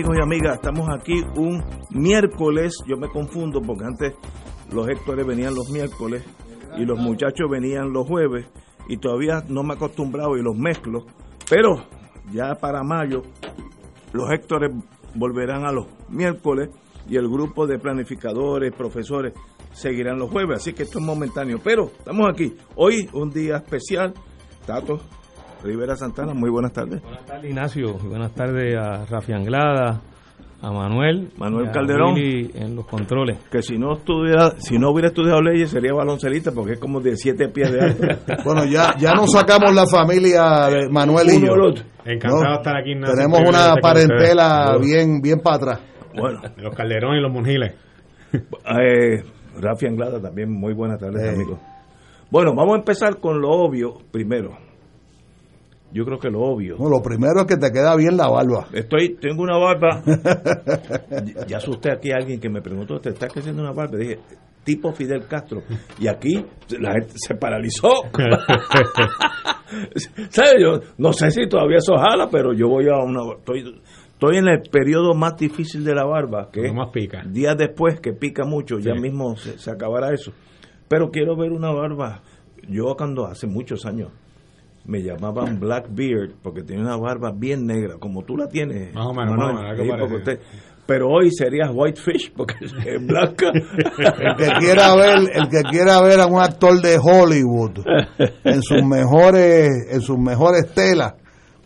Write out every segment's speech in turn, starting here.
Amigos y amigas, estamos aquí un miércoles, yo me confundo porque antes los Héctores venían los miércoles y los muchachos venían los jueves y todavía no me he acostumbrado y los mezclo, pero ya para mayo los Héctores volverán a los miércoles y el grupo de planificadores, profesores seguirán los jueves, así que esto es momentáneo, pero estamos aquí, hoy un día especial, Tato Rivera Santana, muy buenas tardes. Buenas tardes, Ignacio. Buenas tardes a Rafi Anglada, a Manuel. Manuel y a Calderón. Willy en los controles. Que si no estuviera, si no hubiera estudiado leyes sería baloncelista porque es como de siete pies de alto. Bueno, ya, ya nos sacamos la familia de Manuel y yo. Encantado No, de estar aquí. Ignacio. Tenemos una parentela bien, bien para atrás. Bueno, Los Calderón y los Monjiles. eh, Rafi Anglada también, muy buenas tardes, Eh. amigos. Bueno, vamos a empezar con lo obvio primero. Yo creo que lo obvio. No, lo primero es que te queda bien la barba. Estoy, tengo una barba. Ya- asusté aquí a alguien que me preguntó, ¿te estás creciendo una barba? Dije, tipo Fidel Castro. Y aquí la gente se paralizó. ¿Sabes? Yo no sé si todavía eso jala, pero yo voy a una. Estoy, estoy en el periodo más difícil de la barba, que más pica. días después que pica mucho, ya mismo se, se acabará eso. Pero quiero ver una barba. Yo cuando hace muchos años me llamaban Blackbeard porque tenía una barba bien negra, como tú la tienes. Más o menos, Manuel. más o menos, algo Sí, porque parecido. usted- pero hoy sería Whitefish porque es blanca. El que quiera ver, el que quiera ver a un actor de Hollywood en sus mejores, en sus mejores telas,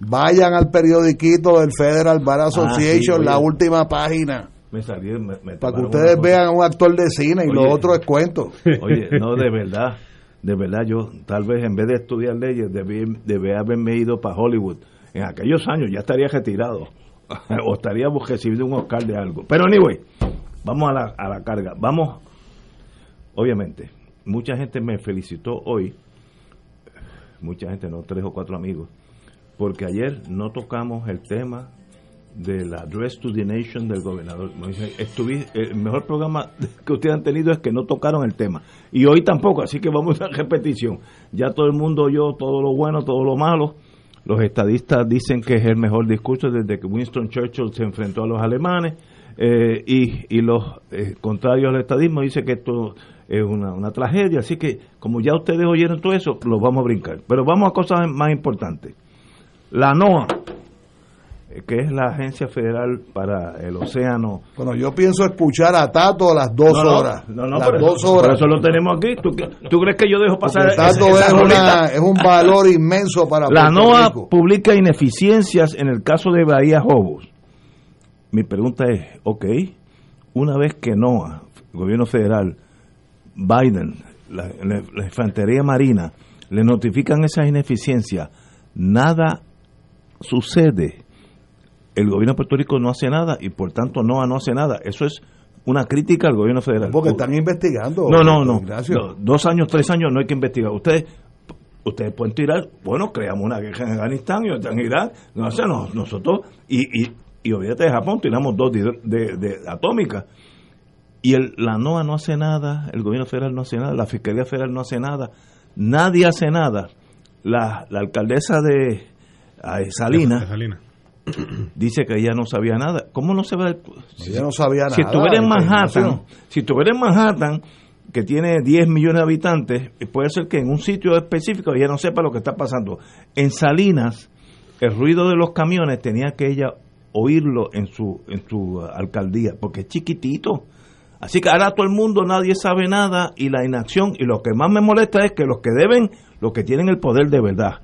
vayan al periodiquito del Federal Bar Association, Ah, sí, la última página, me salió, me- me para que ustedes vean a un actor de cine y Oye. lo otro es cuento. Oye, no, de verdad. De verdad, yo tal vez en vez de estudiar leyes debí, debí haberme ido para Hollywood. En aquellos años ya estaría retirado. o estaríamos recibiendo un Oscar de algo. Pero anyway, vamos a la, a la carga. Vamos, obviamente, mucha gente me felicitó hoy, mucha gente, no tres o cuatro amigos, porque ayer no tocamos el tema del Address to the Nation del gobernador. Estuvi- el mejor programa que ustedes han tenido es que no tocaron el tema. Y hoy tampoco, así que vamos a repetición. Ya todo el mundo oyó todo lo bueno, todo lo malo. Los estadistas dicen que es el mejor discurso desde que Winston Churchill se enfrentó a los alemanes. eh, y, y los eh, contrarios al estadismo dicen que esto es una, una tragedia. Así que, como ya ustedes oyeron todo eso, los vamos a brincar. Pero vamos a cosas más importantes. La NOAA, que es la Agencia Federal para el Océano. Bueno, yo pienso escuchar a Tato a las dos No, no, horas. No, no, las por, dos horas. eso lo tenemos aquí. ¿Tú, tú crees que yo dejo pasar Porque esa- Tato esa es, rolita? una, es un valor inmenso para La Puerto NOAA Rico. publica ineficiencias en el caso de Bahía Jobos. Mi pregunta es, ok, una vez que NOAA, el gobierno federal, Biden, la, la- la infantería marina, le notifican esas ineficiencias, nada sucede. El gobierno de Puerto Rico no hace nada y por tanto NOAA no hace nada. Eso es una crítica al gobierno federal. Porque están investigando. No, no, no. No, Dos años, tres años no hay que investigar. Ustedes ustedes pueden tirar, bueno, creamos una guerra en Afganistán y otra en Irak. No, o sea, no, nosotros, y, y, y olvídate de Japón, tiramos dos de, de, de atómicas. Y el, la NOAA no hace nada, el gobierno federal no hace nada, la Fiscalía Federal no hace nada, nadie hace nada. la, la alcaldesa de Salinas dice que ella no sabía nada. ¿Cómo no se ve? ella no sabía si Estuviera en Manhattan, si estuviera en Manhattan, que tiene 10 millones de habitantes, puede ser que en un sitio específico ella no sepa lo que está pasando. En Salinas, el ruido de los camiones tenía que ella oírlo en su, en su alcaldía, porque es chiquitito. Así que ahora todo el mundo, nadie sabe nada y la inacción, y lo que más me molesta es que los que deben, los que tienen el poder de verdad,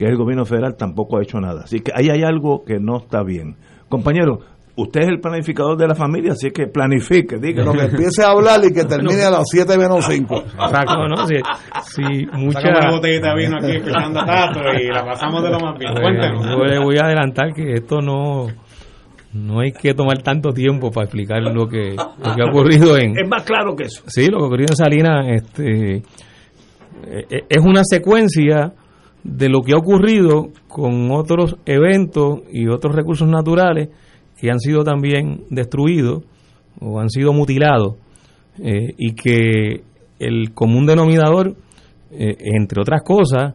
que el gobierno federal, tampoco ha hecho nada. Así que ahí hay algo que no está bien. Compañero, usted es el planificador de la familia, así que planifique, diga. Lo que empiece a hablar y que termine a las 7 menos 5. Exacto, ¿no? Si, si mucha... una botellita de vino aquí escuchando Tato y la pasamos de lo más bien. Cuéntenos. Yo le voy a adelantar que esto no no hay que tomar tanto tiempo para explicar lo que, lo que ha ocurrido en... Es más claro que eso. Sí, lo que ha ocurrido en Salinas este, eh, eh, es una secuencia de lo que ha ocurrido con otros eventos y otros recursos naturales que han sido también destruidos o han sido mutilados eh, y que el común denominador, entre otras cosas,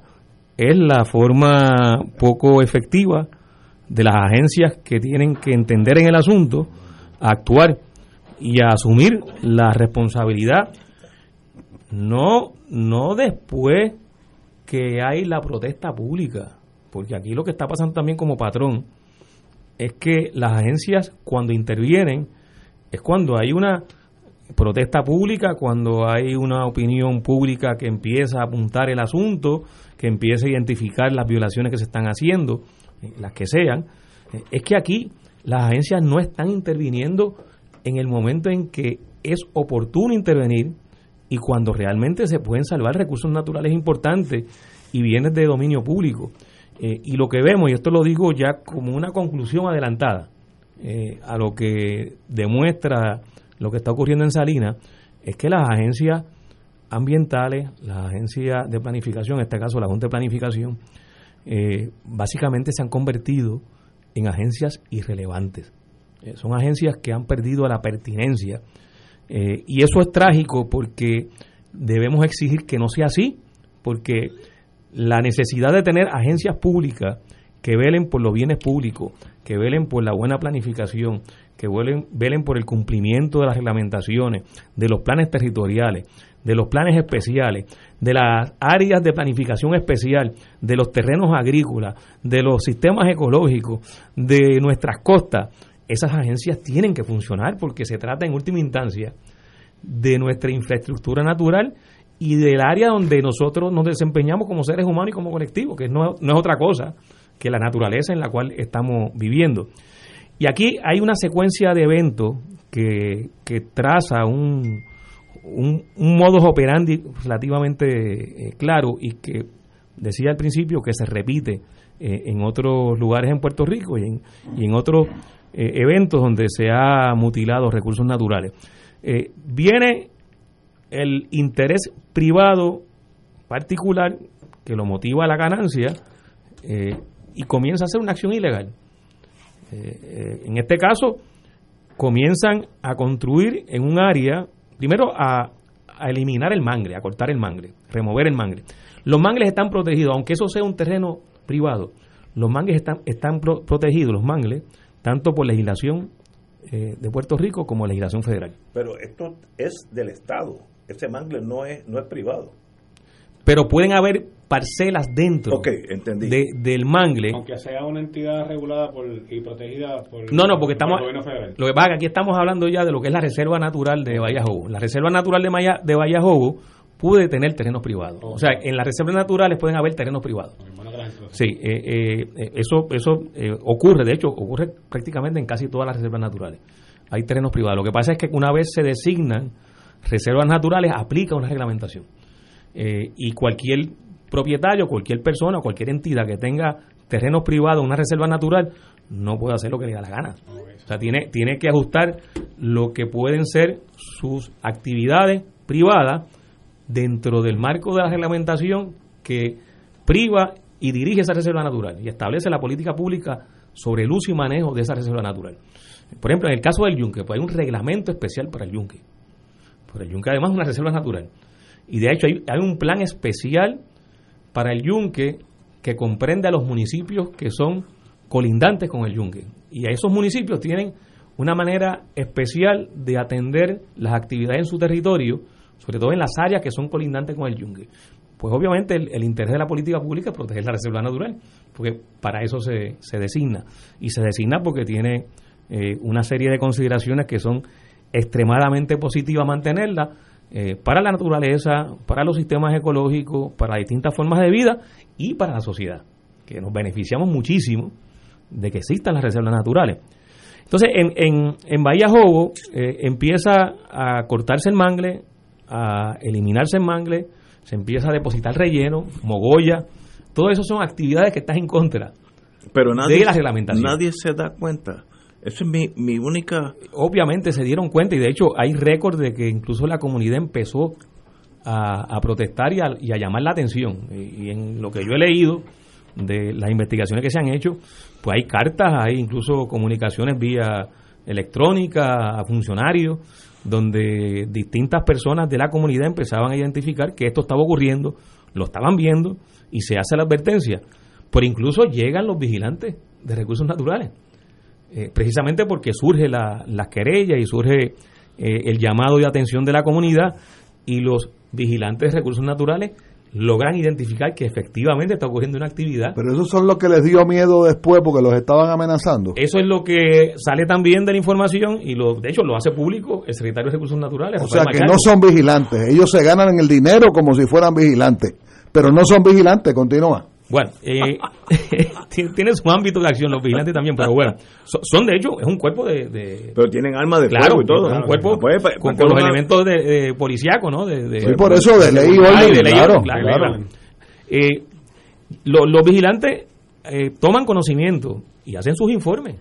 es la forma poco efectiva de las agencias que tienen que entender en el asunto, actuar y asumir la responsabilidad, no, no después que hay la protesta pública, porque aquí lo que está pasando también como patrón es que las agencias cuando intervienen es cuando hay una protesta pública, cuando hay una opinión pública que empieza a apuntar el asunto, que empieza a identificar las violaciones que se están haciendo eh, las que sean, eh, es que aquí las agencias no están interviniendo en el momento en que es oportuno intervenir y cuando realmente se pueden salvar recursos naturales importantes y bienes de dominio público. Eh, y lo que vemos, y esto lo digo ya como una conclusión adelantada a lo que demuestra lo que está ocurriendo en Salinas, es que las agencias ambientales, las agencias de planificación, en este caso la Junta de Planificación, eh, básicamente se han convertido en agencias irrelevantes. Eh, son agencias que han perdido la pertinencia. Eh, y eso es trágico porque debemos exigir que no sea así, porque la necesidad de tener agencias públicas que velen por los bienes públicos, que velen por la buena planificación, que velen, velen por el cumplimiento de las reglamentaciones, de los planes territoriales, de los planes especiales, de las áreas de planificación especial, de los terrenos agrícolas, de los sistemas ecológicos, de nuestras costas, esas agencias tienen que funcionar porque se trata en última instancia de nuestra infraestructura natural y del área donde nosotros nos desempeñamos como seres humanos y como colectivos, que no, no es otra cosa que la naturaleza en la cual estamos viviendo. Y aquí hay una secuencia de eventos que, que traza un, un, un modus operandi relativamente eh, claro y que decía al principio que se repite eh, en otros lugares en Puerto Rico y en, y en otros eh, eventos donde se ha mutilado recursos naturales. viene el interés privado particular que lo motiva a la ganancia y comienza a hacer una acción ilegal. en este caso, comienzan a construir en un área primero a, eliminar el mangre, a cortar el mangre, remover el mangre. Los mangles están protegidos, aunque eso sea un terreno privado, los mangles están, están protegidos, los mangles, tanto por legislación eh, de Puerto Rico como legislación federal. Pero esto es del Estado, ese mangle no es, no es privado pero pueden haber parcelas dentro de, del mangle. Aunque sea una entidad regulada por, y protegida por, no, no, porque estamos, el gobierno federal. Lo que pasa es que aquí estamos hablando ya de lo que es la Reserva Natural de Vallajobo. La Reserva Natural de, Maya, de Vallajobo puede tener terrenos privados. O sea, en las reservas naturales pueden haber terrenos privados. Sí, eh, eh, eso, eso eh, ocurre, de hecho, ocurre prácticamente en casi todas las reservas naturales. Hay terrenos privados. Lo que pasa es que una vez se designan reservas naturales, aplica una reglamentación. Y cualquier propietario, cualquier persona, cualquier entidad que tenga terrenos privados, una reserva natural, no puede hacer lo que le da la gana. O sea, tiene, tiene que ajustar lo que pueden ser sus actividades privadas dentro del marco de la reglamentación que priva y dirige esa reserva natural y establece la política pública sobre el uso y manejo de esa reserva natural. Por ejemplo, en el caso del yunque, pues hay un reglamento especial para el yunque. Pero el yunque además es una reserva natural. Y de hecho hay, un plan especial para el yunque que comprende a los municipios que son colindantes con el yunque. Y a esos municipios tienen una manera especial de atender las actividades en su territorio, sobre todo en las áreas que son colindantes con el yunque. Pues obviamente el, interés de la política pública es proteger la reserva natural, porque para eso se, se designa. Y se designa porque tiene eh, una serie de consideraciones que son extremadamente positivas mantenerla eh, para la naturaleza, para los sistemas ecológicos, para distintas formas de vida y para la sociedad, que nos beneficiamos muchísimo de que existan las reservas naturales. Entonces, en, en, en Bahía Jobo eh, empieza a cortarse el mangle, a eliminarse el mangle, se empieza a depositar relleno, mogolla, todo eso son actividades que están en contra Pero nadie, de la reglamentación. Nadie se da cuenta. Esa es mi, mi única... Obviamente se dieron cuenta y de hecho hay récord de que incluso la comunidad empezó a, protestar y a, y a, llamar la atención. Y, en lo que yo he leído de las investigaciones que se han hecho, pues hay cartas, hay incluso comunicaciones vía electrónica a funcionarios, donde distintas personas de la comunidad empezaban a identificar que esto estaba ocurriendo, lo estaban viendo y se hace la advertencia. Pero incluso llegan los vigilantes de recursos naturales, eh, precisamente porque surge la, las querellas y surge eh, el llamado de atención de la comunidad y los vigilantes de recursos naturales logran identificar que efectivamente está ocurriendo una actividad. Pero eso son los que les dio miedo después porque los estaban amenazando. Eso es lo que sale también de la información y lo, de hecho lo hace público el secretario de Recursos Naturales. O sea que no son vigilantes, ellos se ganan el dinero como si fueran vigilantes, pero no son vigilantes, continúa. Bueno, eh, tiene su ámbito de acción los vigilantes también, pero bueno, son, de hecho, es un cuerpo de... pero tienen armas de claro, fuego y todo. Es un cuerpo con, los elementos de, policíaco, ¿no? De, sí, por eso, de ley y orden, claro, claro. Eh, los vigilantes eh, toman conocimiento y hacen sus informes.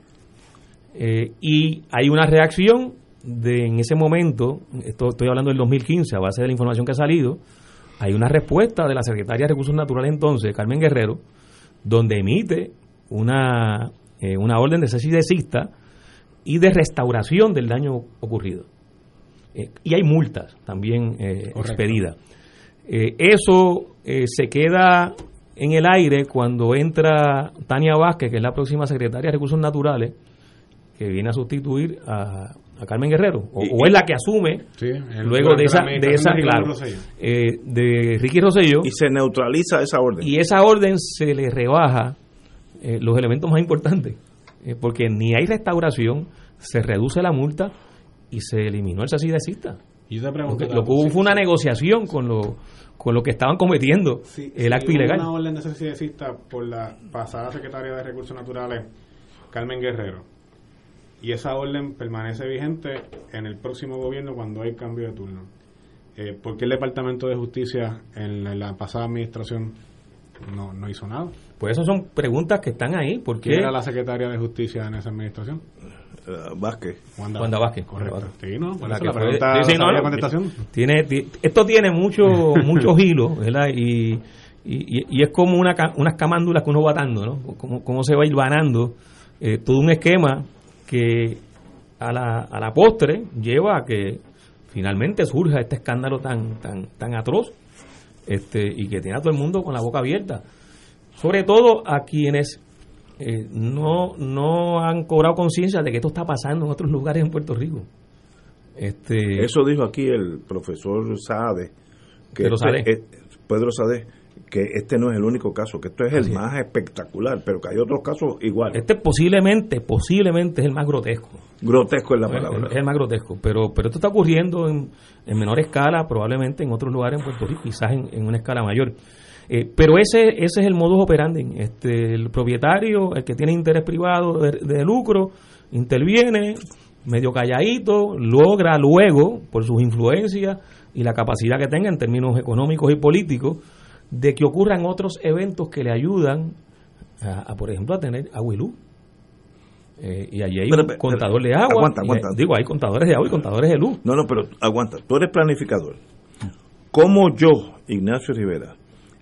Eh, y hay una reacción de en ese momento, esto estoy hablando del 2015, a base de la información que ha salido, hay una respuesta de la Secretaria de Recursos Naturales entonces, Carmen Guerrero, donde emite una, eh, una orden de cese y de restauración del daño ocurrido. Eh, y hay multas también eh, expedidas. Eso se queda en el aire cuando entra Tania Vázquez, que es la próxima secretaria de Recursos Naturales, que viene a sustituir a, a Carmen Guerrero, o, es la que asume luego de esa, de esa claro, eh, de Ricky Rosselló. Y se neutraliza esa orden. Y esa orden se le rebaja eh, los elementos más importantes, eh, porque ni hay restauración, se reduce la multa y se eliminó el de cista. Y lo que hubo fue una negociación con lo, con lo que estaban cometiendo el acto ilegal. una orden de cista por la pasada secretaria de Recursos Naturales, Carmen Guerrero y esa orden permanece vigente en el próximo gobierno cuando hay cambio de turno. Eh, ¿Por qué el Departamento de Justicia en la, pasada administración no, no, hizo nada? Pues esas son preguntas que están ahí. ¿Por ¿Quién era la secretaria de Justicia en esa administración? Uh, Vázquez. Wanda, Vázquez. Correcto. Sí, ¿no? la, pregunta, no, contestación. Tiene, esto tiene mucho, muchos hilos, ¿verdad? Y, y, y, es como una, unas camándulas que uno va dando, ¿no? Cómo, cómo se va ir eh, todo un esquema que a la, a la postre lleva a que finalmente surja este escándalo tan, tan, tan atroz este, y que tiene a todo el mundo con la boca abierta. Sobre todo a quienes eh, no, no han cobrado conciencia de que esto está pasando en otros lugares en Puerto Rico. Este, Eso dijo aquí el profesor Saade, que Pedro. Este, Pedro Saade, que este no es el único caso, que esto es el más espectacular, pero que hay otros casos iguales. Este posiblemente, posiblemente es el más grotesco. Grotesco es la palabra. Es, el más grotesco, pero, pero esto está ocurriendo en, menor escala, probablemente en otros lugares en Puerto Rico, quizás en, una escala mayor. Eh, pero ese, ese es el modus operandi. Este, el propietario, el que tiene interés privado de, de lucro, interviene medio calladito, logra luego, por sus influencias y la capacidad que tenga en términos económicos y políticos, de que ocurran otros eventos que le ayudan a, por ejemplo, a tener agua y. Eh, y allí hay un contador de agua. Aguanta, aguanta. digo, hay contadores de agua y contadores de luz. No, no, pero aguanta. Tú eres planificador. ¿Cómo yo, Ignacio Rivera,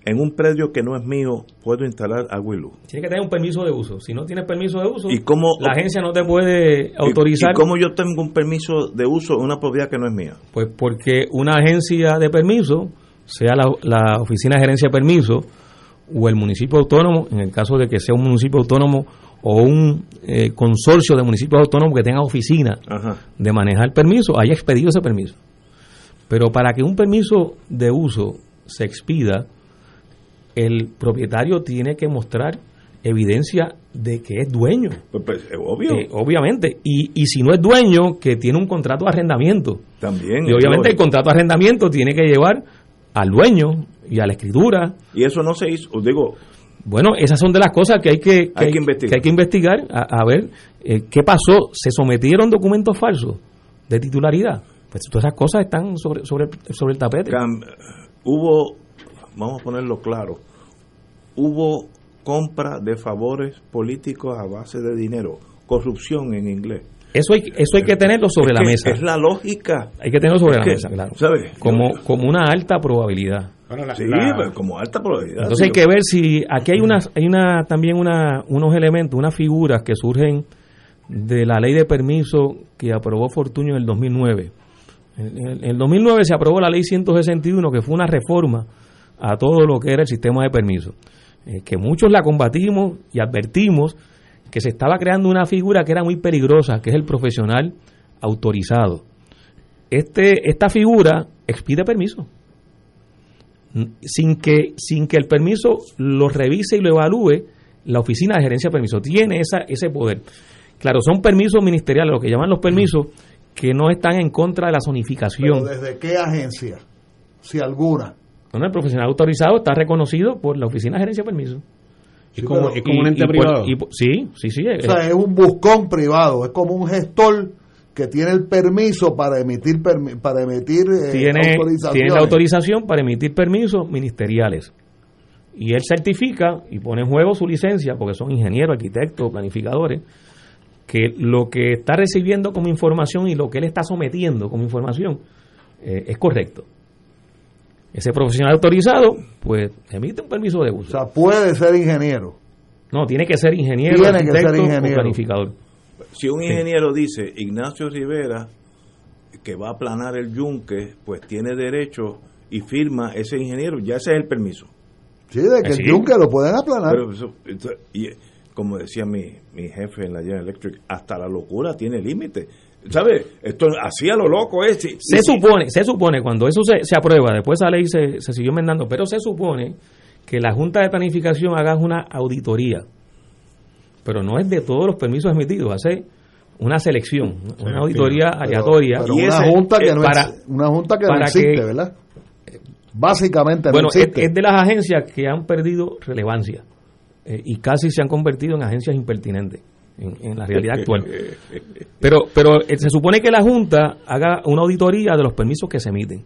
en un predio que no es mío, puedo instalar agua y luz? Tiene que tener un permiso de uso. Si no tienes permiso de uso, ¿Y cómo, la agencia no te puede autorizar. ¿Y, cómo yo tengo un permiso de uso en una propiedad que no es mía? Pues porque una agencia de permiso sea la, Oficina de Gerencia de Permiso o el municipio autónomo, en el caso de que sea un municipio autónomo o un eh, consorcio de municipios autónomos que tenga oficina Ajá. de manejar permiso, haya expedido ese permiso. Pero para que un permiso de uso se expida, el propietario tiene que mostrar evidencia de que es dueño. Pues, pues, es obvio. Eh, obviamente. Y, y si no es dueño, que tiene un contrato de arrendamiento. También. Y obviamente el contrato de arrendamiento tiene que llevar al dueño y a la escritura. Y eso no se hizo. Os digo, Bueno, esas son de las cosas que hay que, Hay que investigar. que hay que investigar a, a ver eh, qué pasó. ¿Se sometieron documentos falsos de titularidad? Pues todas esas cosas están sobre, sobre, sobre el tapete. cam- hubo, vamos a ponerlo claro, hubo compra de favores políticos a base de dinero, corrupción en inglés. Eso hay, eso hay que tenerlo sobre Es la que mesa. Es la lógica. Hay que tenerlo sobre Es la que, mesa, claro. ¿sabes? Como, como una alta probabilidad. Bueno, la- Sí, la- pero como alta probabilidad. Entonces hay que ver si aquí hay unas hay una también una unos elementos, unas figuras que surgen de la ley de permiso que aprobó Fortuño en el 2009. En, en el 2009 se aprobó la ley 161 que fue una reforma a todo lo que era el sistema de permiso, eh, que muchos la combatimos y advertimos que se estaba creando una figura que era muy peligrosa, que es el profesional autorizado. Este esta figura expide permiso sin que, sin que el permiso lo revise y lo evalúe la oficina de gerencia de permiso. Tiene esa, ese poder. Claro, son permisos ministeriales, lo que llaman los permisos, que no están en contra de la Pero zonificación. ¿desde qué agencia? Si alguna. Bueno, el profesional autorizado está reconocido por la oficina de gerencia de permiso. Es Sí, como, pero- es como un ente y privado. y sí, sí, sí. O eh, sea, es un buscón privado, es como un gestor que tiene el permiso para emitir permi- para emitir eh, tiene, autorizaciones. tiene la autorización para emitir permisos ministeriales. Y él certifica y pone en juego su licencia, porque son ingenieros, arquitectos, planificadores, que lo que está recibiendo como información y lo que él está sometiendo como información eh, es correcto. Ese profesional autorizado, pues, emite un permiso de O uso. sea, puede ser ingeniero. No, tiene que ser ingeniero, Tiene que ser arquitecto ingeniero. o planificador. Si un ingeniero dice Ignacio Rivera que va a aplanar el yunque, pues tiene derecho y firma ese ingeniero, ya ese es el permiso. Sí, de que Sí. el yunque lo pueden aplanar. Pero eso- y, como decía mi, mi jefe en la General Electric, hasta la locura tiene límite. ¿Sabes? Esto así a lo loco es. Se supone, se supone, cuando eso se, se aprueba, después esa ley se, se siguió enmendando, pero se supone que la Junta de Planificación haga una auditoría, pero no es de todos los permisos emitidos, hace una selección, una auditoría Pero- aleatoria. pero Y una ese- junta que no para- una junta que no existe, que- ¿verdad? Básicamente bueno, no es, existe. es de las agencias que han perdido relevancia eh, y casi se han convertido en agencias impertinentes en, en la realidad actual. Pero, pero eh, se supone que la Junta haga una auditoría de los permisos que se emiten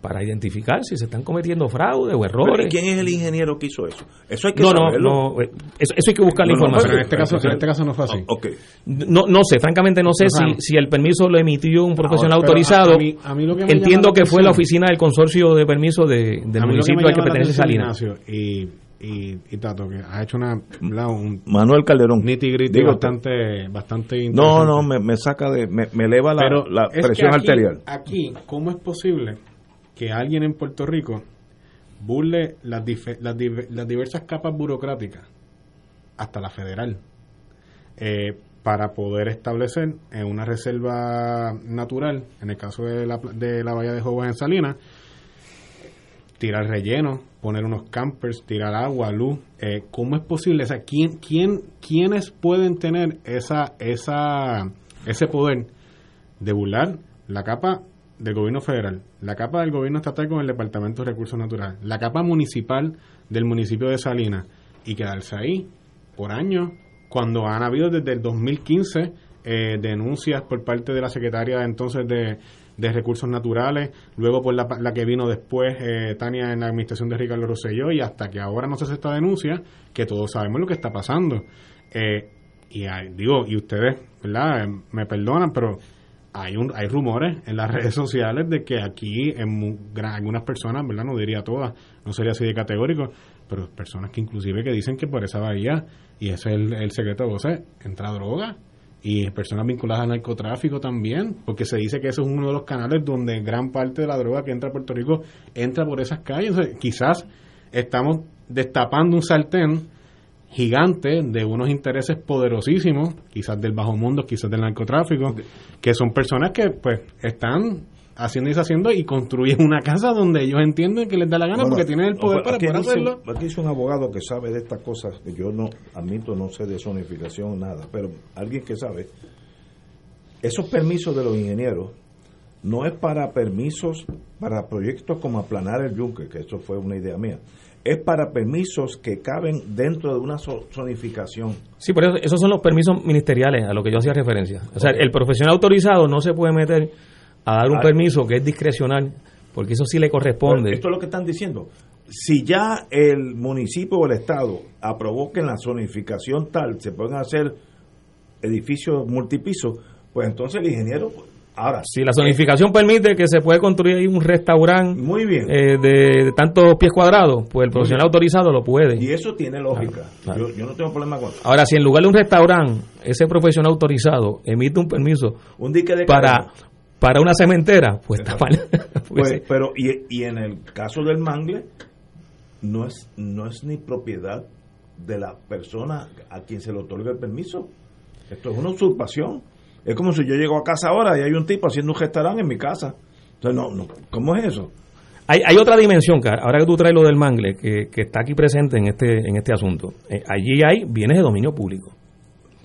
para identificar si se están cometiendo fraude o Pero, ¿y errores. ¿Quién es el ingeniero que hizo eso? Eso hay que No, no, saberlo. no, eh, eso, eso hay que buscar la No, información. Pero en este caso, en este caso no fue así. No, no sé, francamente no sé si, si el permiso lo emitió un profesional pero a- autorizado. a mí- a mí lo que me Entiendo que fue la oficina del consorcio de permiso de, del municipio al que pertenece Salinas. Ignacio, y, y, y Tato, que ha hecho una, un Manuel Calderón. Digo, bastante, bastante No, interesante. no, me, me saca de. Me, me eleva la, Pero la presión aquí- arterial. Aquí, ¿cómo es posible que alguien en Puerto Rico burle las, las, las diversas capas burocráticas, hasta la federal, eh, para poder establecer en una reserva natural, en el caso de la, de la bahía de Jobos en Salinas, tirar relleno, poner unos campers, tirar agua, luz. Eh, ¿Cómo es posible? O sea, ¿quién, quién, ¿quiénes pueden tener esa, esa, ese poder de burlar la capa del gobierno federal, la capa del gobierno estatal con el Departamento de Recursos Naturales, la capa municipal del municipio de Salinas y quedarse ahí por años, cuando han habido desde el 2015 eh, denuncias por parte de la secretaria entonces de, de Recursos Naturales, luego por la, la que vino después eh, Tania en la administración de Ricardo Rosselló y hasta que ahora no se hace esta denuncia, que todos sabemos lo que está pasando. Eh, y hay- digo, y ustedes, ¿verdad? Eh, Me perdonan, pero hay un, hay rumores en las redes sociales de que aquí en mu- gra- algunas personas, ¿verdad? No diría todas, no sería así de categórico, pero personas que inclusive que dicen que por esa bahía, y ese es el, el secreto de voces, entra droga y personas vinculadas al narcotráfico también, porque se dice que ese es uno de los canales donde gran parte de la droga que entra a Puerto Rico entra por esas calles. Quizás estamos destapando un sartén gigante de unos intereses poderosísimos, quizás del bajo mundo, quizás del narcotráfico, que son personas que pues están haciendo y deshaciendo y construyen una casa donde ellos entienden que les da la gana porque tienen el poder para poder hacerlo. Aquí dice un abogado que sabe de estas cosas, que yo no admito, no sé de zonificación, nada, pero alguien que sabe, esos permisos de los ingenieros no es para permisos para proyectos como aplanar el yunque, que eso fue una idea mía, es para permisos que caben dentro de una zonificación. Sí, por eso esos son los permisos ministeriales a lo que yo hacía referencia. O sea, el profesional autorizado no se puede meter a dar un ah. permiso que es discrecional, porque eso sí le corresponde. esto es lo que están diciendo. Si ya el municipio o el Estado aprobó que en la zonificación tal se pueden hacer edificios multipisos, pues entonces el ingeniero Ahora, si la zonificación permite que se puede construir un restaurante muy bien. Eh, de, tantos pies cuadrados, pues el profesional autorizado lo puede. Y eso tiene lógica. Yo, no tengo problema con eso. Ahora, si en lugar de un restaurante, ese profesional autorizado emite un permiso un dique de para, para una cementera, pues está mal. pues, pero, y, y en el caso del mangle, no es, no es ni propiedad de la persona a quien se le otorga el permiso. Esto es una usurpación. Es como si yo llego a casa ahora y hay un tipo haciendo un restaurante en mi casa. Entonces, no, no, ¿cómo es eso? Hay, hay otra dimensión, ahora que tú traes lo del mangle, que, que está aquí presente en este, en este asunto. Eh, allí hay bienes de dominio público.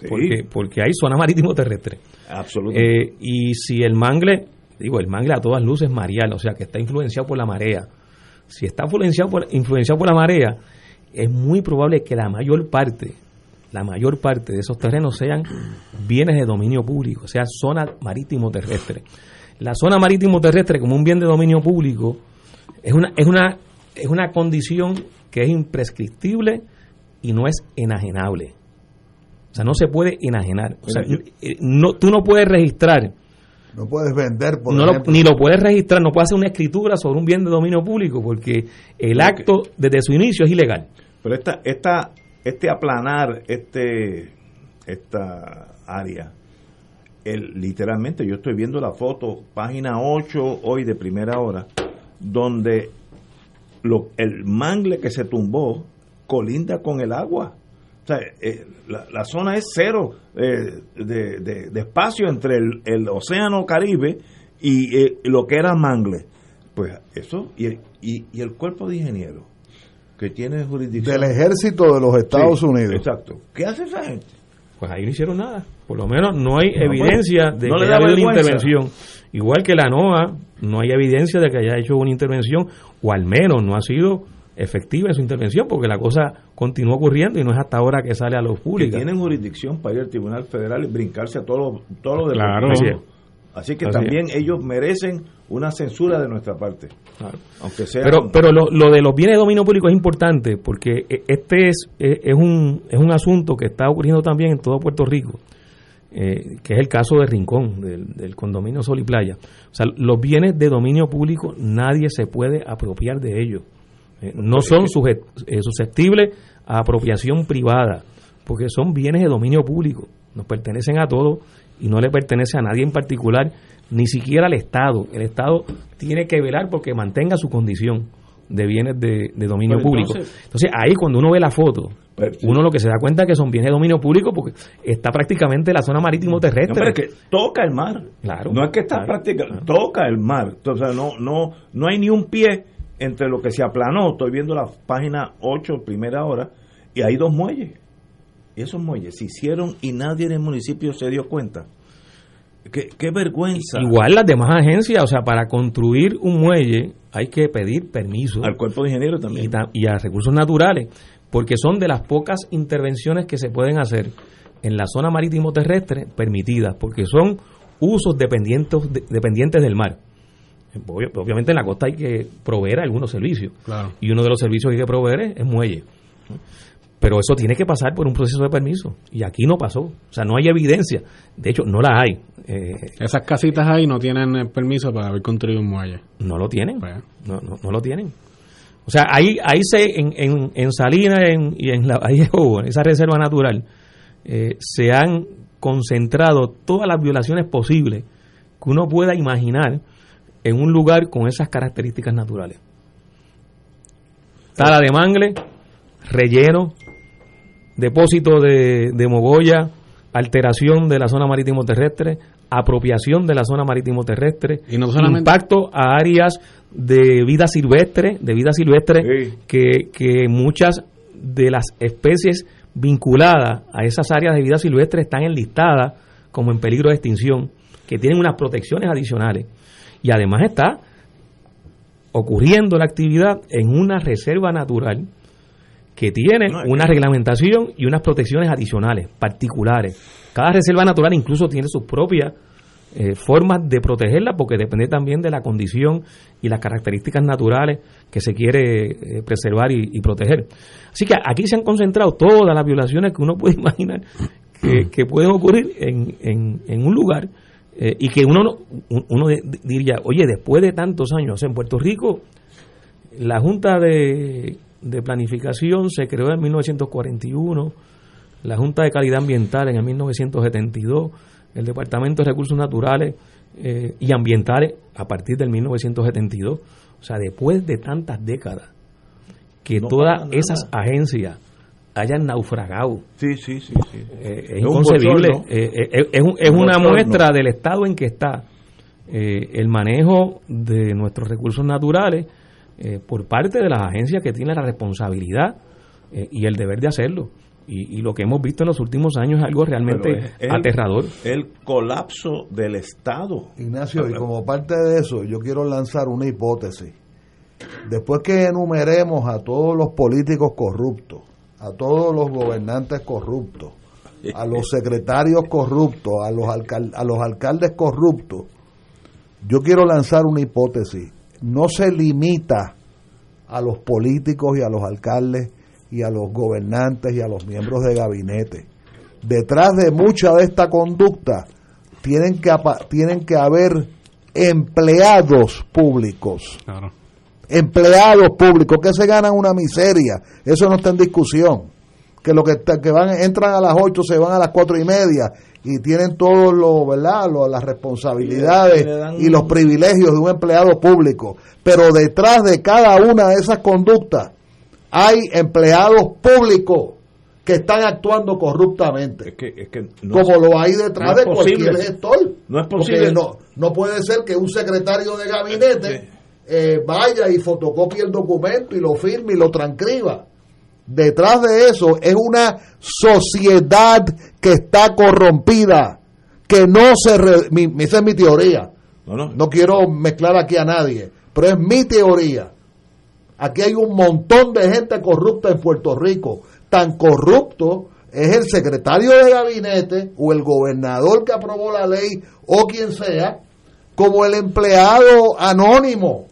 Porque, porque hay zona marítimo terrestre. Absolutamente. Eh, y si el mangle, digo, el mangle a todas luces es marial, o sea, que está influenciado por la marea. Si está influenciado por, influenciado por la marea, es muy probable que la mayor parte la mayor parte de esos terrenos sean bienes de dominio público, o sea, zona marítimo terrestre. La zona marítimo terrestre como un bien de dominio público es una, es una, es una condición que es imprescriptible y no es enajenable. O sea, no se puede enajenar. O sea, eh, no, tú no puedes registrar. No puedes vender, por Ni lo puedes registrar, no puedes hacer una escritura sobre un bien de dominio público porque el acto desde su inicio es ilegal. Pero esta, esta este aplanar este esta área el, literalmente yo estoy viendo la foto página 8 hoy de primera hora donde lo, el mangle que se tumbó colinda con el agua o sea, eh, la, zona es cero eh, de, de, espacio entre el, el océano Caribe y eh, lo que era mangle pues eso y, y, y el cuerpo de ingenieros que tiene jurisdicción. Del ejército de los Estados Unidos. Exacto. ¿Qué hace esa gente? Pues ahí no hicieron nada. Por lo menos no hay evidencia de que haya habido una intervención. Igual que la NOAA, no hay evidencia de que haya hecho una intervención, o al menos no ha sido efectiva en su intervención, porque la cosa continúa ocurriendo y no es hasta ahora que sale a los públicos. tienen jurisdicción para ir al Tribunal Federal y brincarse a todos los, todos los claro. Así que también ellos merecen una censura de nuestra parte. Aunque sea pero pero lo, lo, de los bienes de dominio público es importante porque e, este es, e, es, un, es un asunto que está ocurriendo también en todo Puerto Rico, eh, que es el caso de Rincón, del, condominio Sol y Playa. O sea, los bienes de dominio público nadie se puede apropiar de ellos. Eh, no son eh, susceptibles a apropiación privada, porque son bienes de dominio público, nos pertenecen a todos y no le pertenece a nadie en particular, ni siquiera al Estado. El Estado tiene que velar porque mantenga su condición de bienes de, dominio público. Entonces, ahí cuando uno ve la foto, pues, uno lo que se da cuenta es que son bienes de dominio público porque está prácticamente la zona marítimo terrestre. No, que toca el mar. Claro. No es que está prácticamente, toca el mar. O sea, no, no, no hay ni un pie entre lo que se aplanó. Estoy viendo la página 8, primera hora, y hay dos muelles esos muelles se hicieron y nadie en el municipio se dio cuenta. Qué, vergüenza. Igual las demás agencias, o sea, para construir un muelle hay que pedir permiso. Al cuerpo de ingenieros también. Y, a recursos naturales, porque son de las pocas intervenciones que se pueden hacer en la zona marítimo terrestre permitidas, porque son usos dependientes, dependientes del mar. Obviamente en la costa hay que proveer algunos servicios. Y uno de los servicios que hay que proveer es, muelle. Pero eso tiene que pasar por un proceso de permiso. Y aquí no pasó. O sea, no hay evidencia. De hecho, no la hay. Eh, Esas casitas ahí no tienen permiso para haber construido un muelle. No lo tienen. Pues. No, no, no, lo tienen. O sea, ahí, ahí se, en, en, en Salinas y en, la en esa reserva natural, eh, se han concentrado todas las violaciones posibles que uno pueda imaginar en un lugar con esas características naturales. Tala de mangle, relleno, depósito de, de mogolla, alteración de la zona marítimo terrestre, apropiación de la zona marítimo terrestre, Y no solamente- impacto a áreas de vida silvestre, de vida silvestre Sí. que, que muchas de las especies vinculadas a esas áreas de vida silvestre están enlistadas como en peligro de extinción, que tienen unas protecciones adicionales. Y además está ocurriendo la actividad en una reserva natural que tiene No, una reglamentación y unas protecciones adicionales, particulares. Cada reserva natural incluso tiene sus propias eh, formas de protegerla porque depende también de la condición y las características naturales que se quiere eh, preservar y, y proteger. Así que aquí se han concentrado todas las violaciones que uno puede imaginar que, que pueden ocurrir en, en, en un lugar eh, y que uno, no- uno diría, oye, después de tantos años en Puerto Rico, la Junta de, de Planificación se creó en 1941, la Junta de Calidad Ambiental en el 1972, el Departamento de Recursos Naturales eh, y Ambientales a partir del 1972. O sea, después de tantas décadas que No todas esas agencias hayan naufragado. Sí, sí, sí. sí. Eh, es Es un inconcebible. bochorno. Eh, eh, es, un- es Un una bochorno. muestra del estado en que está eh, el manejo de nuestros recursos naturales eh, por parte de las agencias que tienen la responsabilidad eh, y el deber de hacerlo. Y, y lo que hemos visto en los últimos años es algo realmente es- aterrador. El colapso del Estado. Ignacio, y como parte de eso, yo quiero lanzar una hipótesis. Después que enumeremos a todos los políticos corruptos, a todos los gobernantes corruptos, a los secretarios corruptos, a los, alcal- a los alcaldes corruptos, yo quiero lanzar una hipótesis. No se limita a los políticos y a los alcaldes y a los gobernantes y a los miembros de gabinete. Detrás de mucha de esta conducta tienen que, tienen que haber empleados públicos Claro. Empleados públicos que se ganan una miseria. Eso no está en discusión. Que lo que, que van entran a las 8 se van a las cuatro y media y tienen todos los, ¿verdad? Lo- las responsabilidades Y los privilegios de un empleado público. Pero detrás de cada una de esas conductas hay empleados públicos que están actuando corruptamente Es que, es que no, como lo hay detrás no de cualquier posible. gestor. No es posible. No, no puede ser que un secretario de gabinete eh, vaya y fotocopie el documento y lo firme y lo transcriba. Detrás de eso es una sociedad que está corrompida, que no se... re- mi- esa es mi teoría. no, no. No quiero mezclar aquí a nadie, pero es mi teoría. Aquí hay un montón de gente corrupta en Puerto Rico. Tan corrupto es el secretario de gabinete o el gobernador que aprobó la ley o quien sea, como el empleado anónimo,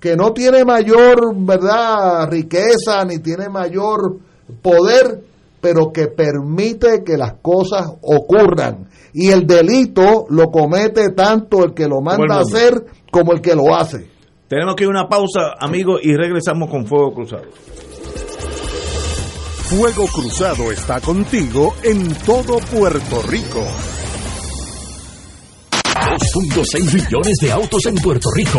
que no tiene mayor verdad riqueza ni tiene mayor poder, pero que permite que las cosas ocurran. Y el delito lo comete tanto el que lo manda a hacer como el que lo hace. Tenemos que ir a una pausa, amigos, y regresamos con Fuego Cruzado. Fuego Cruzado está contigo en todo Puerto Rico. 2.6 millones de autos en Puerto Rico.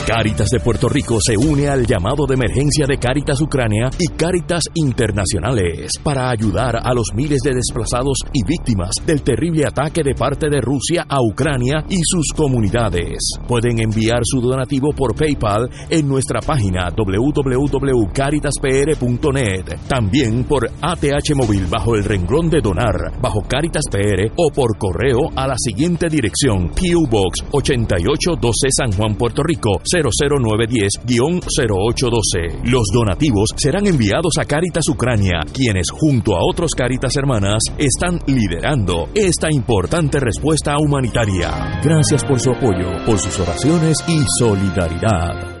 Cáritas de Puerto Rico se une al llamado de emergencia de Cáritas Ucrania y Cáritas Internacionales para ayudar a los miles de desplazados y víctimas del terrible ataque de parte de Rusia a Ucrania y sus comunidades. Pueden enviar su donativo por PayPal en nuestra página www.caritaspr.net. También por ATH Móvil bajo el renglón de donar, bajo Caritas PR o por correo a la siguiente dirección: PO Box 8812 San Juan, Puerto Rico 00910-0812. Los donativos serán enviados a Caritas Ucrania, quienes junto a otros Caritas Hermanas están liderando esta importante respuesta humanitaria. Gracias por su apoyo, por sus oraciones y solidaridad.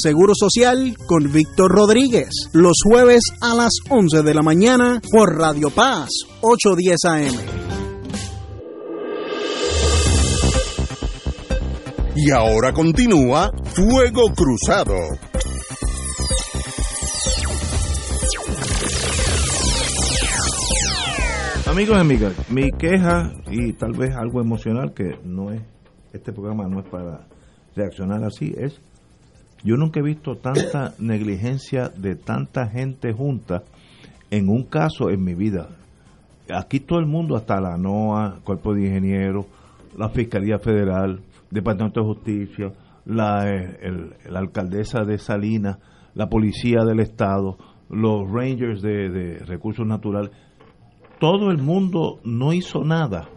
Seguro Social con Víctor Rodríguez. Los jueves a las 11 de la mañana por Radio Paz 810 AM. Y ahora continúa Fuego Cruzado. Amigos y amigas, mi queja y tal vez algo emocional que no es, este programa no es para reaccionar así, es, yo nunca he visto tanta negligencia de tanta gente junta en un caso en mi vida. Aquí todo el mundo, hasta la NOA, Cuerpo de Ingenieros, la Fiscalía Federal, Departamento de Justicia, la, eh, el- la alcaldesa de Salinas, la Policía del Estado, los Rangers de, de Recursos Naturales, todo el mundo no hizo nada.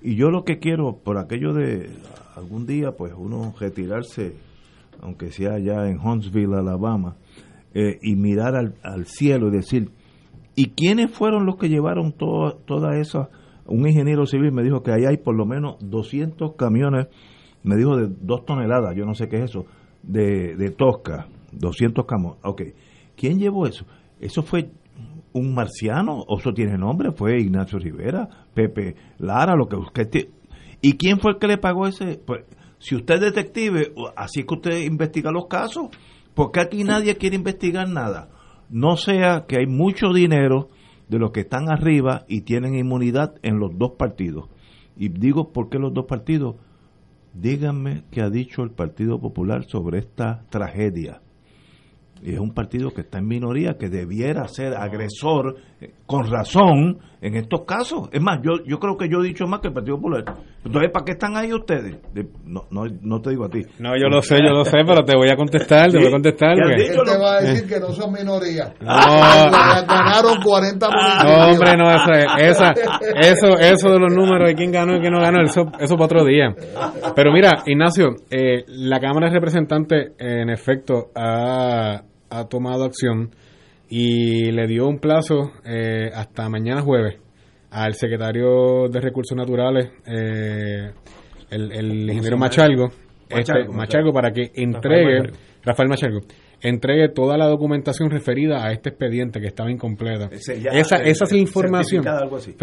Y yo lo que quiero, por aquello de algún día, pues uno retirarse, aunque sea allá en Huntsville, Alabama, eh, y mirar al, al cielo y decir, ¿y quiénes fueron los que llevaron toda esa? Un ingeniero civil me dijo que ahí hay por lo menos 200 camiones, me dijo de dos toneladas, yo no sé qué es eso, de, de Tosca, 200 camiones. Ok, ¿quién llevó eso? Eso fue un marciano, o eso tiene nombre, fue Ignacio Rivera, Pepe Lara, lo que usted... ¿Y quién fue el que le pagó ese? Pues, si usted es detective, así es que usted investiga los casos, porque aquí nadie quiere investigar nada. No sea que hay mucho dinero de los que están arriba y tienen inmunidad en los dos partidos. Y digo, ¿por qué los dos partidos? Díganme qué ha dicho el Partido Popular sobre esta tragedia. Y es un partido que está en minoría, que debiera ser agresor con razón en estos casos. Es más, yo, yo creo que yo he dicho más que el Partido Popular. Entonces, ¿para qué están ahí ustedes? De- no, no, no te digo a ti. No, yo lo sé, yo lo sé, pero te voy a contestar, te voy a contestar. Él te va a decir que no son minoría. No. Ganaron 40 municipios. No, hombre, no, eso, es- esa, eso, eso de los números de quién ganó y quién no ganó, eso, eso para otro día. Pero mira, Ignacio, eh, la Cámara de Representantes, en efecto, ha, ha tomado acción y le dio un plazo eh, hasta mañana jueves al secretario de Recursos Naturales, eh, el, el ingeniero Machalgo, este, Machalgo, Machalgo, para que entregue, Rafael Machalgo, entregue toda la documentación referida a este expediente que estaba incompleta. Ese ya, esa, esa es la información. algo así.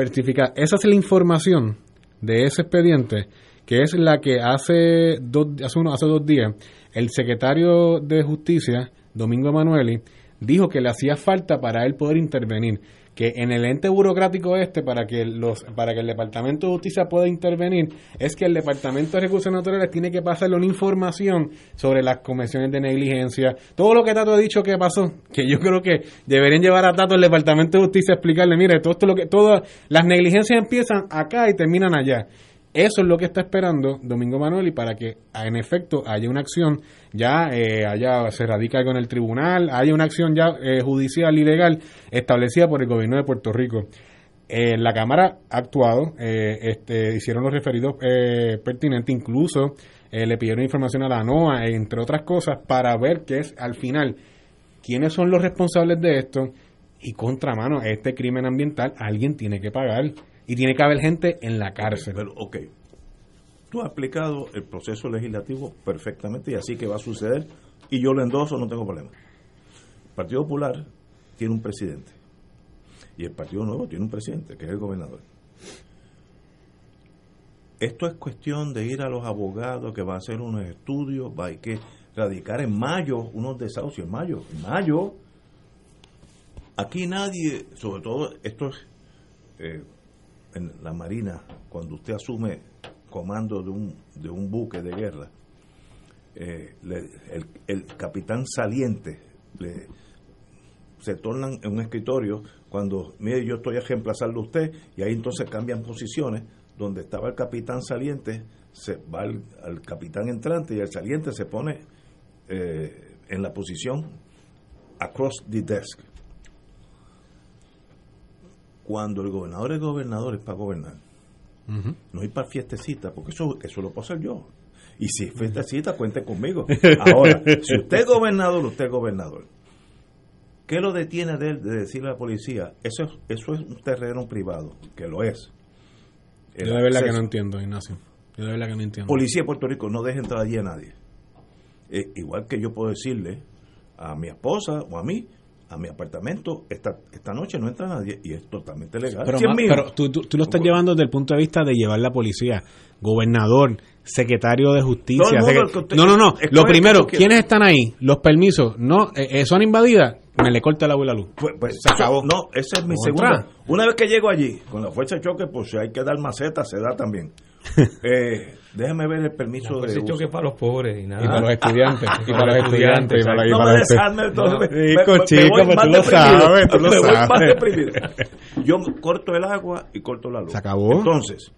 Esa es la información de ese expediente, que es la que hace dos, hace, uno, hace dos días el secretario de Justicia, Domingo Emanueli, dijo que le hacía falta para él poder intervenir que en el ente burocrático este para que los para que el departamento de justicia pueda intervenir es que el departamento de recursos naturales tiene que pasarle una información sobre las convenciones de negligencia. Todo lo que Tato ha dicho que pasó que yo creo que deberían llevar a Tato al departamento de justicia a explicarle mire todo esto lo que todas las negligencias empiezan acá y terminan allá eso es lo que está esperando Domingo Manuel y para que en efecto haya una acción ya eh, se radica en el tribunal, haya una acción ya eh, judicial y legal establecida por el gobierno de Puerto Rico. Eh, la Cámara ha actuado, este, hicieron los referidos pertinentes, incluso le pidieron información a la NOAA, entre otras cosas, para ver qué es al final, quiénes son los responsables de esto y contramano, este crimen ambiental, alguien tiene que pagar y tiene que haber gente en la cárcel. Pero, ok, tú has explicado el proceso legislativo perfectamente y así que va a suceder y yo lo endoso, no tengo problema. El Partido Popular tiene un presidente y el Partido Nuevo tiene un presidente, que es el gobernador. Esto es cuestión de ir a los abogados que va a hacer unos estudios, va hay que radicar en mayo unos desahucios, en mayo, en mayo. Aquí nadie, sobre todo esto es eh, en la Marina, cuando usted asume comando de un, de un buque de guerra, eh, le- el, el capitán saliente le, se tornan en un escritorio cuando, mire, yo estoy a reemplazarlo a usted, y ahí entonces cambian posiciones, donde estaba el capitán saliente, se va al, capitán entrante y el saliente se pone eh, en la posición across the desk. Cuando el gobernador es gobernador es para gobernar, no ir para fiestecita, porque eso, eso lo puedo hacer yo. Y si es fiestecita, cuente conmigo. Ahora, si usted es gobernador, usted es gobernador. ¿Qué lo detiene de él de decirle a la policía? Eso, es- eso es un terreno privado, que lo es. El Yo de verdad que no entiendo, Ignacio. Yo de verdad que no entiendo. Policía de Puerto Rico no deja entrar allí a nadie. Eh, igual que yo puedo decirle a mi esposa o a mí, a mi apartamento, esta, esta noche no entra nadie y es totalmente legal. Pero, ma- tú, tú- tú lo estás llevando desde el punto de vista de llevar la policía, gobernador, secretario de justicia. No, no, no. Lo primero. ¿quiénes están ahí? Los permisos. No, eh, eh, son invadidas. Me le corta la agua y la luz. Pues, pues, Se acabó. No, esa es mi segunda. Una vez que llego allí, con la fuerza de choque, pues si hay que dar maceta, se da también. eh, déjame ver el permiso No, de uso. choque es para los pobres y nada. Y para los estudiantes. y para los estudiantes. Y para, y No para entonces me- Chico, tú lo sabes, tú lo Me voy más sabes. deprimido. Yo corto el agua y corto la luz. Se acabó. Entonces,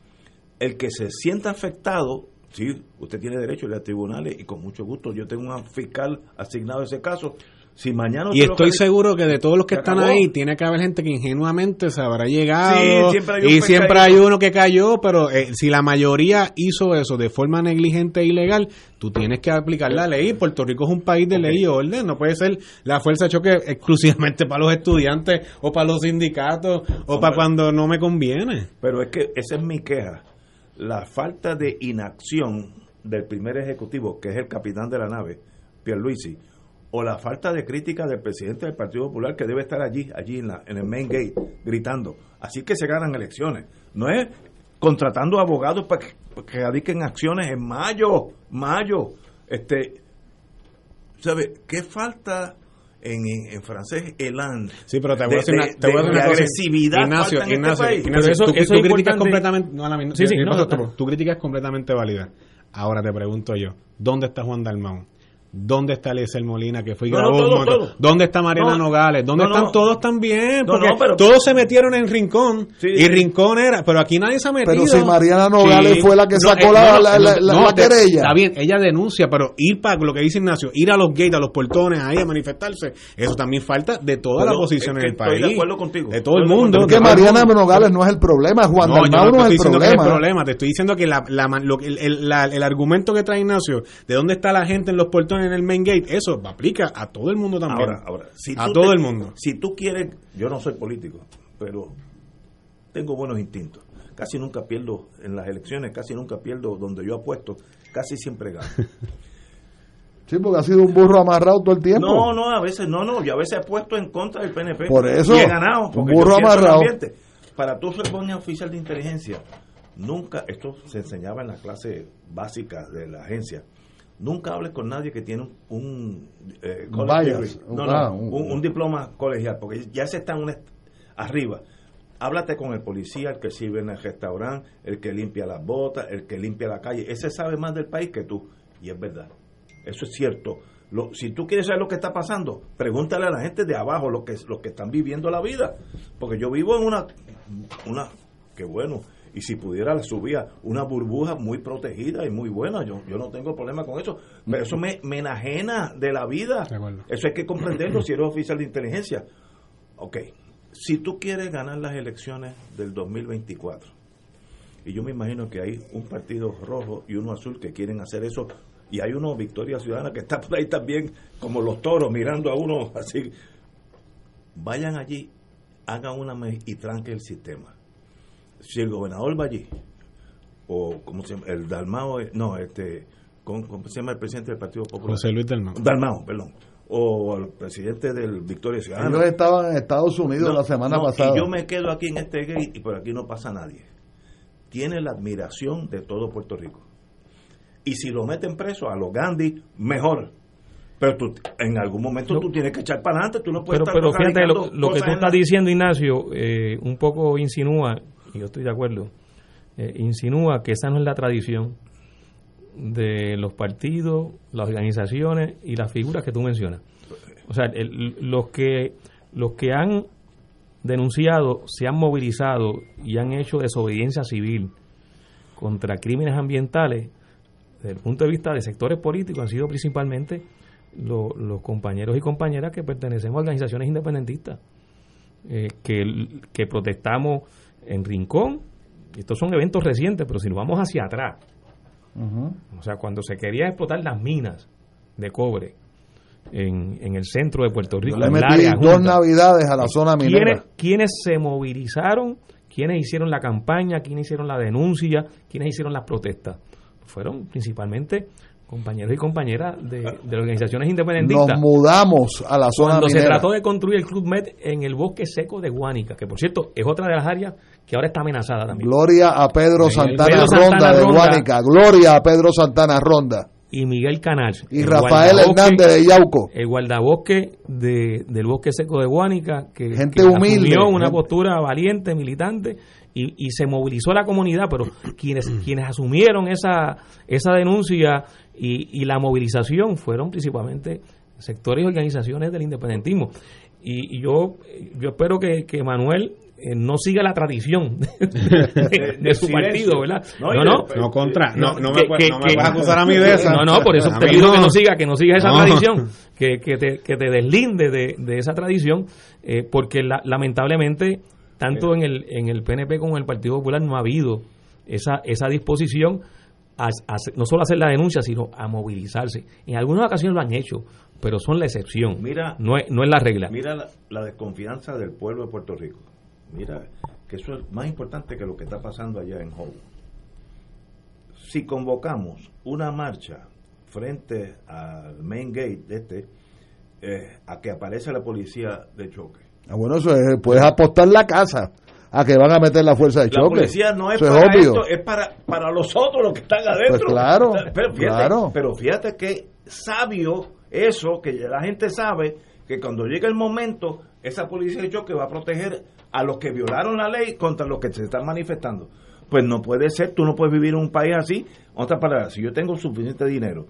el que se sienta afectado, sí, usted tiene derecho a ir a tribunales y con mucho gusto yo tengo un fiscal asignado a ese caso. Si mañana Y estoy seguro que de todos los que están acabó. ahí, tiene que haber gente que ingenuamente se habrá llegado. Sí, siempre y siempre hay uno que cayó, pero eh, si la mayoría hizo eso de forma negligente e ilegal, tú tienes que aplicar la ley. Puerto Rico es un país de ley y orden. No puede ser la fuerza de choque exclusivamente para los estudiantes o para los sindicatos o para cuando no me conviene. Pero es que esa es mi queja. La falta de inacción del primer ejecutivo, que es el capitán de la nave, Pierluisi, o la falta de crítica del presidente del Partido Popular, que debe estar allí, allí en, la, en el main gate, gritando. Así que se ganan elecciones. No es contratando abogados para que, para que radiquen acciones en mayo, mayo. Este, ¿Sabe qué falta en, en, en francés elan? Sí, pero te voy a decir una, de- te voy a de- decir una de cosa. agresividad Ignacio, falta en este Ignacio, país. Ignacio, Pero eso- crítica es completamente, no, a la Sí, sí, yo- no, no. tu crítica es completamente válida. Ahora te pregunto yo, ¿dónde está Juan Dalmau? ¿Dónde está Eliezer Molina que fue y No, grabó no, un todo, montón? todo. ¿Dónde está Mariana No, Nogales? ¿Dónde no, no. están todos también? Porque no, pero- todos se metieron en Rincón Sí, y. Rincón era, pero aquí nadie se ha metido. Pero si Mariana Nogales fue la que sacó eh, la- la- la- la- la te- querella. Está bien, ella denuncia, pero ir para lo que dice Ignacio, ir a los gates, a los portones, ahí a manifestarse, eso también falta de toda la Pero oposición es en que el estoy país. de acuerdo contigo. De todo el mundo. acuerdo que Mariana. Nogales no es el problema, Juan No, yo no es el que es el problema. problema, te estoy diciendo que la, la man- lo que- el, el- la- el argumento que trae Ignacio, de dónde está la gente en los portones en el main gate, eso aplica a todo el mundo también. Ahora, ahora, si a tú todo te- el mundo. Si tú quieres, yo no soy político, pero tengo buenos instintos. Casi nunca pierdo en las elecciones, casi nunca pierdo donde yo apuesto, casi siempre gano. Sí, porque ha sido un burro amarrado todo el tiempo. No, no, a veces no, no, yo a veces he puesto en contra del PNP. Por eso, y he ganado. un Porque burro amarrado. Para tú ser buen oficial de inteligencia, nunca, esto se enseñaba en la clase básica de la agencia, nunca hables con nadie que tiene un, un, eh, bias, no, ah, no, un- diploma colegial, porque ya se está en un est- arriba. Háblate con el policía, el que sirve en el restaurante, el que limpia las botas, el que limpia la calle. Ese sabe más del país que tú. Y es verdad. Eso es cierto. Lo- si tú quieres saber lo que está pasando, pregúntale a la gente de abajo, los que, los que están viviendo la vida. Porque yo vivo en una, una, qué bueno, y si pudiera la subía una burbuja muy protegida y muy buena. Yo, yo no tengo problema con eso. Pero eso me, me enajena de la vida. De. Eso hay que comprenderlo si eres oficial de inteligencia. Ok, si tú quieres ganar las elecciones del 2024, y yo me imagino que hay un partido rojo y uno azul que quieren hacer eso, y hay uno, Victoria Ciudadana, que está por ahí también, como los toros, mirando a uno así. Vayan allí, hagan una y tranque el sistema. Si el gobernador va allí, o como se llama, el Dalmao, eh, no, este, ¿cómo, cómo se llama el presidente del Partido Popular? José Luis Dalmao. Dalmao, perdón. O el presidente del Victoria Ciudadana. Ellos estaban en Estados Unidos No, la semana no, pasada. Y yo me quedo aquí en este gate y por aquí no pasa nadie. Tiene la admiración de todo Puerto Rico. Y si lo meten preso a los Gandhi, mejor. Pero tú, en algún momento tú tienes que echar para adelante, tú no puedes Pero, estar pero fíjate, lo, lo que tú estás la- diciendo, Ignacio, eh, un poco insinúa, y yo estoy de acuerdo, eh, insinúa que esa no es la tradición de los partidos, las organizaciones y las figuras que tú mencionas. O sea, los que los que han denunciado, se han movilizado y han hecho desobediencia civil contra crímenes ambientales, desde el punto de vista de sectores políticos, han sido principalmente lo- los compañeros y compañeras que pertenecemos a organizaciones independentistas, eh, que, que protestamos en Rincón. Estos son eventos recientes, pero si nos vamos hacia atrás, o sea, cuando se quería explotar las minas de cobre en, en el centro de Puerto Rico, le en el metí área dos junta, navidades a la zona minera. ¿quiénes, se movilizaron? ¿Quiénes hicieron la campaña? ¿Quiénes hicieron la denuncia? ¿Quiénes hicieron las protestas? Fueron principalmente compañeros y compañeras de, de organizaciones independentistas. Nos mudamos a la zona Cuando se trató de construir el Club Med en el bosque seco de Guánica, que por cierto es otra de las áreas que ahora está amenazada también. Gloria a Pedro Santana Pedro Ronda Santana de Ronda. Guánica. Gloria a Pedro Santana Ronda. y Miguel Canal. Y el Rafael Hernández de Yauco. El guardabosque de, del bosque seco de Guánica, que, Gente que humilde. asumió una Gente- postura valiente, militante, y, y se movilizó la comunidad, pero quienes, quienes asumieron esa, esa denuncia y, y la movilización fueron principalmente sectores y organizaciones del independentismo. Y, y yo, yo espero que, que Manuel eh, no siga la tradición de, de su partido, ¿verdad? No, No, no, contra, no, no que- me, puedes- que- no me que- puedes acusar a mí de esa. No, no, por eso A te pido que no. siga, que no siga esa No. tradición, que, que, te, que te deslinde de, de esa tradición, eh, porque la- lamentablemente, tanto en el, en el PNP como en el Partido Popular no ha habido esa, esa disposición a, a hacer- no solo a hacer la denuncia, sino a movilizarse. En algunas ocasiones lo han hecho, pero son la excepción, Mira- no, es, no es la regla. Mira la, la desconfianza del pueblo de Puerto Rico. Mira que eso es más importante que lo que está pasando allá en Howe. Si convocamos una marcha frente al main gate de este, eh, a que aparece la policía de choque. Ah, bueno, eso es, puedes apostar la casa a que van a meter la fuerza de La choque. policía no es Eso para obvio. esto, es para, para los otros los que están adentro. Pues claro, pero fíjate, claro. pero fíjate que sabio eso, que la gente sabe que cuando llegue el momento, esa policía de choque va a proteger a los que violaron la ley contra los que se están manifestando. Pues no puede ser, tú no puedes vivir en un país así. Otra palabra, si yo tengo suficiente dinero,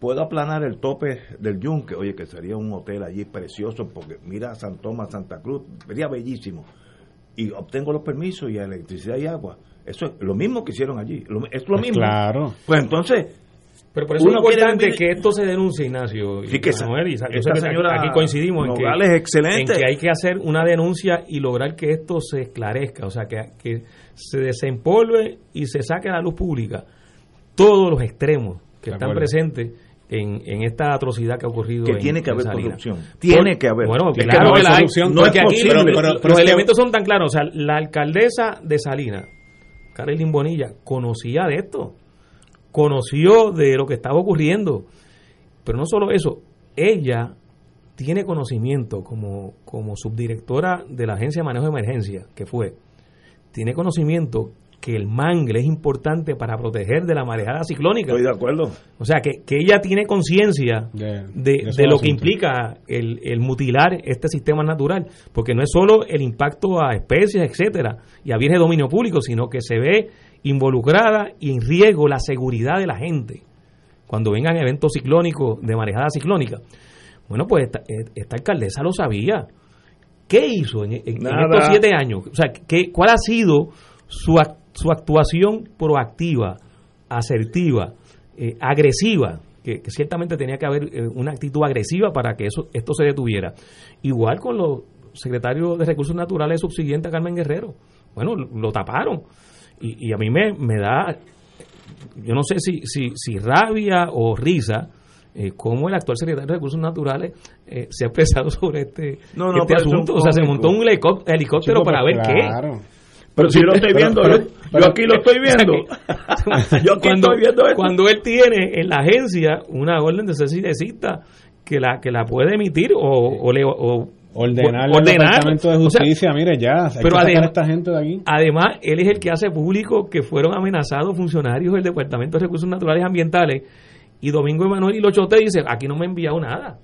puedo aplanar el tope del yunque, oye, que sería un hotel allí precioso, porque mira San Tomás, Santa Cruz, sería bellísimo y obtengo los permisos y electricidad y agua. Eso es lo mismo que hicieron allí. Es lo mismo. Claro. Pues entonces, Pero por eso Uno es importante quiere que esto se denuncie, Ignacio. y Sí, que esa- Manuel, y sa- yo esta sé que señora aquí coincidimos en que, es excelente. en que hay que hacer una denuncia y lograr que esto se esclarezca, o sea, que, que se desempolve y se saque a la luz pública todos los extremos que De están acuerdo. presentes en, en esta atrocidad que ha ocurrido. Que en- tiene que en haber corrupción. Tiene Por- que haber. Bueno, Es claro no que hay. solución, No, no es aquí posible, los, pero- los elementos son tan claros. O sea, la alcaldesa de Salinas, Carolyn Bonilla, conocía de esto conoció de lo que estaba ocurriendo. Pero no solo eso, ella tiene conocimiento como, como subdirectora de la Agencia de Manejo de Emergencia, que fue, tiene conocimiento que el mangle es importante para proteger de la marejada ciclónica. estoy de acuerdo. O sea, que, que ella tiene conciencia De- de, de lo que implica el, el mutilar este sistema natural, porque no es solo el impacto a especies, etcétera, y a bienes de dominio público, sino que se ve involucrada y en riesgo la seguridad de la gente cuando vengan eventos ciclónicos de marejada ciclónica. Bueno, pues esta, eh, esta alcaldesa lo sabía. ¿Qué hizo en, en- en Nada. estos siete años? O sea, ¿qué, ¿cuál ha sido su, su actuación proactiva, asertiva, eh, agresiva? Que, que ciertamente tenía que haber eh, una actitud agresiva para que eso esto se detuviera. Igual con los secretario de Recursos Naturales subsiguiente a Carmen Guerrero. Bueno, lo taparon. Y, y a mí me, me da, yo no sé si, si, si rabia o risa, eh, cómo el actual secretario de Recursos Naturales eh, se ha expresado sobre este, No, no, este asunto. un O sea, se montó un helicó- helicóptero Chico, para pues ver claro. Pero si yo lo estoy viendo, yo, yo aquí lo estoy viendo. yo aquí cuando, estoy viendo esto. cuando él tiene en la agencia una orden de desista que la que la puede emitir o, o le o- Ordenar, al Departamento de O sea, Justicia, mire, ya, hay pero que además- a esta gente de aquí. Además, él es el que hace público que fueron amenazados funcionarios del Departamento de Recursos Naturales y Ambientales y Domingo Emanuel y Lochote dice, aquí no me ha enviado nada.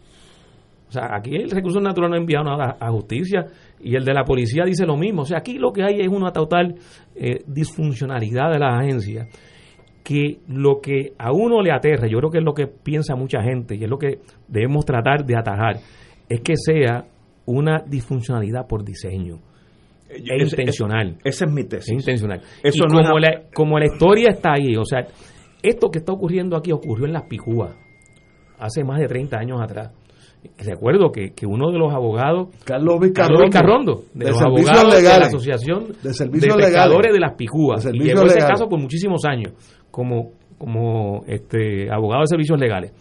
O sea, aquí el Recursos Naturales no ha enviado nada a justicia y el de la policía dice lo mismo. O sea, aquí lo que hay es una total eh, disfuncionalidad de la agencia que lo que a uno le aterra, yo creo que es lo que piensa mucha gente y es lo que debemos tratar de atajar, es que sea una disfuncionalidad por diseño. Es Ese- intencional. Esa es mi Es tesis. intencional. Eso y no es como, a- la, como la historia está ahí, o sea, esto que está ocurriendo aquí ocurrió en las Picúas hace más de 30 años atrás. Recuerdo que, que uno de los abogados, Carlos Carlos Vizcarrondo, Vizcarrondo, de, de los abogados de la. Asociación De de, servicios Pescadores legales. de las Picúas, De y llevó ese caso por muchísimos años como, como este abogado de servicios legales.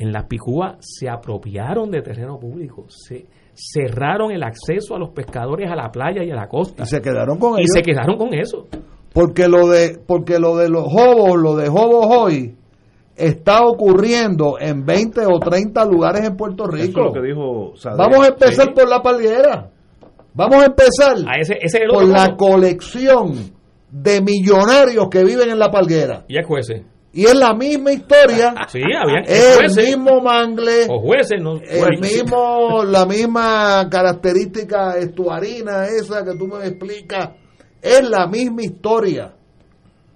En las Picúas se apropiaron de terreno público, se cerraron el acceso a los pescadores a la playa y a la costa. Y se quedaron con Y ellos. se quedaron con eso. Porque lo de porque lo de los hobos, lo de hobos hoy está ocurriendo en 20 o 30 lugares en Puerto Eso es Rico. lo que dijo. Vamos a empezar Sí. por la palguera. Vamos a empezar A ese, ese es el por la colección de millonarios que viven en la palguera. Y es jueces. Y es la misma historia, Sí, el jueces mismo mangle, o jueces, no el mismo, la misma característica estuarina esa que tú me explicas, es la misma historia.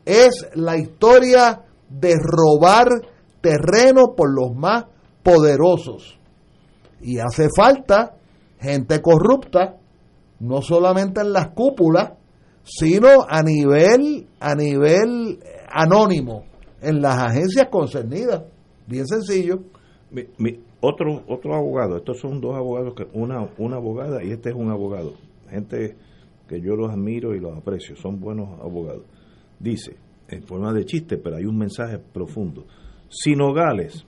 Es la historia de robar terreno por los más poderosos. Y hace falta gente corrupta, no solamente en las cúpulas, sino a nivel, a nivel anónimo, en las agencias concernidas. Bien sencillo. Mi- mi- otro otro abogado, estos son dos abogados, que una, una abogada y este es un abogado. Gente que yo los admiro y los aprecio, son buenos abogados. Dice, en forma de chiste, pero hay un mensaje profundo. Si Nogales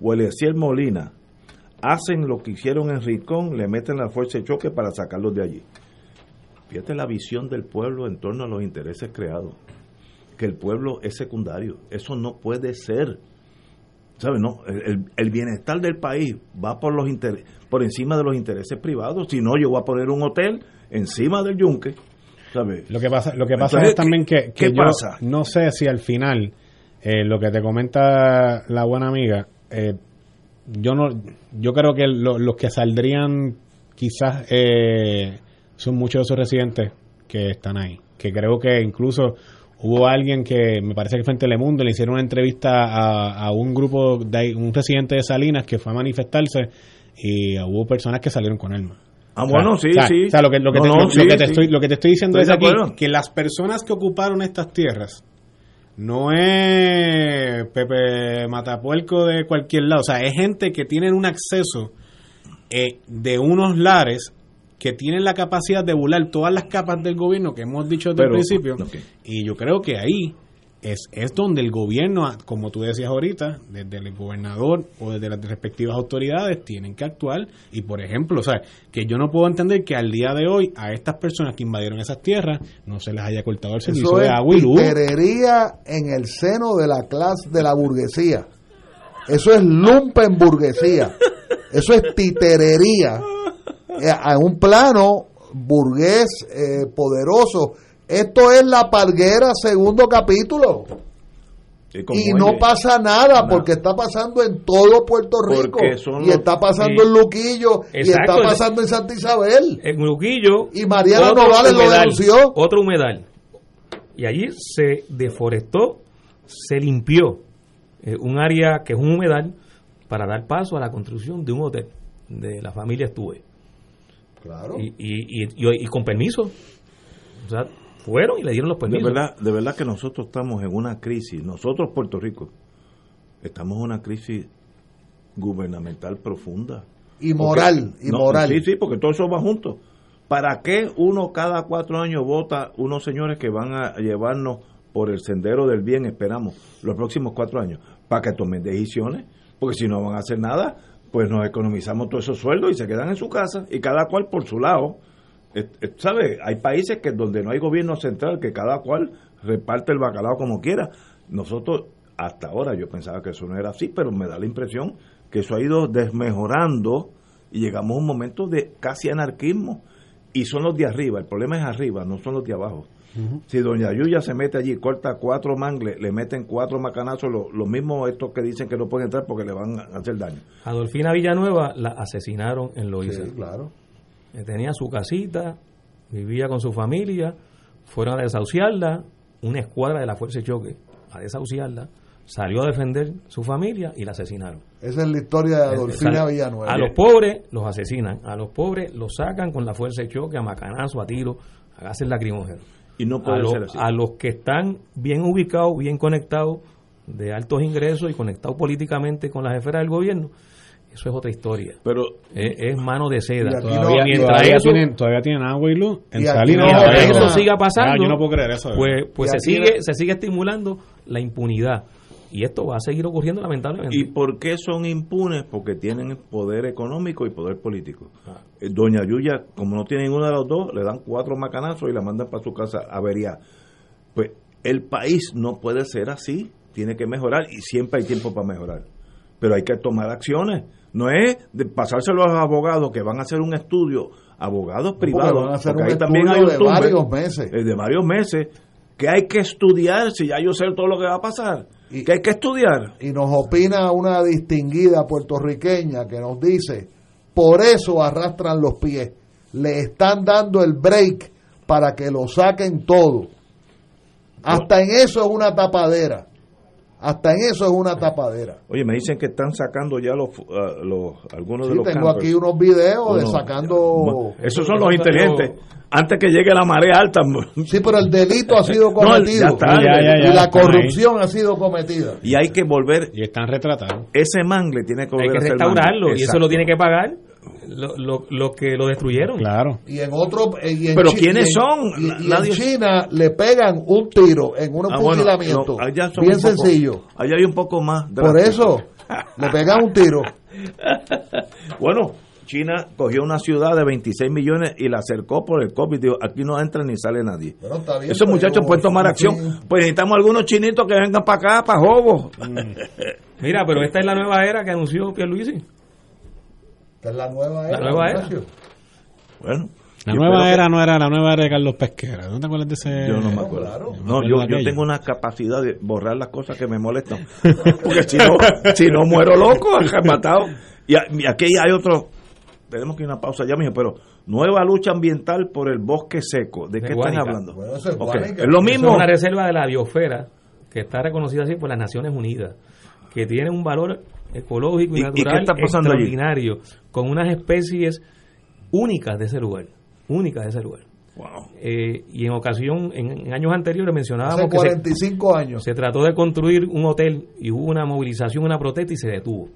o Eliezer Molina hacen lo que hicieron en Rincón, le meten la fuerza de choque para sacarlos de allí. Fíjate la visión del pueblo en torno a los intereses creados. Que el pueblo es secundario. Eso no puede ser. ¿Sabes? No, el, bienestar del país va por los inter- por encima de los intereses privados. Si no, yo voy a poner un hotel encima del yunque. ¿Sabes? Lo que pasa, lo que pasa Entonces, es también que, ¿qué que yo pasa? no sé si al final eh, lo que te comenta la buena amiga, eh, yo no, yo creo que lo- los que saldrían quizás eh, son muchos de esos residentes que están ahí, que creo que incluso hubo alguien que me parece que fue en Telemundo le hicieron una entrevista a, a un grupo de un residente de Salinas que fue a manifestarse y hubo personas que salieron con armas. Ah, bueno, sí, o sea, sí. o sea, lo que, lo que No, te, no, lo- que te sí. estoy, lo que te estoy diciendo Estoy es aquí acuerdo. que las personas que ocuparon estas tierras no es Pepe Matapuerco de cualquier lado, o sea, es gente que tienen un acceso eh, de unos lares que tienen la capacidad de burlar todas las capas del gobierno que hemos dicho desde Pero, el principio. Y yo creo que ahí es, es donde el gobierno, como tú decías ahorita, desde el gobernador o desde las respectivas autoridades, tienen que actuar. Y por ejemplo, o sea, que yo no puedo entender que al día de hoy a estas personas que invadieron esas tierras no se les haya cortado el servicio Eso de agua y luz. titerería en el seno de la clase de la burguesía. Eso es lumpen burguesía. Eso es titerería a un plano burgués eh, poderoso. Esto es la palguera segundo capítulo. Y no pasa nada porque está pasando en todo Puerto Rico. Y está pasando en Luquillo. Y está pasando en Santa Isabel. En Luquillo. Y Mariana otro Nogales lo denunció. Otro humedal. Y allí se deforestó, se limpió eh, un área que es un humedal para dar paso a la construcción de un hotel de la familia Estuve. Claro. Y, y, y, y- y con permiso. O sea, fueron y le dieron los De permisos. verdad, de verdad que nosotros estamos en una crisis, nosotros Puerto Rico, estamos en una crisis gubernamental profunda. Y moral, y No, moral. Sí, sí, porque todo eso va junto. ¿Para qué uno cada cuatro años vota unos señores que van a llevarnos por el sendero del bien, esperamos, los próximos cuatro años? Para que tomen decisiones, porque si no van a hacer nada, pues nos economizamos todos esos sueldos y se quedan en su casa y cada cual por su lado. ¿Sabe? Hay países que donde no hay gobierno central, que cada cual reparte el bacalao como quiera. Nosotros, hasta ahora, yo pensaba que eso no era así, pero me da la impresión que eso ha ido desmejorando y llegamos a un momento de casi anarquismo. Y son los de arriba, el problema es arriba, no son los de abajo. Si doña Yuya se mete allí, corta cuatro mangles, le meten cuatro macanazos, lo- los mismos estos que dicen que no pueden entrar porque le van a hacer daño. Adolfina Villanueva la asesinaron en Loíza. Sí, claro. Eh, Tenía su casita, vivía con su familia, fueron a desahuciarla, una escuadra de la Fuerza de Choque a desahuciarla, salió a defender su familia y la asesinaron. Esa es la historia de Adolfina Villanueva. A los pobres los asesinan, a los pobres los sacan con la Fuerza de Choque, a macanazo, a tiro, a gases lacrimógenos. Y no A, puede los- ser así. a los que están bien ubicados, bien conectados, de altos ingresos y conectados políticamente con las esferas del gobierno, eso es otra historia. Pero es, es mano de seda. Todavía, mientras todavía eso, tienen, todavía tienen agua y luz en Y no Atillo. eso siga pasando, Ah, yo no puedo creer eso. pues, pues se sigue no- se sigue estimulando la impunidad y esto va a seguir ocurriendo lamentablemente. ¿Y por qué son impunes? Porque tienen poder económico y poder político. Ah. Eh, Doña Yuya, como no tiene ninguno de los dos, le dan cuatro macanazos y la mandan para su casa a averiar. Pues el país no puede ser así, tiene que mejorar y siempre hay tiempo para mejorar. Pero hay que tomar acciones. No es de pasárselo a los abogados que van a hacer un estudio, abogados privados, van a hacer porque un ahí también hay de tumbe, varios meses. eh, de varios meses, que hay que estudiar, si ya yo sé todo lo que va a pasar, Y- que hay que estudiar. Y nos opina una distinguida puertorriqueña que nos dice, por eso arrastran los pies, le están dando el break para que lo saquen todo. Hasta en eso es una tapadera. Hasta en eso es una tapadera. Oye, me dicen que están sacando ya los, ah, los algunos de Sí, los tengo campers. aquí unos videos de sacando... Bueno, esos son los inteligentes. Antes que llegue la marea alta. Sí, pero el delito ha sido No, ya cometido. está. Ya, ya, ya, y la ahí. corrupción ha sido cometida. Y hay que volver. Y están retratados. Ese mangle tiene que Hay volver que ser restaurarlo y eso lo tiene que pagar lo- lo- los que lo destruyeron. Claro. Y en otro... eh, y en Pero Chi- ¿quiénes y en- son? Y, nadie- en China le pegan un tiro en un Ah, bueno, fusilamiento. no, allá son bien un poco- sencillo. Allá hay un poco más. Por eso le pegan un tiro. Bueno, China cogió una ciudad de 26 millones y la acercó por el COVID. Dijo, aquí no entra ni sale nadie. Bueno, está bien, Esos muchachos pueden tomar acción. Pues necesitamos algunos chinitos que vengan para acá, para Jobo. Mira, pero esta es la nueva era que anunció Pierluisi. Esta es la nueva era. La nueva era. Ignacio. Bueno. La nueva que- era no era la nueva era de Carlos Pesquera. ¿No te acuerdas de ese? Yo no me acuerdo. claro. No, yo, yo tengo una capacidad de borrar las cosas que me molestan. Porque si no, si no muero loco, matado. Y, aquí hay otro. Tenemos que ir a una pausa ya, mijo, pero nueva lucha ambiental por el bosque seco. ¿De, De qué Guánica. están hablando? Bueno, eso es. Es lo mismo. es una reserva de la biosfera que está reconocida así por las Naciones Unidas, que tiene un valor ecológico y, ¿Y- y natural qué está pasando allí? extraordinario, con unas especies únicas de ese lugar, únicas de ese lugar. Wow. Eh, y en ocasión, en, en años anteriores Hace mencionábamos que se, 45 años. se trató de construir un hotel y hubo una movilización, una protesta y se detuvo.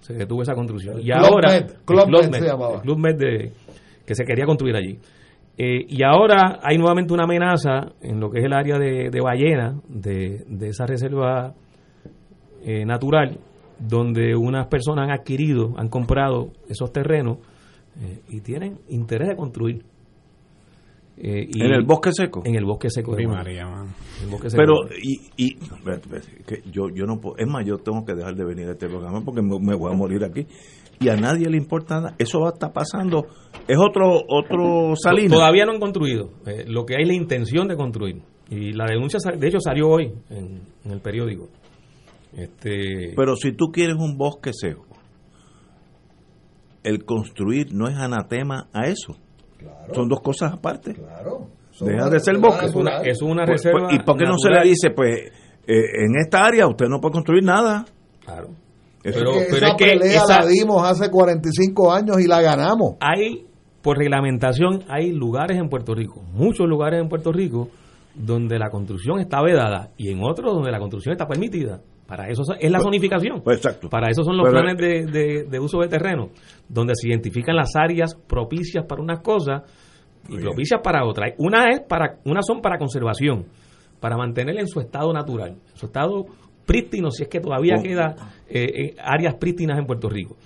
Se detuvo esa construcción. Y Club ahora, Med, el Club Club Med Med, se llamaba. el Club Med de- que se quería construir allí. Eh, y ahora hay nuevamente una amenaza en lo que es el área de, de ballena, de, de esa reserva eh, natural, donde unas personas han adquirido, han comprado esos terrenos eh, y tienen interés de construir. Eh, y- En el bosque seco. En el bosque seco. de. María, man. El bosque seco de Pero, y, y que yo, yo no puedo, es más, yo tengo que dejar de venir a este programa porque me, me voy a morir aquí. Y a nadie le importa nada. Eso va a estar pasando. Es otro, otro Salinas. Todavía no han construido. Eh, lo que hay es la intención de construir. Y la denuncia, de hecho, salió hoy en, en el periódico. Este, Pero si tú quieres un bosque seco, el construir no es anatema a eso. Son dos cosas aparte. Claro. Deja de ser bosque. es una, es una Pues, reserva. pues, ¿Y por qué no se le dice, pues, eh, en esta área usted no puede construir nada? Claro. Eso- Pero, Que pero esa es que pelea esa- la dimos hace 45 años y la ganamos. hay, por reglamentación, hay lugares en Puerto Rico, muchos lugares en Puerto Rico, donde la construcción está vedada y en otros donde la construcción está permitida. Para eso es la zonificación. Pues exacto. Para eso son los Pero- planes de, de- de uso de terreno, donde se identifican las áreas propicias para unas cosas y propicias para otras. Una es para, una son para conservación, para mantener en su estado natural, en su estado prístino, si es que todavía Oh. queda eh, eh, áreas prístinas en Puerto Rico.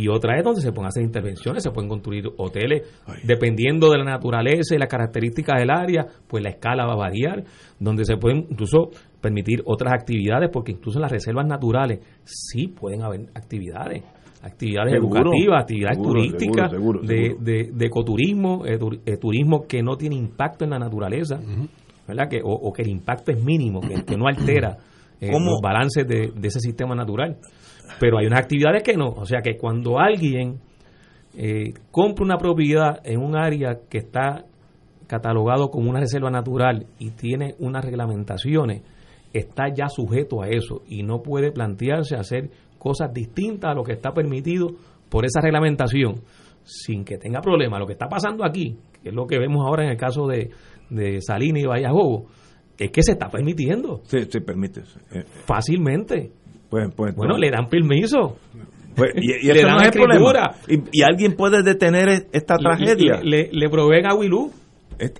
Y otra es donde se pueden hacer intervenciones, se pueden construir hoteles, dependiendo de la naturaleza y las características del área, pues la escala va a variar, donde se pueden incluso permitir otras actividades, porque incluso en las reservas naturales sí pueden haber actividades, actividades Seguro, educativas, actividades seguro, turísticas, seguro, de, de- de ecoturismo, eh, tur- eh, turismo que no tiene impacto en la naturaleza, ¿verdad? Que, o, o que el impacto es mínimo, que, que no altera eh, los balances de, de ese sistema natural. Pero hay unas actividades que no. O sea que cuando alguien eh, compra una propiedad en un área que está catalogado como una reserva natural y tiene unas reglamentaciones, está ya sujeto a eso y no puede plantearse hacer cosas distintas a lo que está permitido por esa reglamentación sin que tenga problemas. Lo que está pasando aquí, que es lo que vemos ahora en el caso de, de Salinas y Vallajobo, es que se está permitiendo Sí, sí, permite. Eh, fácilmente. Pues, pues, Bueno, no. le dan permiso. Pues, y, y le dan no es el escritura. Y, y alguien puede detener e- esta tragedia. Le, le, le proveen a Wilú.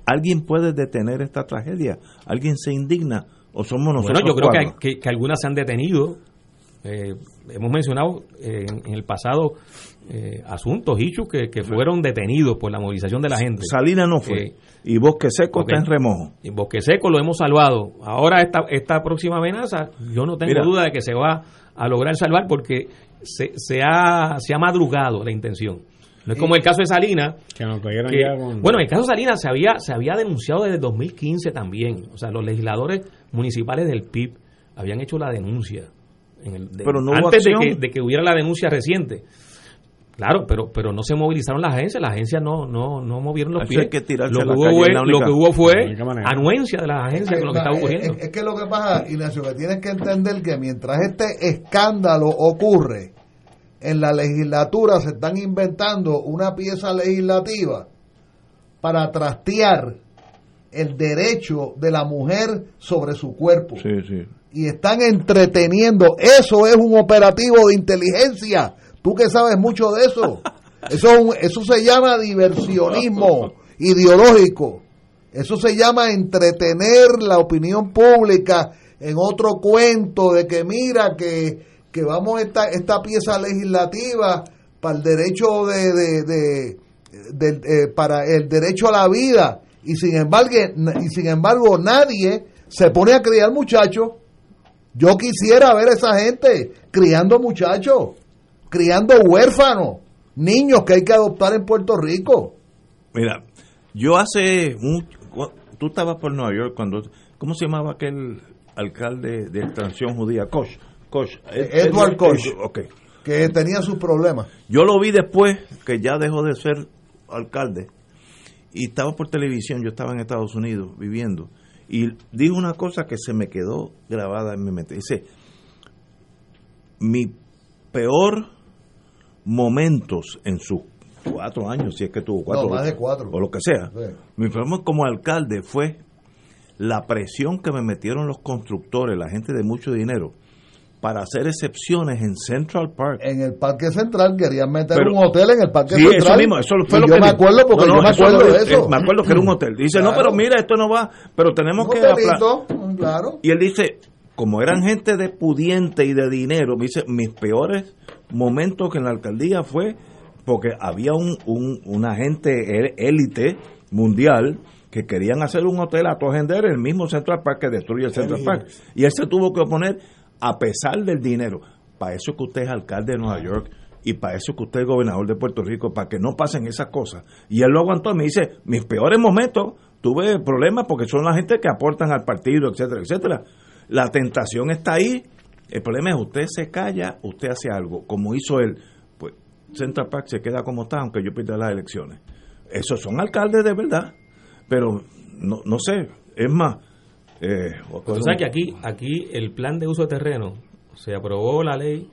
Alguien puede detener esta tragedia. Alguien se indigna. O somos nosotros. Bueno, yo creo que, que, que algunas se han detenido. Eh, hemos mencionado eh, en, en el pasado eh, asuntos, hechos que, que fueron detenidos por la movilización de la gente. Salina no fue. Y Bosque Seco ok. está en remojo. En Bosque Seco lo hemos salvado. Ahora esta, esta próxima amenaza, yo no tengo Mira. duda de que se va a lograr salvar porque se, se, ha, se ha madrugado la intención. No es como el caso de Salinas, Que nos que- ya con... bueno, en el caso de Salinas se había, se había denunciado desde 2015 también. O sea, los legisladores municipales del PIB habían hecho la denuncia. En el, de- Pero no hubo antes de que, de que hubiera la denuncia reciente. Claro, pero pero no se movilizaron las agencias, las agencias no no no movieron los Eso pies. hay que tirarse lo, que la hubo calle, fue, lo que hubo fue anuencia de las agencias con lo que estaba Es- ocurriendo. Es, es que lo que pasa, Ignacio, que tienes que entender que mientras este escándalo ocurre, en la legislatura se están inventando una pieza legislativa para trastear el derecho de la mujer sobre su cuerpo. Sí, sí. Y están entreteniendo. Eso es un operativo de inteligencia. Tú que sabes mucho de eso. Eso, eso se llama diversionismo ideológico. Eso se llama entretener la opinión pública en otro cuento de que mira que, que vamos esta, esta pieza legislativa para el derecho de, de- eh, para el derecho a la vida y sin embargo y sin embargo nadie se pone a criar muchachos yo quisiera ver a esa gente criando muchachos criando huérfanos niños que hay que adoptar en Puerto Rico Mira, yo hace mucho. Tú estabas por Nueva York cuando. ¿Cómo se llamaba aquel alcalde de extracción judía? Koch. Koch. Ed- Edward Koch. Ed- ok. que tenía sus problemas Yo lo vi después que ya dejó de ser alcalde y estaba por televisión, yo estaba en Estados Unidos viviendo y dijo una cosa que se me quedó grabada en mi mente. Dice, mi peor momentos en sus cuatro años, si es que tuvo cuatro, No, más de cuatro. o lo que sea, Sí. mi problema como alcalde fue la presión que me metieron los constructores, la gente de mucho dinero, para hacer excepciones en Central Park. en el Parque Central querían meter Pero- un hotel en el Parque Sí, Central eso mismo, eso fue Y lo yo que me acuerdo porque No, no, yo me acuerdo de eso eh, Me acuerdo que era un hotel. Dice, no, pero mira, esto no va, pero tenemos un que... hotelito claro Y él dice, como eran gente de pudiente y de dinero, me dice, mis peores momentos en la alcaldía fue porque había un, un, una gente é- élite mundial que querían hacer un hotel a en el mismo Central Park que destruye el Central Park. Y él se tuvo que oponer a pesar del dinero. Para eso que usted es alcalde de Nueva York y para eso que usted es gobernador de Puerto Rico, para que no pasen esas cosas. Y él lo aguantó y me dice, mis peores momentos tuve problemas porque son la gente que aportan al partido, etcétera, etcétera. La tentación está ahí. El problema es usted se calla, usted hace algo, como hizo él. Pues Central Park se queda como está, aunque yo pierda las elecciones. Esos son alcaldes de verdad, pero no, no sé, es más. Eh, que aquí, aquí el plan de uso de terreno se aprobó la ley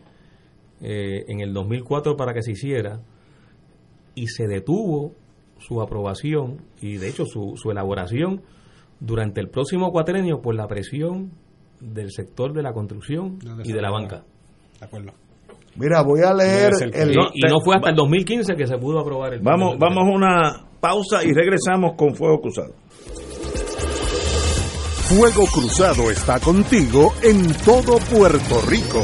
eh, en el 2004 para que se hiciera y se detuvo su aprobación y de hecho su, su elaboración durante el próximo cuatrenio por la presión del sector de la construcción y de la banca. De acuerdo. Mira, voy a leer el... Y, y no fue hasta el 2015 que se pudo aprobar el Vamos, vamos a una pausa y regresamos con Fuego Cruzado. Fuego Cruzado está contigo en todo Puerto Rico.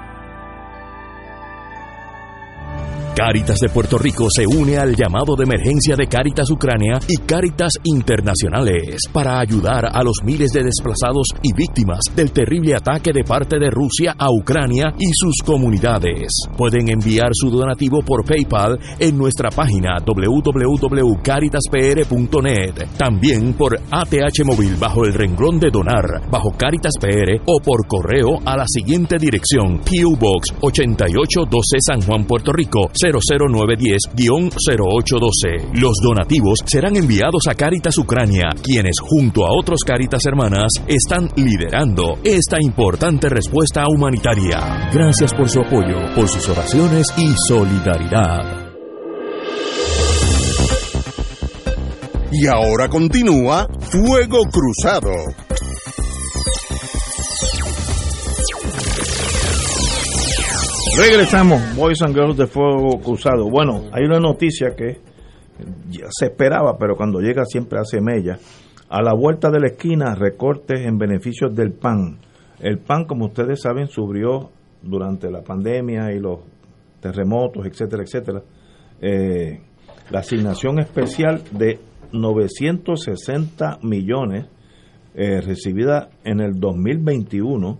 Cáritas de Puerto Rico se une al llamado de emergencia de Cáritas Ucrania y Cáritas Internacionales para ayudar a los miles de desplazados y víctimas del terrible ataque de parte de Rusia a Ucrania y sus comunidades. Pueden enviar su donativo por PayPal en nuestra página www.caritaspr.net, también por ATH móvil bajo el renglón de donar, bajo Cáritas PR o por correo a la siguiente dirección: PO Box 8812 San Juan, Puerto Rico 00910-0812. Los donativos serán enviados a Caritas Ucrania, quienes junto a otros Caritas hermanas están liderando esta importante respuesta humanitaria. Gracias por su apoyo, por sus oraciones y solidaridad. Y ahora continúa Fuego Cruzado. Regresamos, Boys and Girls de Fuego Cruzado. Bueno, hay una noticia que ya se esperaba, pero cuando llega siempre hace mella. A la vuelta de la esquina, recortes en beneficios del PAN. El PAN, como ustedes saben, subió durante la pandemia y los terremotos, etcétera, etcétera. Eh, la asignación especial de 960 millones eh, recibida en el 2021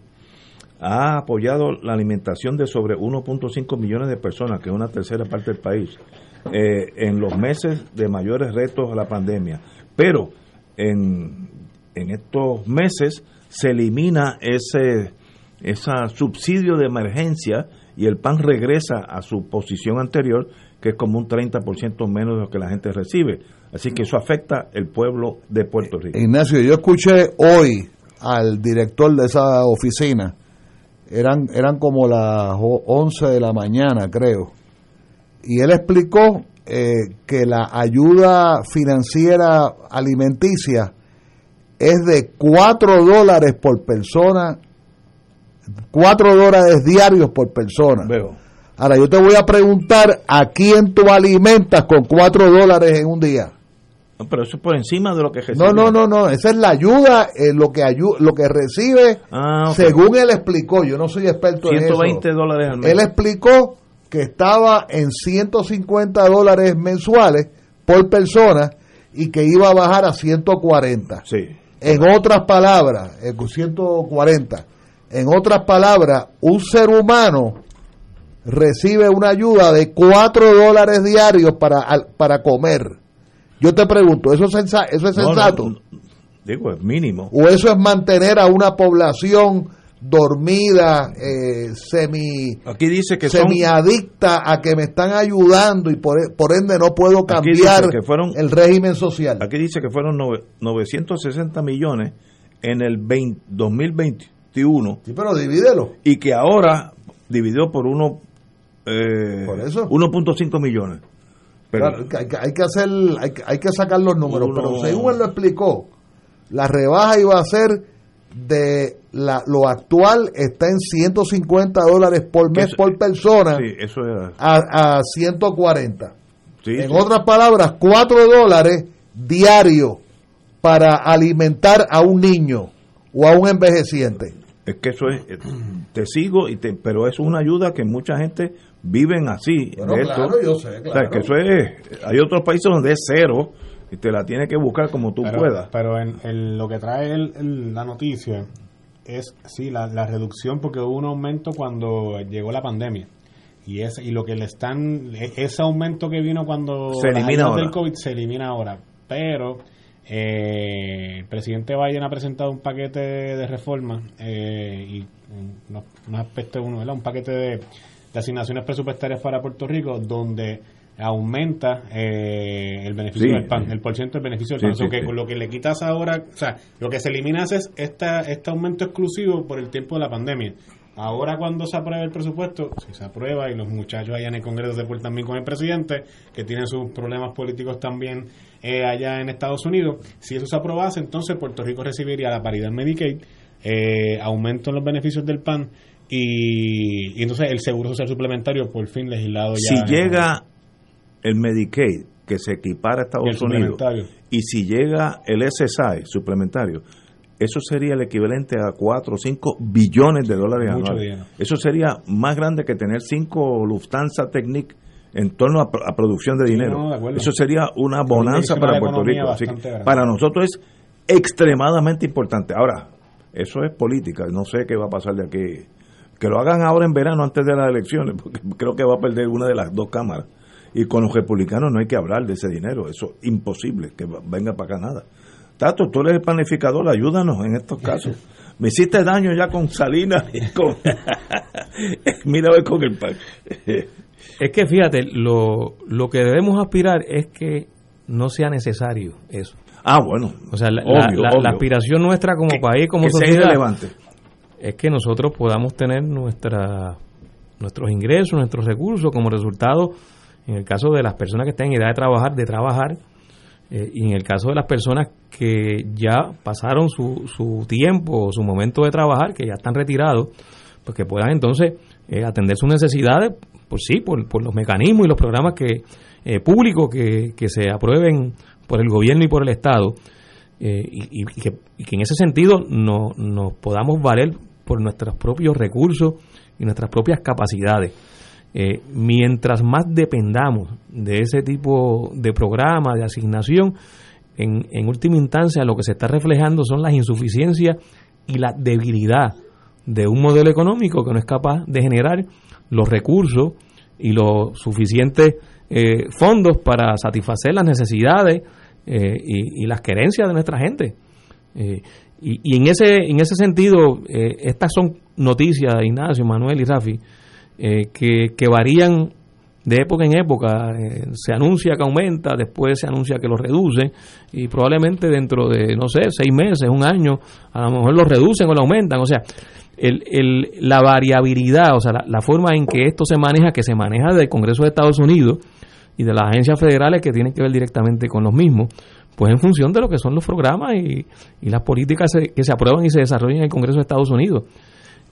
ha apoyado la alimentación de sobre 1.5 millones de personas, que es una tercera parte del país, eh, en los meses de mayores retos a la pandemia. Pero en, en estos meses se elimina ese, ese subsidio de emergencia y el PAN regresa a su posición anterior, que es como un 30% menos de lo que la gente recibe. Así que eso afecta el pueblo de Puerto Rico. Ignacio, yo escuché hoy al director de esa oficina, eran, eran como las 11 de la mañana, creo, y él explicó eh, que la ayuda financiera alimenticia es de 4 dólares por persona, 4 dólares diarios por persona. Veo. Ahora, yo te voy a preguntar, ¿a quién tú alimentas con 4 dólares en un día? Pero eso es por encima de lo que recibe. No, no, no, no, esa es la ayuda, eh, lo que ayu- lo que recibe, Ah, según él explicó, yo no soy experto en 120 eso. dólares al mes. Él explicó que estaba en 150 dólares mensuales por persona y que iba a bajar a 140. Sí. En otras palabras, eh, 140. En otras palabras, un ser humano recibe una ayuda de 4 dólares diarios para, al- para comer. Yo te pregunto, ¿eso es, sensa- eso es No, no, sensato? no, digo, es mínimo. ¿O eso es mantener a una población dormida, eh, semi, Aquí dice que son semiadicta a que me están ayudando y por, e- por ende no puedo cambiar que fueron- el régimen social? Aquí dice que fueron nove- 960 millones en el 20 2021 Sí, pero divídelo. y que ahora dividió por uno eh, Por eso. 1.5 millones. Pero Claro, hay, que- hay que hacer, hay, que- hay que sacar los números, Uno- pero según él lo explicó, la rebaja iba a ser de la, lo actual está en 150 dólares por mes Eso- por persona sí, eso era. a, a 140. sí, en sí. otras palabras, 4 dólares diarios para alimentar a un niño o a un envejeciente. Es que eso es, eh, te sigo, y te, pero es una ayuda que mucha gente viven así. Bueno, de esto. claro, yo sé, O sea, que eso es, hay otros países donde es cero y te la tienes que buscar como tú pero, puedas. Pero en, en lo que trae el- la noticia es, sí, la, la reducción porque hubo un aumento cuando llegó la pandemia. Y, es, y lo que le están, e- ese aumento que vino cuando Se elimina ahora. del COVID se elimina ahora. Pero eh, el presidente Biden ha presentado un paquete de reforma eh, y unos, unos aspectos, uno, ¿verdad? un paquete de, de asignaciones presupuestarias para Puerto Rico donde aumenta eh, el beneficio Sí. del PAN, el porcentaje del beneficio del PAN. sí, O sea, que con lo que le quitas ahora, o sea, lo que se elimina es esta, este aumento exclusivo por el tiempo de la pandemia. Ahora cuando se apruebe el presupuesto, si se aprueba y los muchachos allá en el Congreso se portan bien con el presidente, que tiene sus problemas políticos también eh, allá en Estados Unidos, si eso se aprobase, entonces Puerto Rico recibiría la paridad en Medicaid, eh, aumento en los beneficios del PAN y, y entonces el seguro social suplementario por fin legislado ya. si llega el Medicaid que se equipara a Estados Unidos y si llega el SSI suplementario, eso sería el equivalente a 4 o 5 billones de dólares anuales. Eso sería más grande que tener 5 Lufthansa Technic en torno a, pro- a producción de Sí, dinero. no, de acuerdo. eso sería una bonanza para Puerto Rico. Así que para nosotros es extremadamente importante. Ahora, eso es política, no sé qué va a pasar de aquí. Que lo hagan ahora en verano antes de las elecciones, porque creo que va a perder una de las dos cámaras. Y con los republicanos no hay que hablar de ese dinero, eso es imposible que venga para acá nada. Tato, tú eres el planificador, ayúdanos en estos casos. Me hiciste daño ya con Salinas y con... Mira a ver con el pan. Es que fíjate, lo, lo que debemos aspirar es que no sea necesario eso. Ah, bueno. O sea, la, Obvio, la- la- obvio. la aspiración nuestra como Que- país, como que sea sociedad, irrelevante. Es que nosotros podamos tener nuestra, nuestros ingresos, nuestros recursos como resultado, en el caso de las personas que están en edad de trabajar, de trabajar, eh, y en el caso de las personas que ya pasaron su, su tiempo o su momento de trabajar, que ya están retirados, pues que puedan entonces eh, atender sus necesidades, pues sí, por, por los mecanismos y los programas que eh, públicos que, que se aprueben por el gobierno y por el Estado, eh, y, que, y que en ese sentido no, nos podamos valer por nuestros propios recursos y nuestras propias capacidades. Eh, mientras más dependamos de ese tipo de programa, de asignación, en, en última instancia lo que se está reflejando son las insuficiencias y la debilidad de un modelo económico que no es capaz de generar los recursos y los suficientes eh, fondos para satisfacer las necesidades eh, y, las querencias de nuestra gente. Y, y en ese en ese sentido, eh, estas son noticias, Ignacio, Manuel y Rafi, eh, que, que varían de época en época. Eh, se anuncia que aumenta, después se anuncia que lo reduce, y probablemente dentro de, no sé, seis meses, un año, a lo mejor lo reducen o lo aumentan. O sea, el, el, la variabilidad, o sea, la, la forma en que esto se maneja, que se maneja del Congreso de Estados Unidos y de las agencias federales que tienen que ver directamente con los mismos, pues en función de lo que son los programas y, y las políticas se- que se aprueban y se desarrollan en el Congreso de Estados Unidos.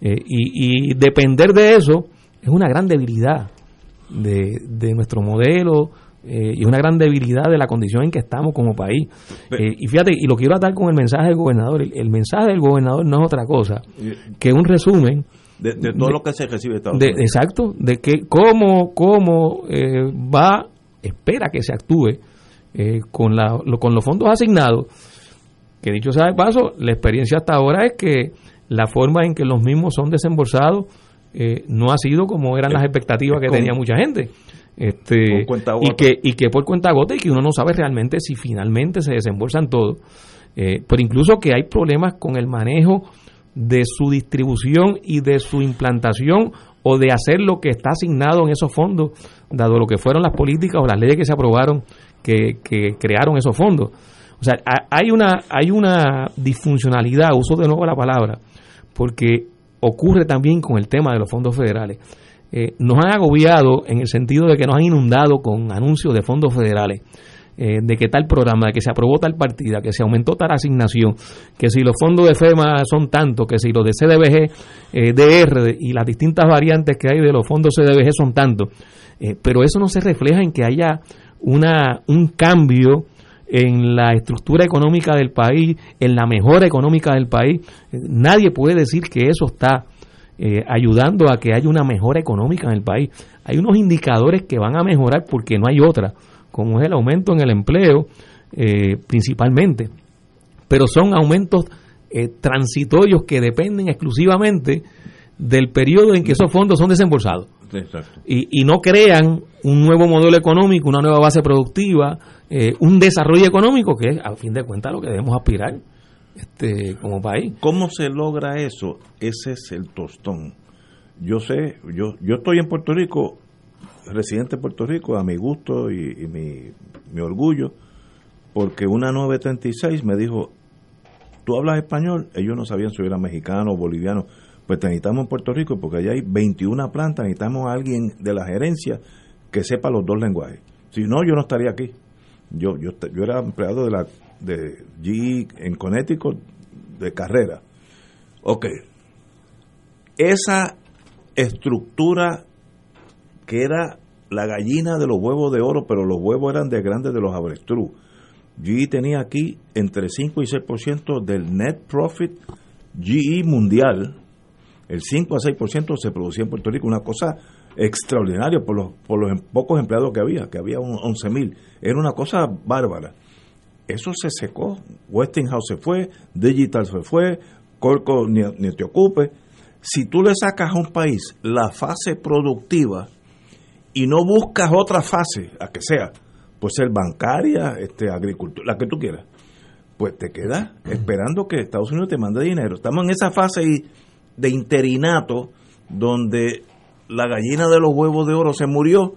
Eh, y, y depender de eso es una gran debilidad de, de nuestro modelo eh, y una gran debilidad de la condición en que estamos como país. Eh, y fíjate, y lo quiero atar con el mensaje del gobernador. El, mensaje del gobernador no es otra cosa que un resumen. De, todo lo que se recibe de Estados Unidos. Exacto, de que cómo, cómo eh, va, espera que se actúe con, la, con los fondos asignados. Que dicho sea de paso, la experiencia hasta ahora es que la forma en que los mismos son desembolsados no ha sido como eran las expectativas que tenía mucha gente este y que y que por cuenta gota y que uno no sabe realmente si finalmente se desembolsan todo eh, pero incluso que hay problemas con el manejo de su distribución y de su implantación o de hacer lo que está asignado en esos fondos dado lo que fueron las políticas o las leyes que se aprobaron que, crearon esos fondos o sea hay una hay una disfuncionalidad uso de nuevo la palabra porque ocurre también con el tema de los fondos federales eh, nos han agobiado en el sentido de que nos han inundado con anuncios de fondos federales. Eh, de que tal programa, de que se aprobó tal partida, que se aumentó tal asignación, que si los fondos de FEMA son tantos, que si los de CDBG, eh, DR y las distintas variantes que hay de los fondos CDBG son tantos. pero eso no se refleja en que haya una, un cambio en la estructura económica del país, en la mejora económica del país. nadie puede decir que eso está eh, ayudando a que haya una mejora económica en el país. Hay unos indicadores que van a mejorar porque no hay otra, como es el aumento en el empleo eh, principalmente, pero son aumentos eh, transitorios que dependen exclusivamente del periodo en que esos fondos son desembolsados. Y, y, no crean un nuevo modelo económico, una nueva base productiva, un desarrollo económico que es, a fin de cuentas, lo que debemos aspirar este, como país. ¿Cómo se logra eso? Ese es el tostón. Yo sé, yo, yo estoy en Puerto Rico, residente de Puerto Rico, a mi gusto y, mi, mi orgullo, porque una 936 me dijo, ¿tú hablas español? Ellos no sabían si era mexicano o boliviano. Pues necesitamos en Puerto Rico porque allá hay 21 plantas, necesitamos a alguien de la gerencia que sepa los dos lenguajes. Si no, yo no estaría aquí. Yo, yo, yo era empleado de la de G en Connecticut de carrera. Ok. Esa estructura que era la gallina de los huevos de oro, pero los huevos eran de grandes de los avestruz. GE tenía aquí entre 5 y 6% del net profit GE mundial. El 5 a 6% se producía en Puerto Rico, una cosa extraordinaria por los, por los pocos empleados que había, que había 11 mil. Era una cosa bárbara eso se secó. Westinghouse se fue, Digital se fue, Corco ni, te ocupe. Si tú le sacas a un país la fase productiva y no buscas otra fase, a que sea, pues ser bancaria, este, agricultura, la que tú quieras, pues te quedas esperando que Estados Unidos te mande dinero. Estamos en esa fase de interinato donde la gallina de los huevos de oro se murió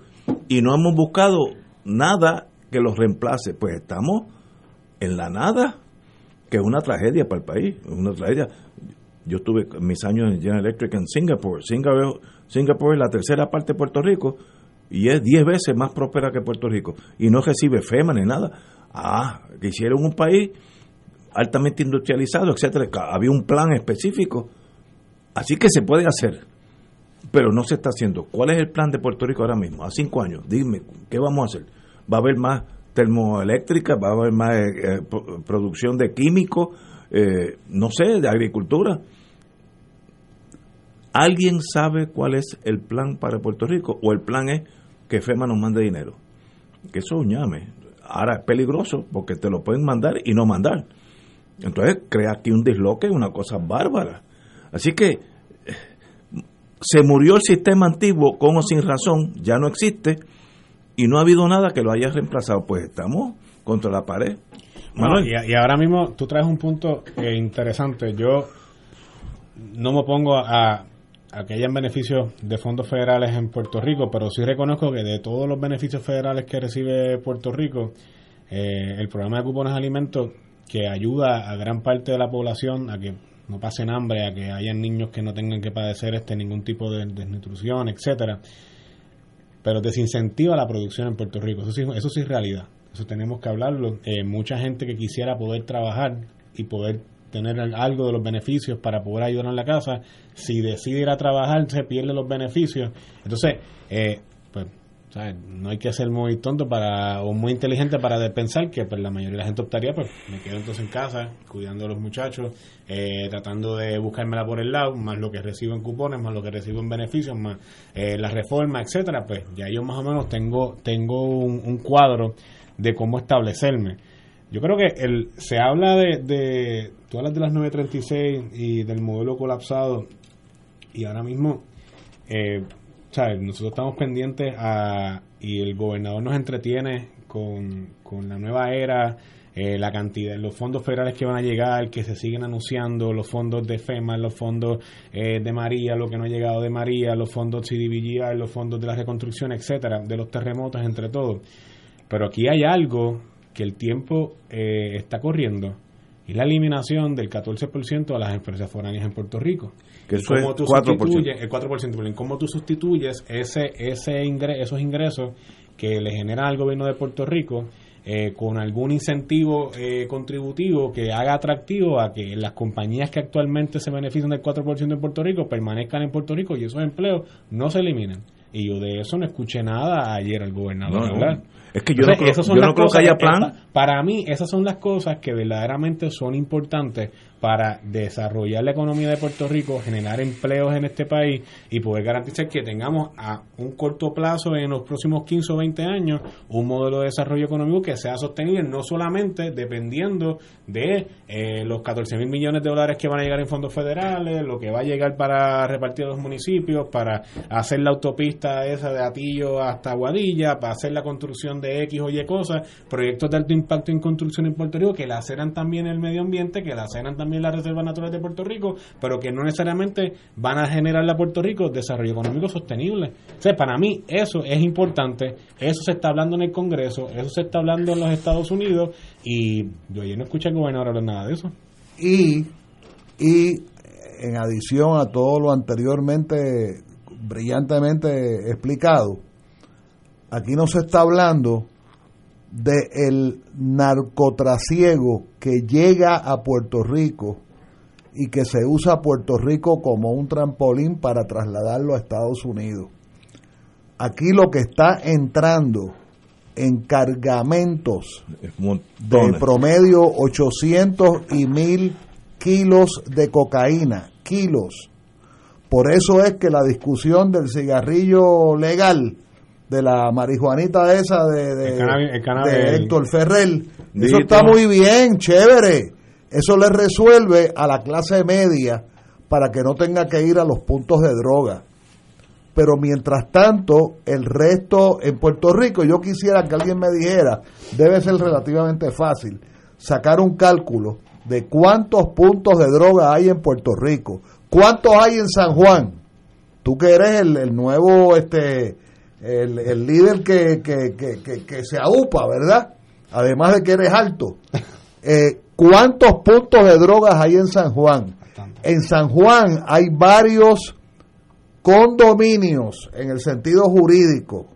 y no hemos buscado nada que los reemplace. Pues estamos en la nada, que es una tragedia para el país, una tragedia. Yo estuve mis años en General Electric en Singapur. Singapur, Singapur es la tercera parte de Puerto Rico y es diez veces más próspera que Puerto Rico y no recibe FEMA ni nada. Ah, que hicieron un país altamente industrializado, etcétera. Había un plan específico. Así que se puede hacer, pero no se está haciendo. ¿Cuál es el plan de Puerto Rico ahora mismo? A cinco años, dime, ¿qué vamos a hacer? ¿Va a haber más termoeléctrica, va a haber más eh, eh, producción de químicos, eh, no sé, de agricultura. ¿Alguien sabe cuál es el plan para Puerto Rico? ¿O el plan es que FEMA nos mande dinero? Que eso llame. Ahora es peligroso porque te lo pueden mandar y no mandar. Entonces crea aquí un disloque, una cosa bárbara. Así que se murió el sistema antiguo con o sin razón, ya no existe y no ha habido nada que lo haya reemplazado, pues estamos contra la pared. y, ahora mismo tú traes un punto eh, interesante. Yo no me opongo a, a, que hayan beneficios de fondos federales en Puerto Rico, pero sí reconozco que de todos los beneficios federales que recibe Puerto Rico, eh, el programa de cupones de alimentos, que ayuda a gran parte de la población a que no pasen hambre, a que hayan niños que no tengan que padecer este ningún tipo de desnutrición, etcétera pero desincentiva la producción en Puerto Rico. Eso sí, eso sí es realidad. Eso tenemos que hablarlo. Eh, mucha gente que quisiera poder trabajar y poder tener algo de los beneficios para poder ayudar en la casa, si decide ir a trabajar, se pierde los beneficios. Entonces, eh, No hay que ser muy tonto para o muy inteligente para pensar que pues, la mayoría de la gente optaría, pues me quedo entonces en casa, cuidando a los muchachos, eh, tratando de buscármela por el lado, más lo que recibo en cupones, más lo que recibo en beneficios, más eh, la reforma, etcétera, pues ya yo más o menos tengo, tengo un, un cuadro de cómo establecerme. Yo creo que el, se habla de, de, tú hablas de las 936 y del modelo colapsado y ahora mismo, eh, nosotros estamos pendientes a, y el gobernador nos entretiene con, la nueva era, eh, la cantidad, los fondos federales que van a llegar, que se siguen anunciando, los fondos de FEMA, los fondos eh, de María, lo que no ha llegado de María, los fondos CDBGI, los fondos de la reconstrucción, etcétera, de los terremotos, entre todos. Pero aquí hay algo que el tiempo eh, está corriendo y la eliminación del 14% a las empresas foráneas en Puerto Rico. Que eso ¿Cómo es tú 4%. sustituyes- el 4%, perdón, ¿cómo tú sustituyes ese, ese ingre- esos ingresos que le genera al gobierno de Puerto Rico eh, con algún incentivo eh, contributivo que haga atractivo a que las compañías que actualmente se benefician del 4% en Puerto Rico permanezcan en Puerto Rico y esos empleos no se eliminen? Y yo de eso no escuché nada ayer al gobernador No, no. hablar. Es que yo no creo- yo no creo que haya plan. para mí, esas son las cosas que verdaderamente son importantes para desarrollar la economía de Puerto Rico, generar empleos en este país y poder garantizar que tengamos a un corto plazo, en los próximos 15 o 20 años, un modelo de desarrollo económico que sea sostenible, no solamente dependiendo de eh, los 14 mil millones de dólares que van a llegar en fondos federales, lo que va a llegar para repartir a los municipios, para hacer la autopista esa de Atillo hasta Aguadilla, para hacer la construcción de X o Y cosas, proyectos de alto impacto en construcción en Puerto Rico que la aceran también el medio ambiente, que la aceran también las reservas naturales de Puerto Rico, pero que no necesariamente van a generar a Puerto Rico desarrollo económico sostenible. O para mí eso es importante, eso se está hablando en el Congreso, eso se está hablando en los Estados Unidos y yo ayer no escuché al gobernador hablar nada de eso. y, y en adición a todo lo anteriormente brillantemente explicado, aquí no se está hablando de el narcotrasiego que llega a Puerto Rico y que se usa a Puerto Rico como un trampolín para trasladarlo a Estados Unidos. Aquí lo que está entrando en cargamentos de promedio 800 y 1000 kilos de cocaína, kilos. Por eso es que la discusión del cigarrillo legal, de la marihuanita esa de, de, El cannabis- el cannabis- de Héctor Ferrer, eso está muy bien, chévere. Eso le resuelve a la clase media para que no tenga que ir a los puntos de droga. Pero mientras tanto, el resto en Puerto Rico, yo quisiera que alguien me dijera, debe ser relativamente fácil, sacar un cálculo de cuántos puntos de droga hay en Puerto Rico, cuántos hay en San Juan. Tú que eres el, el nuevo, este, el, el líder que, que, que, que- se aupa, ¿verdad? Además de que eres alto. Eh, ¿Cuántos puntos de drogas hay en San Juan? En San Juan hay varios condominios en el sentido jurídico,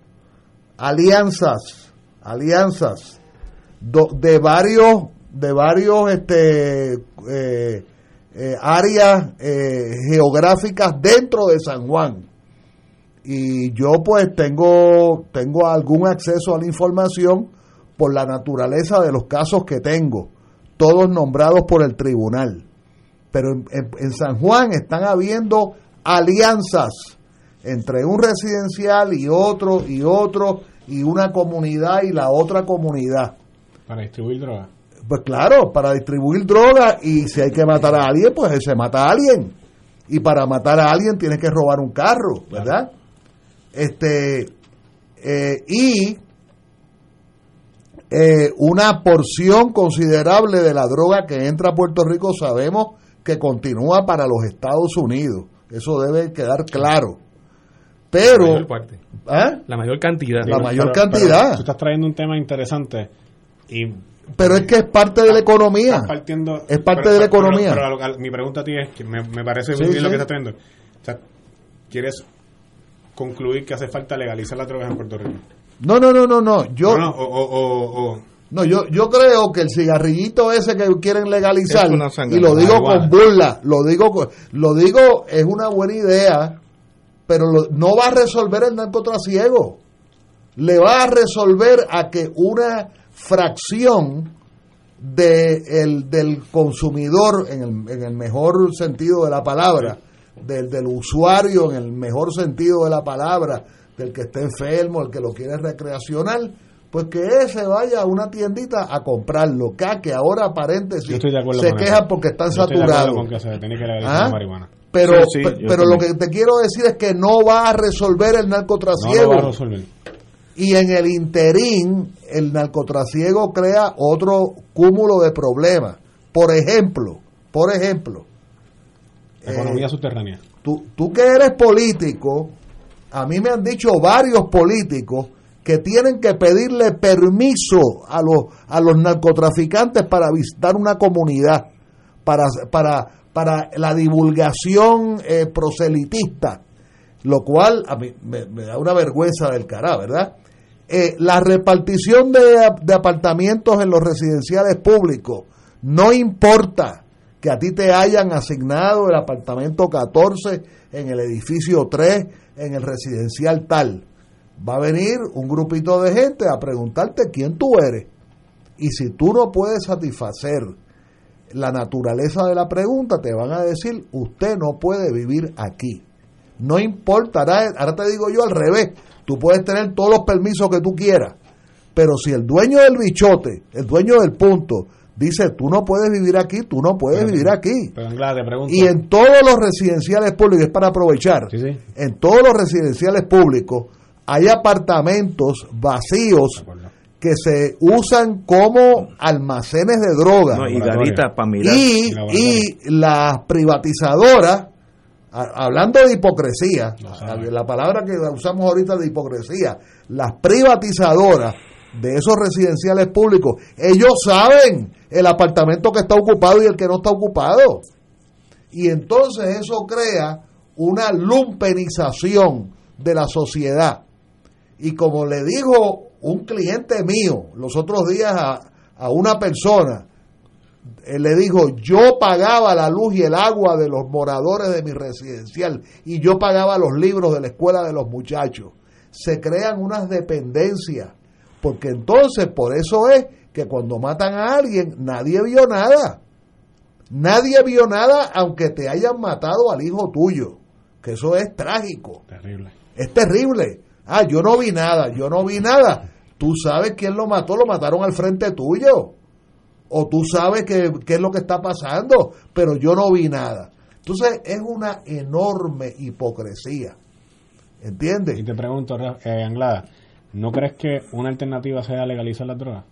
alianzas, alianzas do- de varios de varios este eh, eh, áreas eh, geográficas dentro de San Juan y yo pues tengo tengo algún acceso a la información por la naturaleza de los casos que tengo todos nombrados por el tribunal pero en, en- en San Juan están habiendo alianzas entre un residencial y otro y otro y una comunidad y la otra comunidad Para distribuir droga. pues claro, para distribuir droga y si hay que matar a alguien, pues se mata a alguien. Y para matar a alguien tienes que robar un carro, ¿verdad? Este eh, y eh, una porción considerable de la droga que entra a Puerto Rico sabemos que continúa para los Estados Unidos. Eso debe quedar claro. La Pero mayor parte. La mayor cantidad. La mayor Pero- cantidad. pero tú estás trayendo un tema interesante y pero es que es parte de la economía. partiendo Es parte pero- de la economía. Pero, mi pregunta a ti es que me, me parece Sí, muy bien lo que estás trayendo. O sea, ¿quieres concluir que hace falta legalizar las drogas en Puerto Rico? No, no, no, no, no. Yo, No, no, o, o- o- o- No, yo, yo creo que el cigarrillito ese que quieren legalizar, y lo digo con burla, lo digo, con- lo digo, es una buena idea, pero lo- no va a resolver el narcotrasiego. le va a resolver a que una fracción de el, del consumidor, en el, en el mejor sentido de la palabra, del, del usuario en el mejor sentido de la palabra, del que esté enfermo, el que lo quiere recreacional, pues que ese vaya a una tiendita a comprarlo, que, que ahora paréntesis Yo estoy de acuerdo se con quejan eso. porque están Yo saturados. con que se tiene que legalizar ¿Ah? marihuana. Pero, Sí, sí, pero lo que te quiero decir es que no va a resolver el No lo narcotrasiego. va a resolver. Y en el interín, el narcotrasiego crea otro cúmulo de problemas. Por ejemplo, por ejemplo, economía eh, subterránea. tú, tú que eres político, a mí me han dicho varios políticos que tienen que pedirle permiso a los, a los narcotraficantes para visitar una comunidad, para, para, para la divulgación eh, proselitista, lo cual a mí me, me da una vergüenza del cará, ¿verdad? Eh, la repartición de, de apartamentos en los residenciales públicos, no importa que a ti te hayan asignado el apartamento 14 en el edificio 3, en el residencial tal. Va a venir un grupito de gente a preguntarte quién tú eres. Y si tú no puedes satisfacer la naturaleza de la pregunta, te van a decir, usted no puede vivir aquí. No importa, ahora, ahora te digo yo al revés, tú puedes tener todos los permisos que tú quieras, pero si el dueño del bichote, el dueño del punto, dice, tú no puedes vivir aquí, tú no puedes Pero- vivir aquí. Pero Anglada, te pregunto. Y en todos los residenciales públicos, es para aprovechar, Sí, sí. en todos los residenciales públicos hay apartamentos vacíos que se usan como almacenes de droga. No, y garitas para mirar. Y, y las privatizadoras, a- hablando de hipocresía, la palabra que usamos ahorita de hipocresía, las privatizadoras de esos residenciales públicos, ellos saben el apartamento que está ocupado y el que no está ocupado. Y entonces eso crea una lumpenización de la sociedad. Y como le dijo un cliente mío los otros días a, a una persona, él le dijo, yo pagaba la luz y el agua de los moradores de mi residencial y yo pagaba los libros de la escuela de los muchachos. Se crean unas dependencias, porque entonces por eso es que cuando matan a alguien nadie vio nada. Nadie vio nada aunque te hayan matado al hijo tuyo, que eso es trágico. Terrible. Es terrible. Ah, yo no vi nada, yo no vi nada. Tú sabes quién lo mató, lo mataron al frente tuyo. O tú sabes qué qué es lo que está pasando, pero yo no vi nada. Entonces es una enorme hipocresía. ¿Entiendes? Y te pregunto, eh, Anglada, ¿no crees que una alternativa sea legalizar las drogas?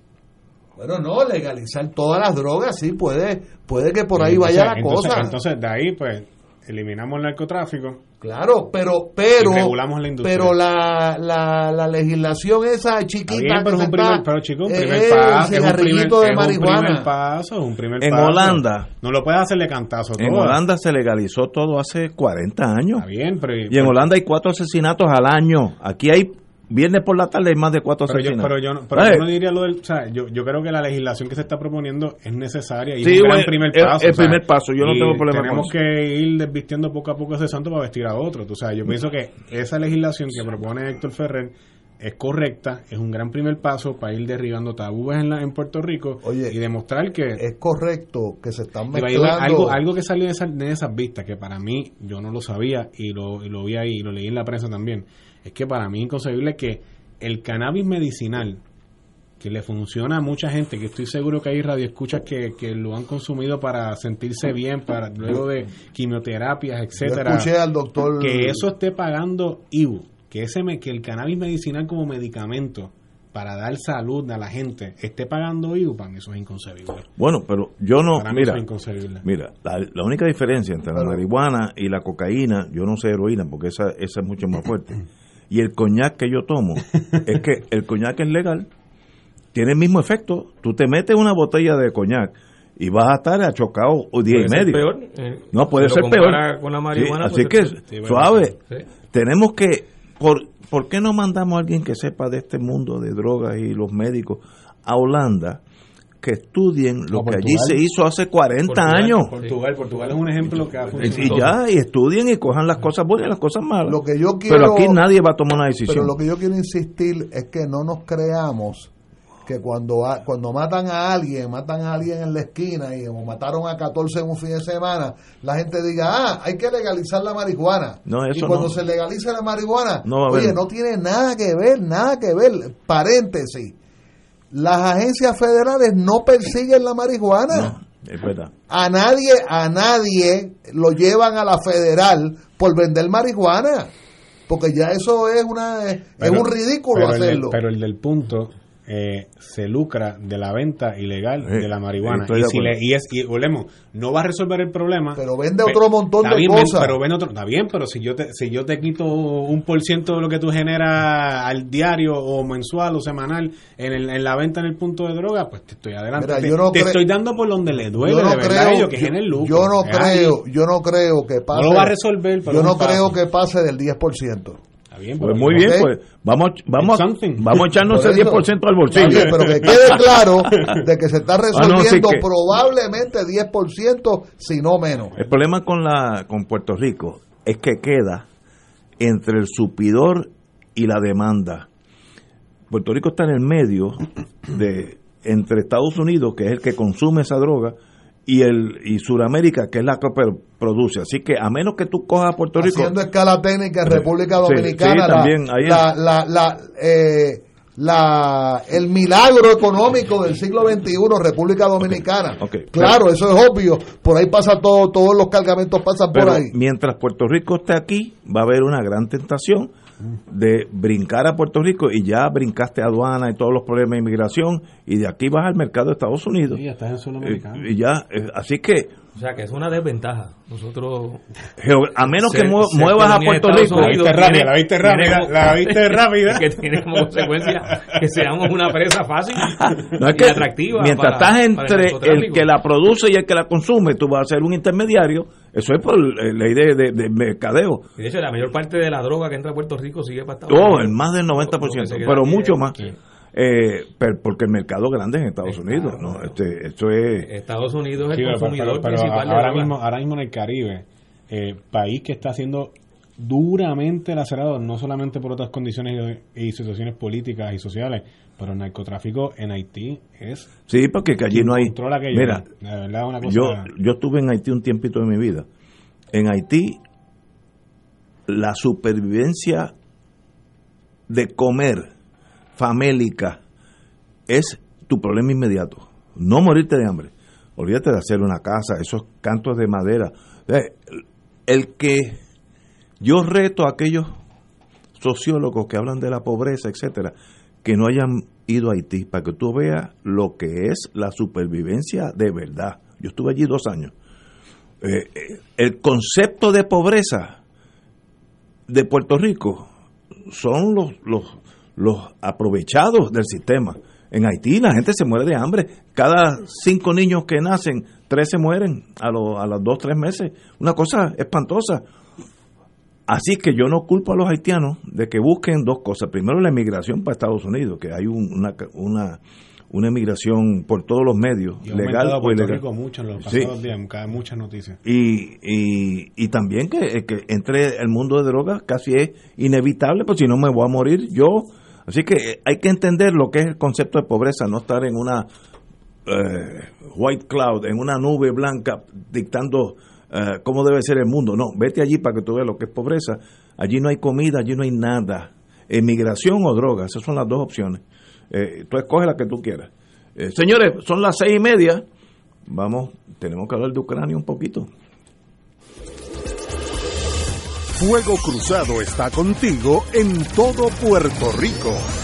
Bueno, no, legalizar todas las drogas, sí, puede, puede que por ahí Entonces- vaya la entonces- cosa. Entonces, de ahí, pues, eliminamos el narcotráfico. Claro, pero pero regulamos la industria. pero la, la, la legislación esa chiquita bien, pero que es un primer, está- pero chico, un primer eh, paso, es un primer, cigarrillito de es un marihuana. primer paso, es un primer En paso. Holanda. No lo puedes hacerle cantazo todo. En Holanda se legalizó todo hace 40 años. Está bien, pero... Y en Holanda hay cuatro asesinatos al año. Aquí hay, viernes por la tarde hay más de cuatro Pero yo, pero yo, no, pero yo no diría lo del... O sea, yo, yo creo que la legislación que se está proponiendo es necesaria y Sí, es un gran bueno, primer el- paso. el o sea, primer paso, yo no tengo problema Tenemos con que ir desvistiendo poco a poco ese santo para vestir a otro. O sea, yo pienso que esa legislación que propone Héctor Ferrer es correcta, es un gran primer paso para ir derribando tabúes en, la, en Puerto Rico y demostrar que... Es correcto que se están mezclando. algo, algo que salió de, esa- de esas vistas, que para mí, yo no lo sabía y lo, y lo vi ahí y lo leí en la prensa también, es que para mí es inconcebible que el cannabis medicinal, que le funciona a mucha gente, que estoy seguro que hay radioescuchas que, que lo han consumido para sentirse bien, para luego de quimioterapias, etcétera. escuché al doctor- Que eso esté pagando IBU, que, ese me- que el cannabis medicinal como medicamento para dar salud a la gente esté pagando IBU, para mí eso es inconcebible. Bueno, pero yo no, Para mí mira, eso es inconcebible. mira, la, la única diferencia entre la marihuana y la cocaína, yo no sé heroína porque esa, esa es mucho más fuerte, y el coñac que yo tomo, es que el coñac es legal, tiene el mismo efecto, tú te metes una botella de coñac y vas a estar achocado o día y medio. peor, eh, no, puede ser peor. compara con la marihuana, Sí, así que, ser- sí, bueno, suave, sí. tenemos que, por, ¿por qué no mandamos a alguien que sepa de este mundo de drogas y los médicos a Holanda? Que estudien lo que allí se hizo hace 40 Portugal, años. Portugal, Portugal es un ejemplo que ha Y, funcionado. y ya, y estudien y cojan las cosas buenas y las cosas malas. Lo que yo quiero, Pero aquí nadie va a tomar una decisión. Pero lo que yo quiero insistir es que no nos creamos que cuando a- cuando matan a alguien, matan a alguien en la esquina y o mataron a 14 en un fin de semana, la gente diga, ah, hay que legalizar la marihuana. No, eso y cuando no. se legaliza la marihuana, No oye, no tiene nada que ver, nada que ver. Paréntesis. Las agencias federales no persiguen la marihuana. Es verdad. A nadie, a nadie lo llevan a la federal por vender marihuana. Porque ya eso es una es Pero- un ridículo pero el del- hacerlo. pero el del punto eh, se lucra de la venta ilegal de la marihuana. Y, si le- y es, y volvemos, no va a resolver el problema. pero vende otro montón de bien, ven- cosas. Pero vende otro, está bien, pero si yo te, si yo te quito un por ciento de lo que tú generas al diario o mensual o semanal en, el- en la venta en el punto de droga, pues te estoy adelante. Mira, te yo no te estoy dando por donde le duele, yo no de verdad, creo, ellos que yo, lucro. yo no ahí. creo, yo no creo que pase. No lo va a resolver, pero yo no creo que pase del 10%. Bien, Pues muy bien, Ok. pues vamos, vamos, vamos a echarnos Por ese eso. 10% al bolsillo. bien, pero que quede claro de que se está Ah, no, resolviendo sí que- probablemente 10%, si no menos. El problema con la con Puerto Rico es que queda entre el supidor y la demanda. Puerto Rico está en el medio de entre Estados Unidos, que es el que consume esa droga, y el y Sudamérica, que es la que pro- produce. Así que a menos que tú cojas a Puerto Rico Haciendo escala técnica República Dominicana, sí, también, ahí la, la, la, eh, la- el milagro económico del siglo XXI, República Dominicana. Claro, eso es obvio. Por ahí pasa todo, todos los cargamentos pasan Pero por ahí. mientras Puerto Rico esté aquí, va a haber una gran tentación de brincar a Puerto Rico y ya brincaste aduana y todos los problemas de inmigración y de aquí vas al mercado de Estados Unidos. Sí, ya estás en suelo americano. Y ya, eh, así que O sea, que es una desventaja. Nosotros. a menos que mue- muevas a Puerto Estados Rico, Unidos La viste rápida, la viste rápida, la viste rápida. que tiene como consecuencia que seamos una presa fácil no es y que atractiva. mientras para- estás entre el que la produce y el que la consume, tú vas a ser un intermediario. Eso es por eh, ley de, de- de mercadeo. Y de hecho, la mayor parte de la droga que entra a Puerto Rico sigue para Estados Oh, Unidos. en más del Lo- lo 90%, que se queda pero aquí mucho más. Eh, pero porque el mercado grande es en Estados Unidos, ¿no? Este, esto es... Estados Unidos es Sí, el pero- consumidor pero- pero principal ahora mismo ahora mismo en el Caribe eh, país que está siendo duramente lacerado no solamente por otras condiciones y, y situaciones políticas y sociales pero el narcotráfico en Haití es Sí, porque que allí no hay... aquello. Mira, La verdad, una cosa yo, yo estuve en Haití un tiempito de mi vida. En Haití, la supervivencia de comer famélica es tu problema inmediato. No morirte de hambre. Olvídate de hacer una casa, esos cantos de madera. Eh, El que yo reto a aquellos sociólogos que hablan de la pobreza, etcétera, que no hayan ido a Haití para que tú veas lo que es la supervivencia de verdad. Yo estuve allí dos años. Eh, eh, el concepto de pobreza de Puerto Rico son los, los, los aprovechados del sistema. En Haití la gente se muere de hambre. Cada cinco niños que nacen, tres se mueren a, los a los dos, tres meses. Una cosa espantosa. Así que yo no culpo a los haitianos de que busquen dos cosas. Primero, la emigración para Estados Unidos, que hay un- una, una, una emigración por todos los medios, y legal o ilegal. Rico mucho en los Sí. pasados días muchas noticias Y, y, y también que, que entre el mundo de drogas casi es inevitable, pues si no me voy a morir yo. Así que hay que entender lo que es el concepto de pobreza, no estar en una eh, white cloud, en una nube blanca dictando eh, cómo debe ser el mundo. No, vete allí para que tú veas lo que es pobreza. Allí no hay comida, allí no hay nada. Emigración o drogas, esas son las dos opciones. Eh, tú escoges la que tú quieras. Eh, señores, son las seis y media. Vamos, tenemos que hablar de Ucrania un poquito. Fuego Cruzado está contigo en todo Puerto Rico.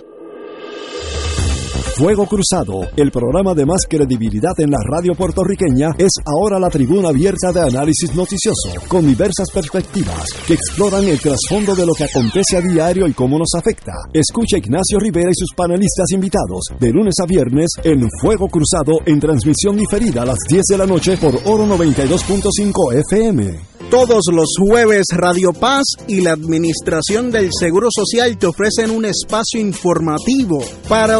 Fuego Cruzado, el programa de más credibilidad en la radio puertorriqueña, es ahora la tribuna abierta de análisis noticioso, con diversas perspectivas que exploran el trasfondo de lo que acontece a diario y cómo nos afecta. Escucha Ignacio Rivera y sus panelistas invitados de lunes a viernes en Fuego Cruzado en transmisión diferida a las 10 de la noche por Oro 92.5 FM. Todos los jueves Radio Paz y la Administración del Seguro Social te ofrecen un espacio informativo para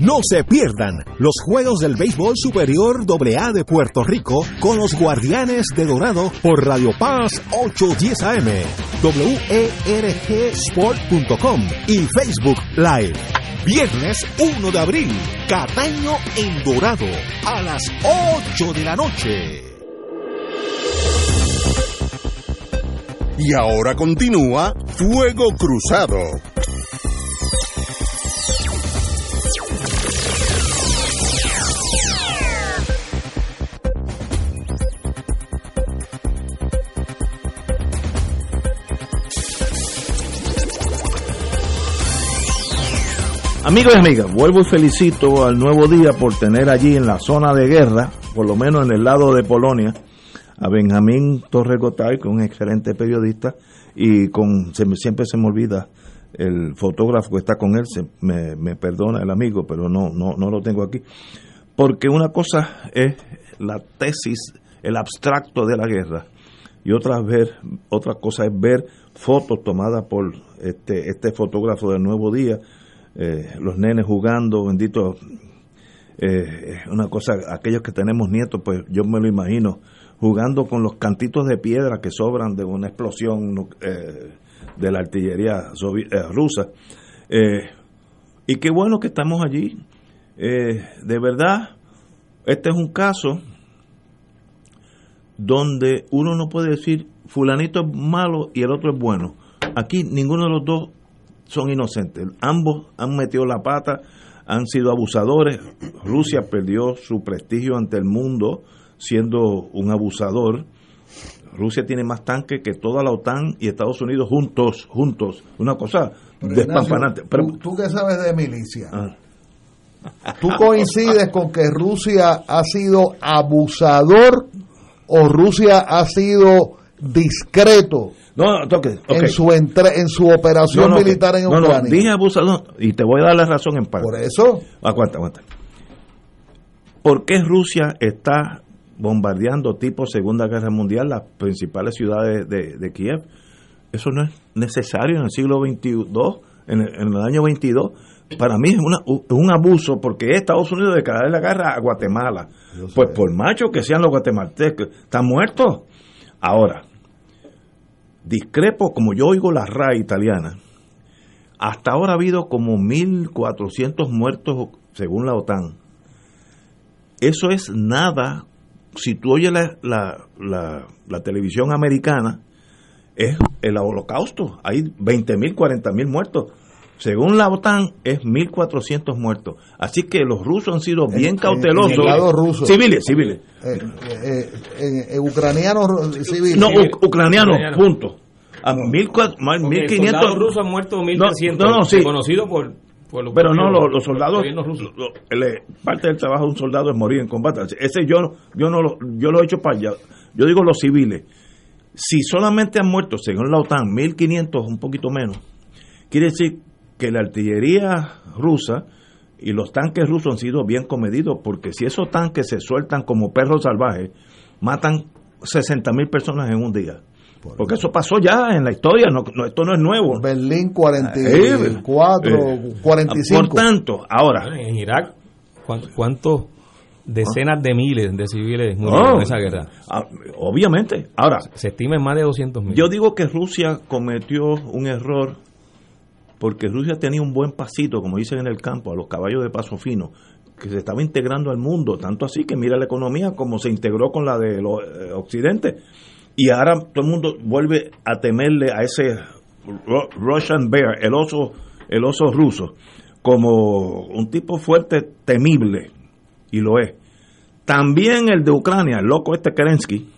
No se pierdan los Juegos del Béisbol Superior AA de Puerto Rico con los Guardianes de Dorado por Radio Paz 810 AM, WERGSport.com y Facebook Live. Viernes 1 de abril, Cataño en Dorado, a las 8 de la noche. Y ahora continúa Fuego Cruzado. Amigos y amigas, vuelvo y felicito al nuevo día por tener allí en la zona de guerra, por lo menos en el lado de Polonia, a Benjamín Torres Gotay, que es un excelente periodista, y con siempre se me olvida el fotógrafo que está con él, se, me, me perdona el amigo, pero no, no, no lo tengo aquí. Porque una cosa es la tesis, el abstracto de la guerra, y otra, ver, otra cosa es ver fotos tomadas por este, este fotógrafo del Nuevo Día, eh, los nenes jugando, bendito, eh, una cosa, aquellos que tenemos nietos, pues yo me lo imagino, jugando con los cantitos de piedra que sobran de una explosión eh, de la artillería eh, rusa. Y qué bueno que estamos allí. De verdad, este es un caso donde uno no puede decir fulanito es malo y el otro es bueno. Aquí ninguno de los dos son inocentes. Ambos han metido la pata, han sido abusadores. Rusia perdió su prestigio ante el mundo siendo un abusador. Rusia tiene más tanques que toda la OTAN y Estados Unidos juntos, juntos. Una cosa Pero, despampanante. Ignacio, Pero, ¿tú, tú qué sabes de milicia? Ah. ¿Tú coincides con que Rusia ha sido abusador o Rusia ha sido discreto no, en su entre- en su operación No, militar en Ucrania? dije abusador y te voy a dar la razón en parte. Por eso. Aguanta, aguanta. ¿Por qué Rusia está bombardeando tipo Segunda Guerra Mundial las principales ciudades de, de Kiev? Eso no es necesario en el siglo XXII, en el, en el año 22. Para mí es una- un abuso porque Estados Unidos declaró la guerra a Guatemala. Pues por macho que sean los guatemaltecos, están muertos. Ahora, discrepo, como yo oigo la RAI italiana, hasta ahora ha habido como 1.400 muertos según la OTAN. Eso es nada. Si tú oyes la, la, la- la televisión americana, es el holocausto. Hay 20.000, 40.000 muertos. Según la OTAN, es 1.400 muertos. Así que los rusos han sido bien En- cautelosos. en el lado ruso. Civiles, civiles. Eh, eh, eh, eh, ucranianos civiles. No, ucranianos, punto. A 1.400, más Porque 1.500. soldados rusos han muerto 1.300, No, no, no, sí. conocido por Pueblo Pero no, los, los soldados, gobierno ruso. lo- el- parte del trabajo de un soldado es morir en combate. Ese yo, yo no lo, yo lo he hecho para allá. Yo digo los civiles. Si solamente han muerto, según la OTAN, 1.500, un poquito menos, quiere decir que la artillería rusa y los tanques rusos han sido bien comedidos, porque si esos tanques se sueltan como perros salvajes, matan 60.000 personas en un día. Porque eso pasó ya en la historia, no, no- esto no es nuevo. Berlín Eh, 44, eh, 45. Por tanto, ahora, En Irak, ¿cuántos, cuántos decenas de miles de civiles murieron Oh. en esa guerra? ah, obviamente, ahora, Se estima en más de 200 mil. yo digo que Rusia cometió un error porque Rusia tenía un buen pasito, como dicen en el campo, a los caballos de paso fino, que se estaba integrando al mundo, tanto así que mira la economía como se integró con la de los eh, Occidente. Y ahora todo el mundo vuelve a temerle a ese Ru- Russian Bear, el oso, el oso ruso, como un tipo fuerte, temible, y lo es. También el de Ucrania, el loco este Kerensky,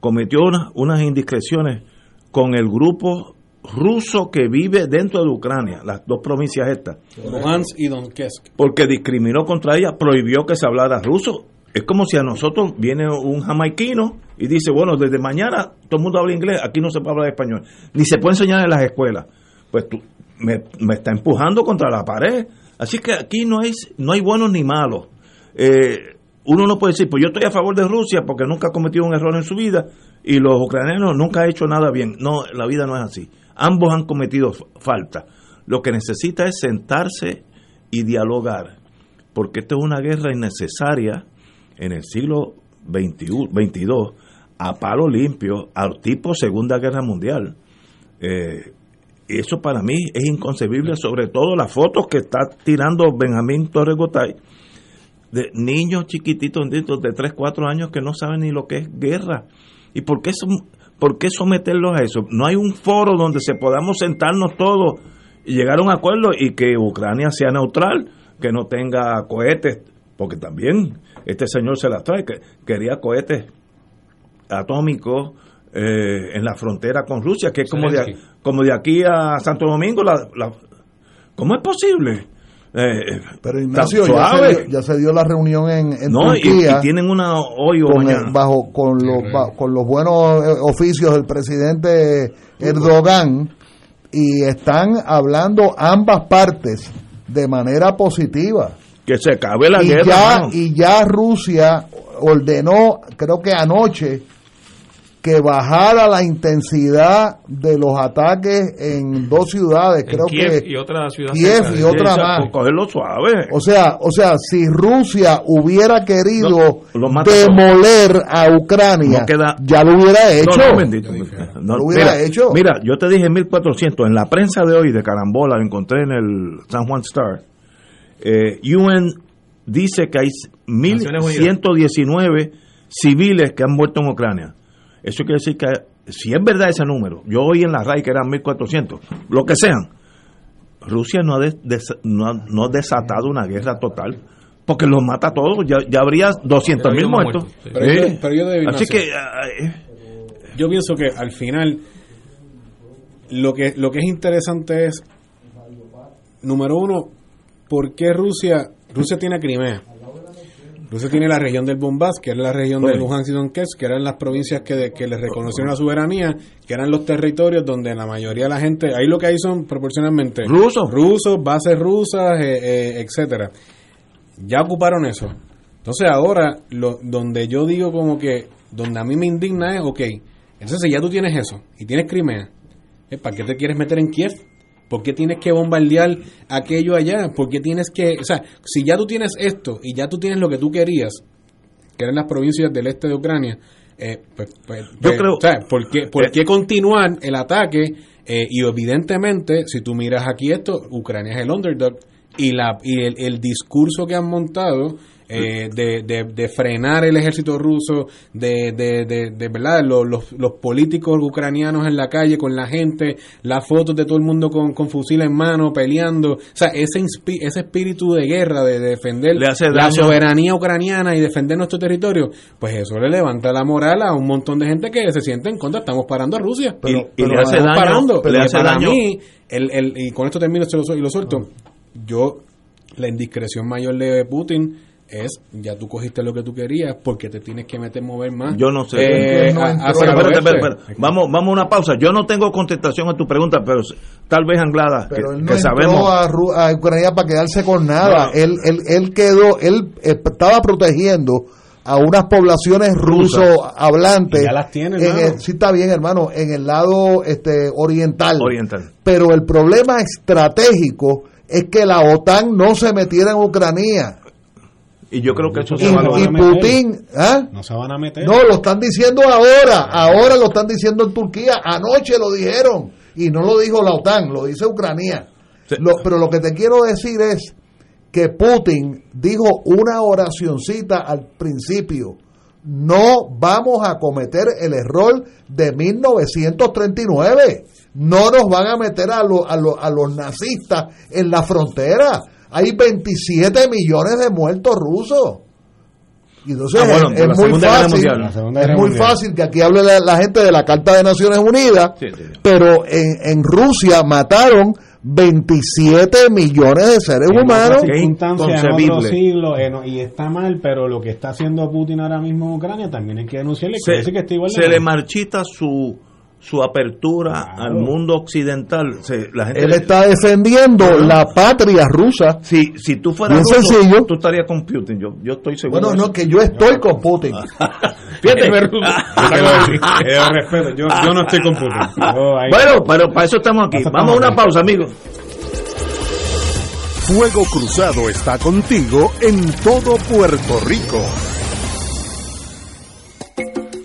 cometió unas indiscreciones con el grupo ruso que vive dentro de Ucrania, las dos provincias estas, Luhansk y Donetsk. porque discriminó contra ella, prohibió que se hablara ruso. Es como si a nosotros viene un jamaiquino y dice, bueno, desde mañana todo el mundo habla inglés, aquí no se puede hablar español, ni se puede enseñar en las escuelas. Pues tú, me, me está empujando contra la pared. Así que aquí no hay, no hay buenos ni malos. Eh, uno no puede decir, pues yo estoy a favor de Rusia porque nunca ha cometido un error en su vida y los ucranianos nunca han hecho nada bien. No, la vida no es así. Ambos han cometido falta. Lo que necesita es sentarse y dialogar, porque esta es una guerra innecesaria en el siglo XXI, 22, a palo limpio, al tipo Segunda Guerra Mundial. Eh, eso para mí es inconcebible, sobre todo las fotos que está tirando Benjamín Torres Gotay de niños chiquititos de 3, 4 años que no saben ni lo que es guerra. ¿Y por qué, som- por qué someterlos a eso? No hay un foro donde se podamos sentarnos todos y llegar a un acuerdo y que Ucrania sea neutral, que no tenga cohetes, porque también este señor se las trae, que quería cohetes atómicos eh, en la frontera con Rusia, que es como de, como de aquí a Santo Domingo. La, la- ¿Cómo es posible? Eh, Pero Ignacio, ya se, dio, ya se dio la reunión en, en No, y, Turquía y tienen una hoy o con, el- bajo, con, los, con los buenos eh, oficios del presidente Erdogan y están hablando ambas partes de manera positiva. Que se acabe la y guerra. ya, y ya Rusia ordenó, creo que anoche, que bajara la intensidad de los ataques en dos ciudades, En creo Kiev que y otra ciudad Kiev cerca. y otra más. Cogerlo suave. O sea, o sea, si Rusia hubiera querido No, lo mata demoler a Ucrania, No queda- ya lo hubiera hecho. No, no, bendito. No, Lo hubiera mira, hecho. Mira, yo te dije 1400. En la prensa de hoy de Carambola, lo encontré en el San Juan Star. Eh, UN dice que hay Naciones 1119 civiles que han muerto en Ucrania. Eso quiere decir que, si es verdad ese número, yo oí en la RAI que eran 1400, lo que sean, Rusia no ha, des- des- no ha- no ha desatado una guerra total. Porque los mata a todos, ya, ya habría 200 mil habido más muertos. muertos, sí. Pero yo- Sí. pero yo de Así que eh, Yo pienso que al final lo que, lo que es interesante es, número uno, ¿por qué Rusia, Rusia tiene a Crimea? Rusia tiene la región del Donbass, que es la región de. Luhansk y Donetsk, que eran las provincias que, que les reconocieron la soberanía, que eran los territorios donde la mayoría de la gente, ahí lo que hay son proporcionalmente Rusos. rusos, bases rusas, eh, eh, etcétera. Ya ocuparon eso. Entonces ahora, lo, donde yo digo como que, donde a mí me indigna es, ok, entonces ya tú tienes eso y tienes Crimea, ¿eh? ¿para qué te quieres meter en Kiev? ¿Por qué tienes que bombardear aquello allá? ¿Por qué tienes que, o sea, si ya tú tienes esto y ya tú tienes lo que tú querías, que eran las provincias del este de Ucrania, eh, pues, pues, Yo pues, creo- o sea, ¿por qué, por Eh, qué continuar el ataque? Eh, y evidentemente, si tú miras aquí esto, Ucrania es el underdog y, la, y el, el discurso que han montado eh, de, de, de frenar el ejército ruso, de, de, de, de, verdad, los, los, los políticos ucranianos en la calle con la gente, las fotos de todo el mundo con, con fusil en mano peleando, o sea, ese, ese espíritu de guerra, de defender Le la soberanía ucraniana y defender nuestro territorio, pues eso le levanta la moral a un montón de gente que se siente en contra, estamos parando a Rusia. Y- y le Pero hace estamos daño- parando, le pero hace para daño- mí, el, el, y con esto termino se lo su- y lo suelto, yo, la indiscreción mayor de Putin es, ya tú cogiste lo que tú querías porque te tienes que meter, mover más. Yo no sé. Eh, No a- Espérate, espérate. Vamos, vamos a una pausa. Yo no tengo contestación a tu pregunta, pero tal vez Anglada, que, Pero él no que entró sabemos. a, Ru- a Ucrania para quedarse con nada. No. Él, él, él quedó, él eh, estaba protegiendo a unas poblaciones ruso hablantes. Ya las tiene, el- sí está bien, hermano, en el lado este oriental. Oriental. Pero el problema estratégico es que la OTAN no se metiera en Ucrania. Y yo creo que eso se va a y. Putin, ¿ah? No se van a meter. No, lo están diciendo ahora, ahora lo están diciendo en Turquía, anoche lo dijeron, y no lo dijo la OTAN, lo dice Ucrania. Lo- pero lo que te quiero decir es que Putin dijo una oracioncita al principio, no vamos a cometer el error de 1939, no nos van a meter a, lo- a, lo- a los nazistas en la frontera, hay 27 millones de muertos rusos. Y entonces Ah, bueno, es, muy fácil, es muy fácil que aquí hable la, la gente de la Carta de Naciones Unidas, Sí, sí. pero en, en Rusia mataron 27 millones de seres En humanos. Inconcebible. otro siglo, eh, no, y está mal, pero lo que está haciendo Putin ahora mismo en Ucrania también hay que denunciarle. se, que decir que está igual de se le marchita su su apertura al mundo occidental. Se- la gente Él está defendiendo la patria rusa. si, si tú fueras ruso, sencillo. tú estarías con Putin. Yo, yo estoy seguro. Bueno, no, que yo estoy con Putin. Fíjate. Eh, respeto, yo, yo no estoy con Putin. Yo Bueno, pero para eso estamos aquí. Eso Vamos a una pausa, amigos. Fuego Cruzado está contigo en todo Puerto Rico.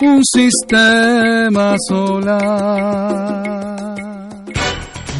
un sistema solar.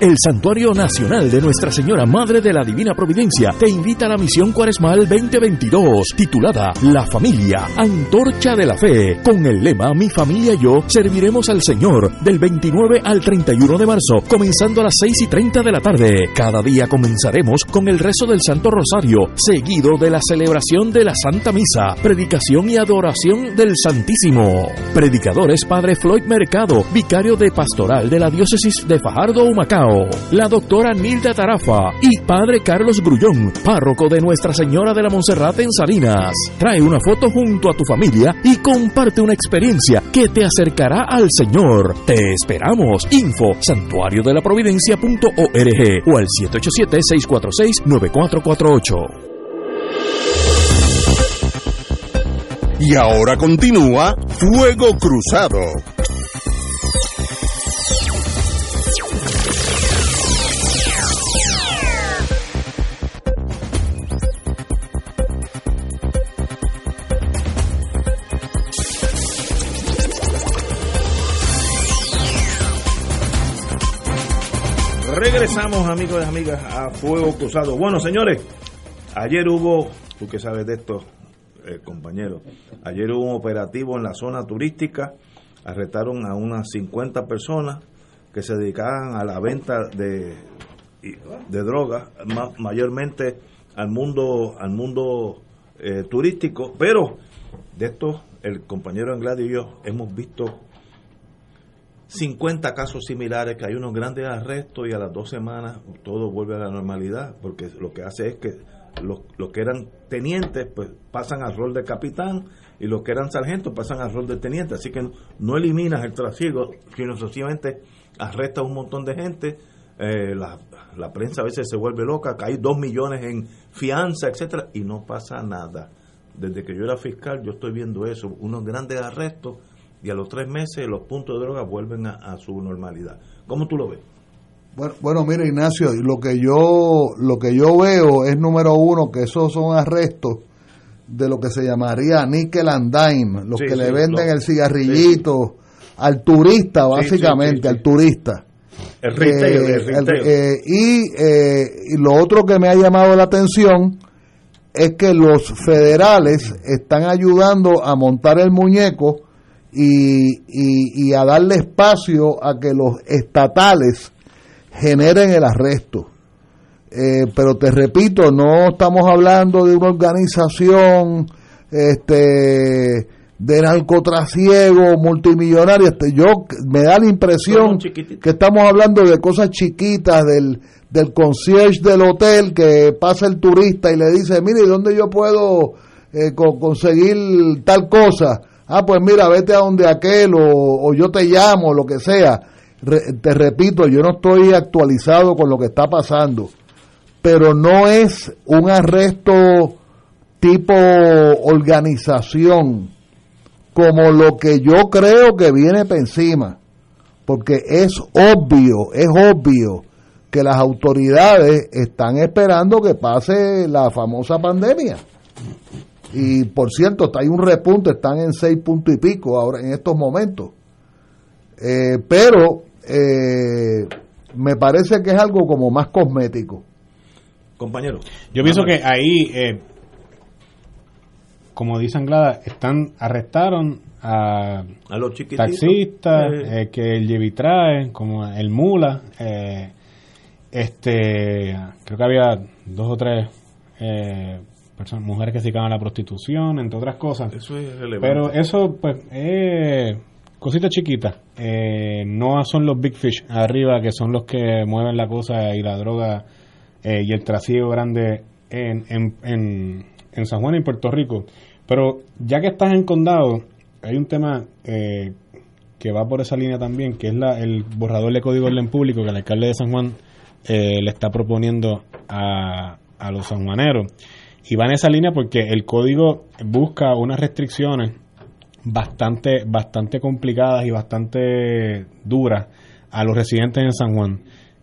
El Santuario Nacional de Nuestra Señora Madre de la Divina Providencia te invita a la misión cuaresmal 2022, titulada La Familia, Antorcha de la Fe, con el lema Mi familia y yo serviremos al Señor del 29 al 31 de marzo, comenzando a las 6 y 30 de la tarde. Cada día comenzaremos con el rezo del Santo Rosario, seguido de la celebración de la Santa Misa, predicación y adoración del Santísimo. Predicadores Padre Floyd Mercado, vicario de pastoral de la diócesis de Fajardo, Humacao, la doctora Nilda Tarafa y Padre Carlos Grullón, párroco de Nuestra Señora de la Monserrate en Salinas. Trae una foto junto a tu familia y comparte una experiencia que te acercará al Señor. Te esperamos. Info santuario de la providencia.org o al 787-646-9448. Y ahora continúa Fuego Cruzado. Regresamos, amigos y amigas, a Fuego Cruzado. Bueno, señores, ayer hubo, tú que sabes de esto, eh, compañero, ayer hubo un operativo en la zona turística, arrestaron a unas 50 personas, que se dedicaban a la venta de, de drogas, mayormente al mundo, al mundo eh, turístico, pero de esto el compañero Anglade y yo hemos visto 50 casos similares, que hay unos grandes arrestos y a las dos semanas todo vuelve a la normalidad, porque lo que hace es que los, los que eran tenientes pues pasan al rol de capitán y los que eran sargentos pasan al rol de teniente, así que no, eliminas el trasiego, sino sencillamente arrestas un montón de gente, eh, la, la, prensa a veces se vuelve loca, que hay dos millones en fianza, etcétera, y no pasa nada. Desde que yo era fiscal yo estoy viendo eso, unos grandes arrestos y a los tres meses los puntos de droga vuelven a, su normalidad. ¿Cómo tú lo ves? Bueno, bueno, mira Ignacio, lo que yo lo que yo veo es número uno que esos son arrestos de lo que se llamaría nickel and dime, los que le venden el cigarrillito al turista básicamente, al turista. El retail, eh, eh, eh, y lo otro que me ha llamado la atención es que los federales están ayudando a montar el muñeco y, y, a darle espacio a que los estatales generen el arresto. Eh, pero te repito, no estamos hablando de una organización este de narcotrasiego multimillonario. Este, yo me da la impresión que estamos hablando de cosas chiquitas del, del concierge del hotel que pasa el turista y le dice, mire, ¿dónde yo puedo eh, conseguir tal cosa? Ah, pues mira, vete a donde aquel o, yo te llamo, lo que sea. te repito, yo no estoy actualizado con lo que está pasando, pero no es un arresto tipo organización como lo que yo creo que viene por encima, porque es obvio, es obvio que las autoridades están esperando que pase la famosa pandemia. Y por cierto, hay un repunte, están en seis puntos y pico ahora en estos momentos. Eh, pero eh, me parece que es algo como más cosmético. Compañero. Yo pienso que ahí, eh, como dice Anglada, están, arrestaron a, a los taxistas que el Yevi trae, como el Mula. este Creo que había dos o tres mujeres que se dedican a la prostitución, entre otras cosas. Eso es relevante. Pero eso, pues, es cositas chiquitas. Eh, no son los big fish arriba que son los que mueven la cosa y la droga eh, y el trasiego grande en, en, en, San Juan y en Puerto Rico. Pero ya que estás en condado, hay un tema eh, que va por esa línea también, que es la, el borrador de código orden público que el alcalde de San Juan le está proponiendo a, a los sanjuaneros. Y va en esa línea porque el código busca unas restricciones bastante, bastante complicadas y bastante duras a los residentes en San Juan.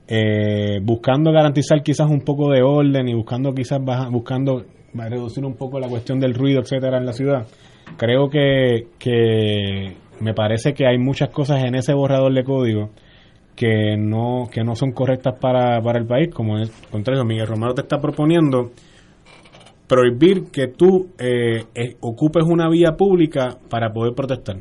Eh, buscando garantizar quizás un poco de orden y buscando quizás buscando reducir un poco la cuestión del ruido, etcétera, en la ciudad. Creo que, que me parece que hay muchas cosas en ese borrador de código que no, que no son correctas para, para el país, como es contrario, Miguel Romero te está proponiendo prohibir que tú eh, eh, ocupes una vía pública para poder protestar.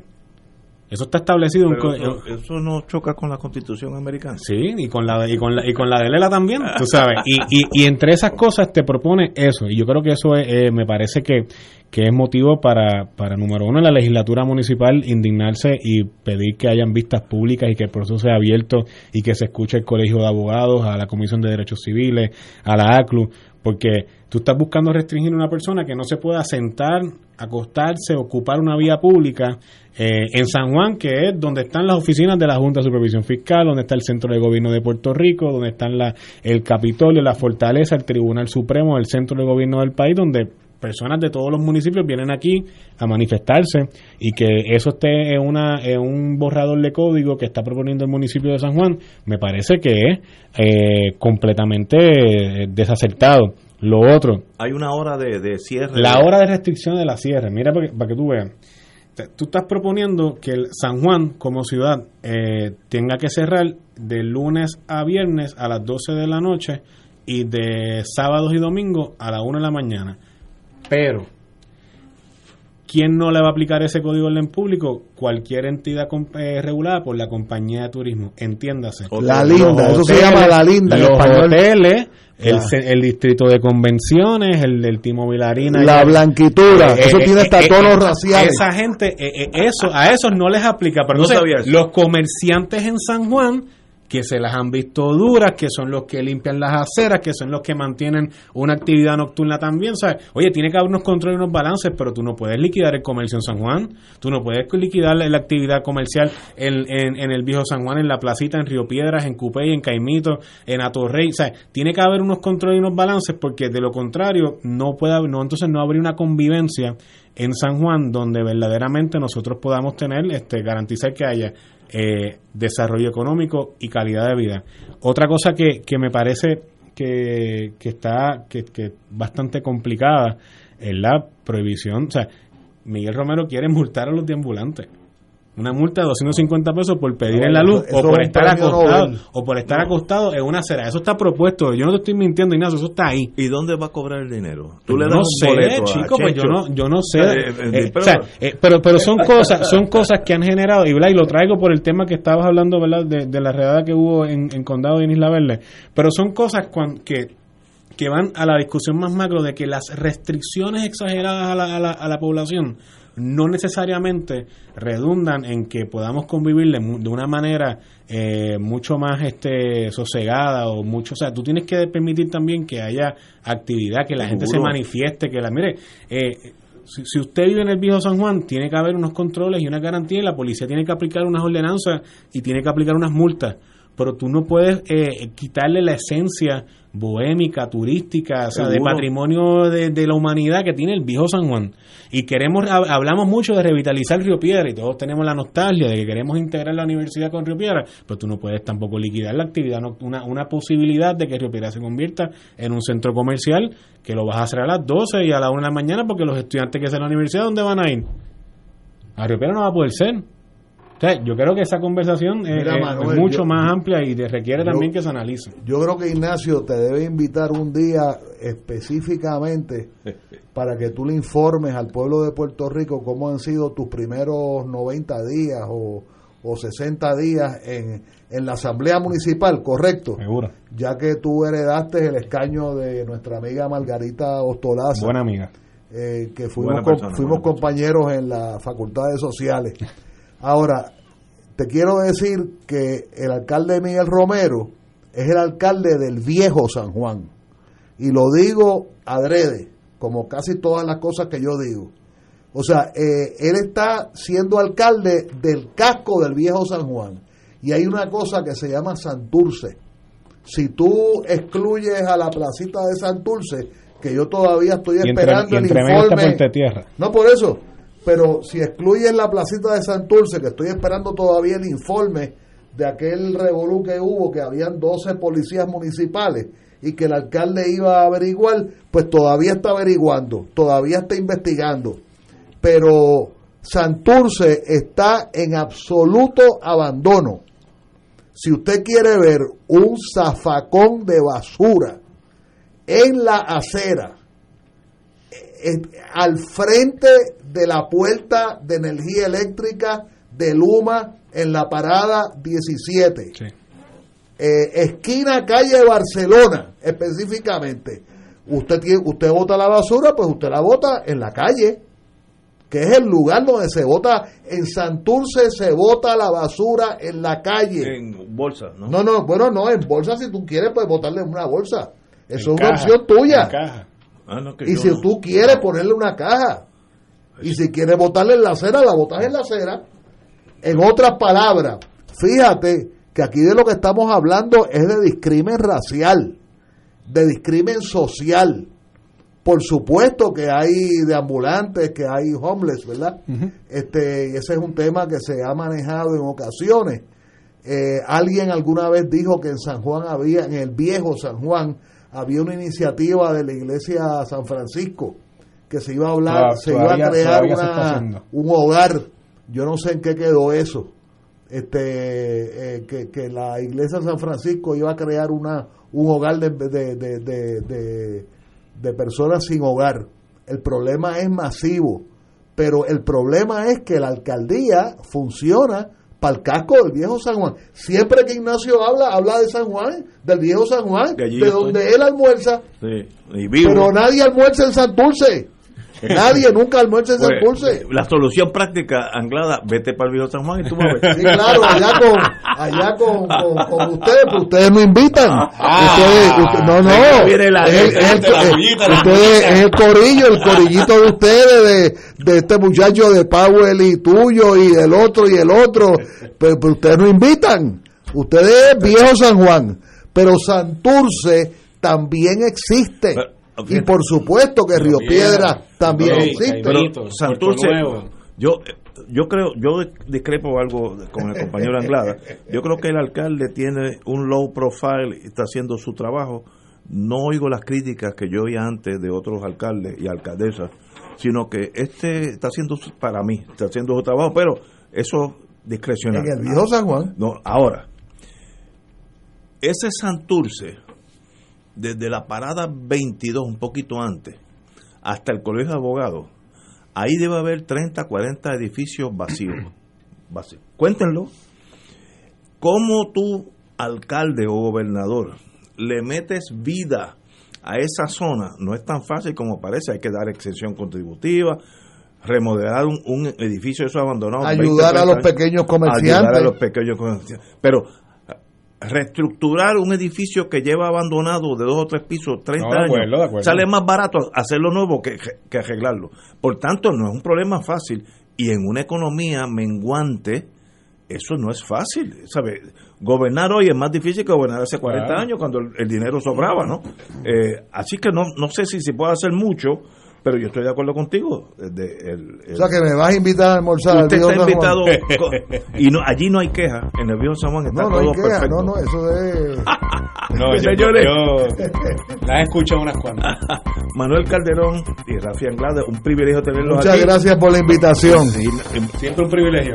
Eso está establecido eso, eso, no choca con la Constitución americana. Sí, y con la y con la y con la de Lela también, tú sabes. Y, y, entre esas cosas te propone eso y yo creo que eso eh, me parece que, que es motivo para para número uno la legislatura municipal indignarse y pedir que hayan vistas públicas y que el proceso sea abierto y que se escuche el colegio de abogados, a la Comisión de Derechos Civiles, a la ACLU, porque tú estás buscando restringir a una persona que no se pueda sentar, acostarse, ocupar una vía pública eh, en San Juan, que es donde están las oficinas de la Junta de Supervisión Fiscal, donde está el Centro de Gobierno de Puerto Rico, donde están el Capitolio, la Fortaleza, el Tribunal Supremo, el Centro de Gobierno del país, donde personas de todos los municipios vienen aquí a manifestarse y que eso esté en, una, un borrador de código que está proponiendo el municipio de San Juan, me parece que es eh, completamente desacertado. Lo otro. Hay una hora de, cierre. La hora de restricción de la cierre. Mira para que, tú veas. Tú estás proponiendo que el San Juan como ciudad eh, tenga que cerrar de lunes a viernes a las 12 de la noche y de sábados y domingos a la 1 de la mañana. Pero ¿Quién no le va a aplicar ese código de orden público? Cualquier entidad eh, regulada por la compañía de turismo, entiéndase. La linda, eso se hoteles, llama la linda Los hoteles, el, ce- el distrito de convenciones, el del T-Mobile Arena. La blanquitura, Eh, eso eh, tiene hasta eh, tonos eh, raciales. Esa gente, eh, eh, eso, a esos no les aplica. Pero No entonces, sabía eso. los comerciantes en San Juan, que se las han visto duras, que son los que limpian las aceras, que son los que mantienen una actividad nocturna también, ¿sabes? Oye, tiene que haber unos controles y unos balances, pero tú no puedes liquidar el comercio en San Juan, tú no puedes liquidar la, actividad comercial en, en- el viejo San Juan, en la placita, en Río Piedras, en Cupey, en Caimito, en Atorrey, sea, tiene que haber unos controles y unos balances, porque de lo contrario, no puede haber, no, entonces no habría una convivencia en San Juan donde verdaderamente nosotros podamos tener, este, garantizar que haya eh, desarrollo económico y calidad de vida. Otra cosa que, que me parece que, que está que, que bastante complicada es la prohibición. O sea, Miguel Romero quiere multar a los deambulantes. Una multa de 250 pesos por pedir No, en la luz eso o por es estar acostado o por estar acostado en una acera. Eso está propuesto. Yo no te estoy mintiendo, Ignacio, eso está ahí. ¿Y dónde va a cobrar el dinero? Yo das no un sé, boleto a chico, pues yo no, yo no sé. Eh, eh, Eh, pero- o sea, eh, pero, pero son cosas, son cosas que han generado, y, y lo traigo por el tema que estabas hablando, ¿verdad? De, de la redada que hubo en, en Condado de Isla Verde. Pero son cosas cuan- que, que van a la discusión más macro de que las restricciones exageradas a la, a la, a la población no necesariamente redundan en que podamos convivir de, de una manera eh, mucho más este sosegada o mucho, o sea, tú tienes que permitir también que haya actividad, que la gente se manifieste, que la mire, eh, si, si usted vive en el viejo San Juan, tiene que haber unos controles y una garantía y la policía tiene que aplicar unas ordenanzas y tiene que aplicar unas multas. Pero tú no puedes eh, quitarle la esencia bohémica, turística, o sea, de patrimonio de, de la humanidad que tiene el viejo San Juan. Y queremos, hab- hablamos mucho de revitalizar Río Piedra y todos tenemos la nostalgia de que queremos integrar la universidad con Río Piedra, pero tú no puedes tampoco liquidar la actividad, no- una, una posibilidad de que Río Piedra se convierta en un centro comercial que lo vas a hacer a las 12 y a la 1 de la mañana porque los estudiantes que están en la universidad, ¿dónde van a ir? A Río Piedra no va a poder ser. O sea, yo creo que esa conversación eh, Mira, eh, Manuel, es mucho yo- más amplia y de- requiere yo- también que se analice. Yo creo que Ignacio te debe invitar un día específicamente para que tú le informes al pueblo de Puerto Rico cómo han sido tus primeros 90 días o, o 60 días en, en la Asamblea Municipal, ¿correcto? Seguro. Ya que tú heredaste el escaño de nuestra amiga Margarita Ostolaza. Buena amiga. eh, que fuimos, fuimos compañeros en la Facultad de Sociales. Ahora, te quiero decir que el alcalde Miguel Romero es el alcalde del viejo San Juan. Y lo digo adrede, como casi todas las cosas que yo digo. O sea, eh, él está siendo alcalde del casco del viejo San Juan. Y hay una cosa que se llama Santurce. Si tú excluyes a la placita de Santurce, que yo todavía estoy Y entre, esperando y el entre está informe. Tierra. No por eso, pero si excluyes la placita de Santurce, que estoy esperando todavía el informe de aquel revolú que hubo, que habían 12 policías municipales y que el alcalde iba a averiguar, pues todavía está averiguando, todavía está investigando. Pero Santurce está en absoluto abandono. Si usted quiere ver un zafacón de basura en la acera, eh, al frente de la puerta de energía eléctrica de Luma en la parada 17. Eh, esquina calle Barcelona, específicamente. Usted tiene, usted bota la basura, pues usted la bota en la calle, que es el lugar donde se bota. En Santurce se bota la basura en la calle. En bolsa, ¿no? No, no, bueno, no, en bolsa si tú quieres, pues botarle en una bolsa. Eso En es una opción tuya. en caja. Ah, no, que Y yo si no. tú quieres ponerle una caja, y si quieres botarle en la acera, la botas en la acera. En otras palabras, fíjate que aquí de lo que estamos hablando es de discrimen racial, de discrimen social. Por supuesto que hay deambulantes, que hay homeless, ¿verdad? este, ese es un tema que se ha manejado en ocasiones. Eh, alguien alguna vez dijo que en San Juan había, en el viejo San Juan, había una iniciativa de la iglesia San Francisco que se iba a hablar, Toda- se iba a crear una- un hogar. Yo no sé en qué quedó eso. Este, eh, que, que la iglesia San Francisco iba a crear una un hogar de, de, de- de personas sin hogar. El problema es masivo pero el problema es que la alcaldía funciona para el casco del viejo San Juan. Siempre que Ignacio habla, habla de San Juan, del viejo San Juan, de, donde él almuerza, Sí, y vivo. pero nadie almuerza en Santurce. Nadie nunca almuerza en Pues, Santurce. la solución práctica, Anglada, vete para el viejo San Juan y tú vas a ver. Sí, claro, allá con, allá con, con, con ustedes, pero ustedes no invitan. Ah. ustedes, usted- no, no. Es el, es el- corillo, el corillito de ustedes, de, de este muchacho de Powell y tuyo y el otro y el otro. Pero, pero ustedes no invitan. Ustedes es viejo San Juan. Pero Santurce también existe. Y por supuesto que Río Piedra también existe. Pero Santurce, yo, yo creo, yo discrepo algo con el compañero Anglada. Yo creo que el alcalde tiene un low profile y está haciendo su trabajo. No oigo las críticas que yo oía antes de otros alcaldes y alcaldesas, sino que este está haciendo, su- para mí, está haciendo su trabajo, pero eso discrecional. En el viejo San Juan. No, ahora, ese Santurce, desde la parada 22, un poquito antes, hasta el colegio de abogados, ahí debe haber 30, 40 edificios vacíos. vacíos. Cuéntenlo. ¿Cómo tú, alcalde o gobernador, le metes vida a esa zona? No es tan fácil como parece. Hay que dar exención contributiva, remodelar un, un edificio de esos abandonados. Ayudar 20, a los 30 pequeños Ayudar a comerciantes. los pequeños comerciantes. Pero reestructurar un edificio que lleva abandonado de dos o tres pisos 30 No, de acuerdo, años de acuerdo. sale más barato hacerlo nuevo que, que arreglarlo por tanto no es un problema fácil y en una economía menguante eso no es fácil ¿sabe? gobernar hoy es más difícil que gobernar hace 40 Claro. años cuando el, el dinero sobraba ¿no? Eh, así que no, no sé si se puede hacer mucho pero yo estoy de acuerdo contigo eh, de- el- el- O sea que me vas a invitar a almorzar al Usted está invitado y no, allí no hay queja. En el viejo San Juan está No, no hay queja, perfecto. no, no, eso es... No, yo, Señores. yo las he escuchado unas cuantas. Manuel Calderón y Rafi Anglada, un privilegio tenerlos Muchas aquí. gracias por la invitación. Sí, Siempre un privilegio.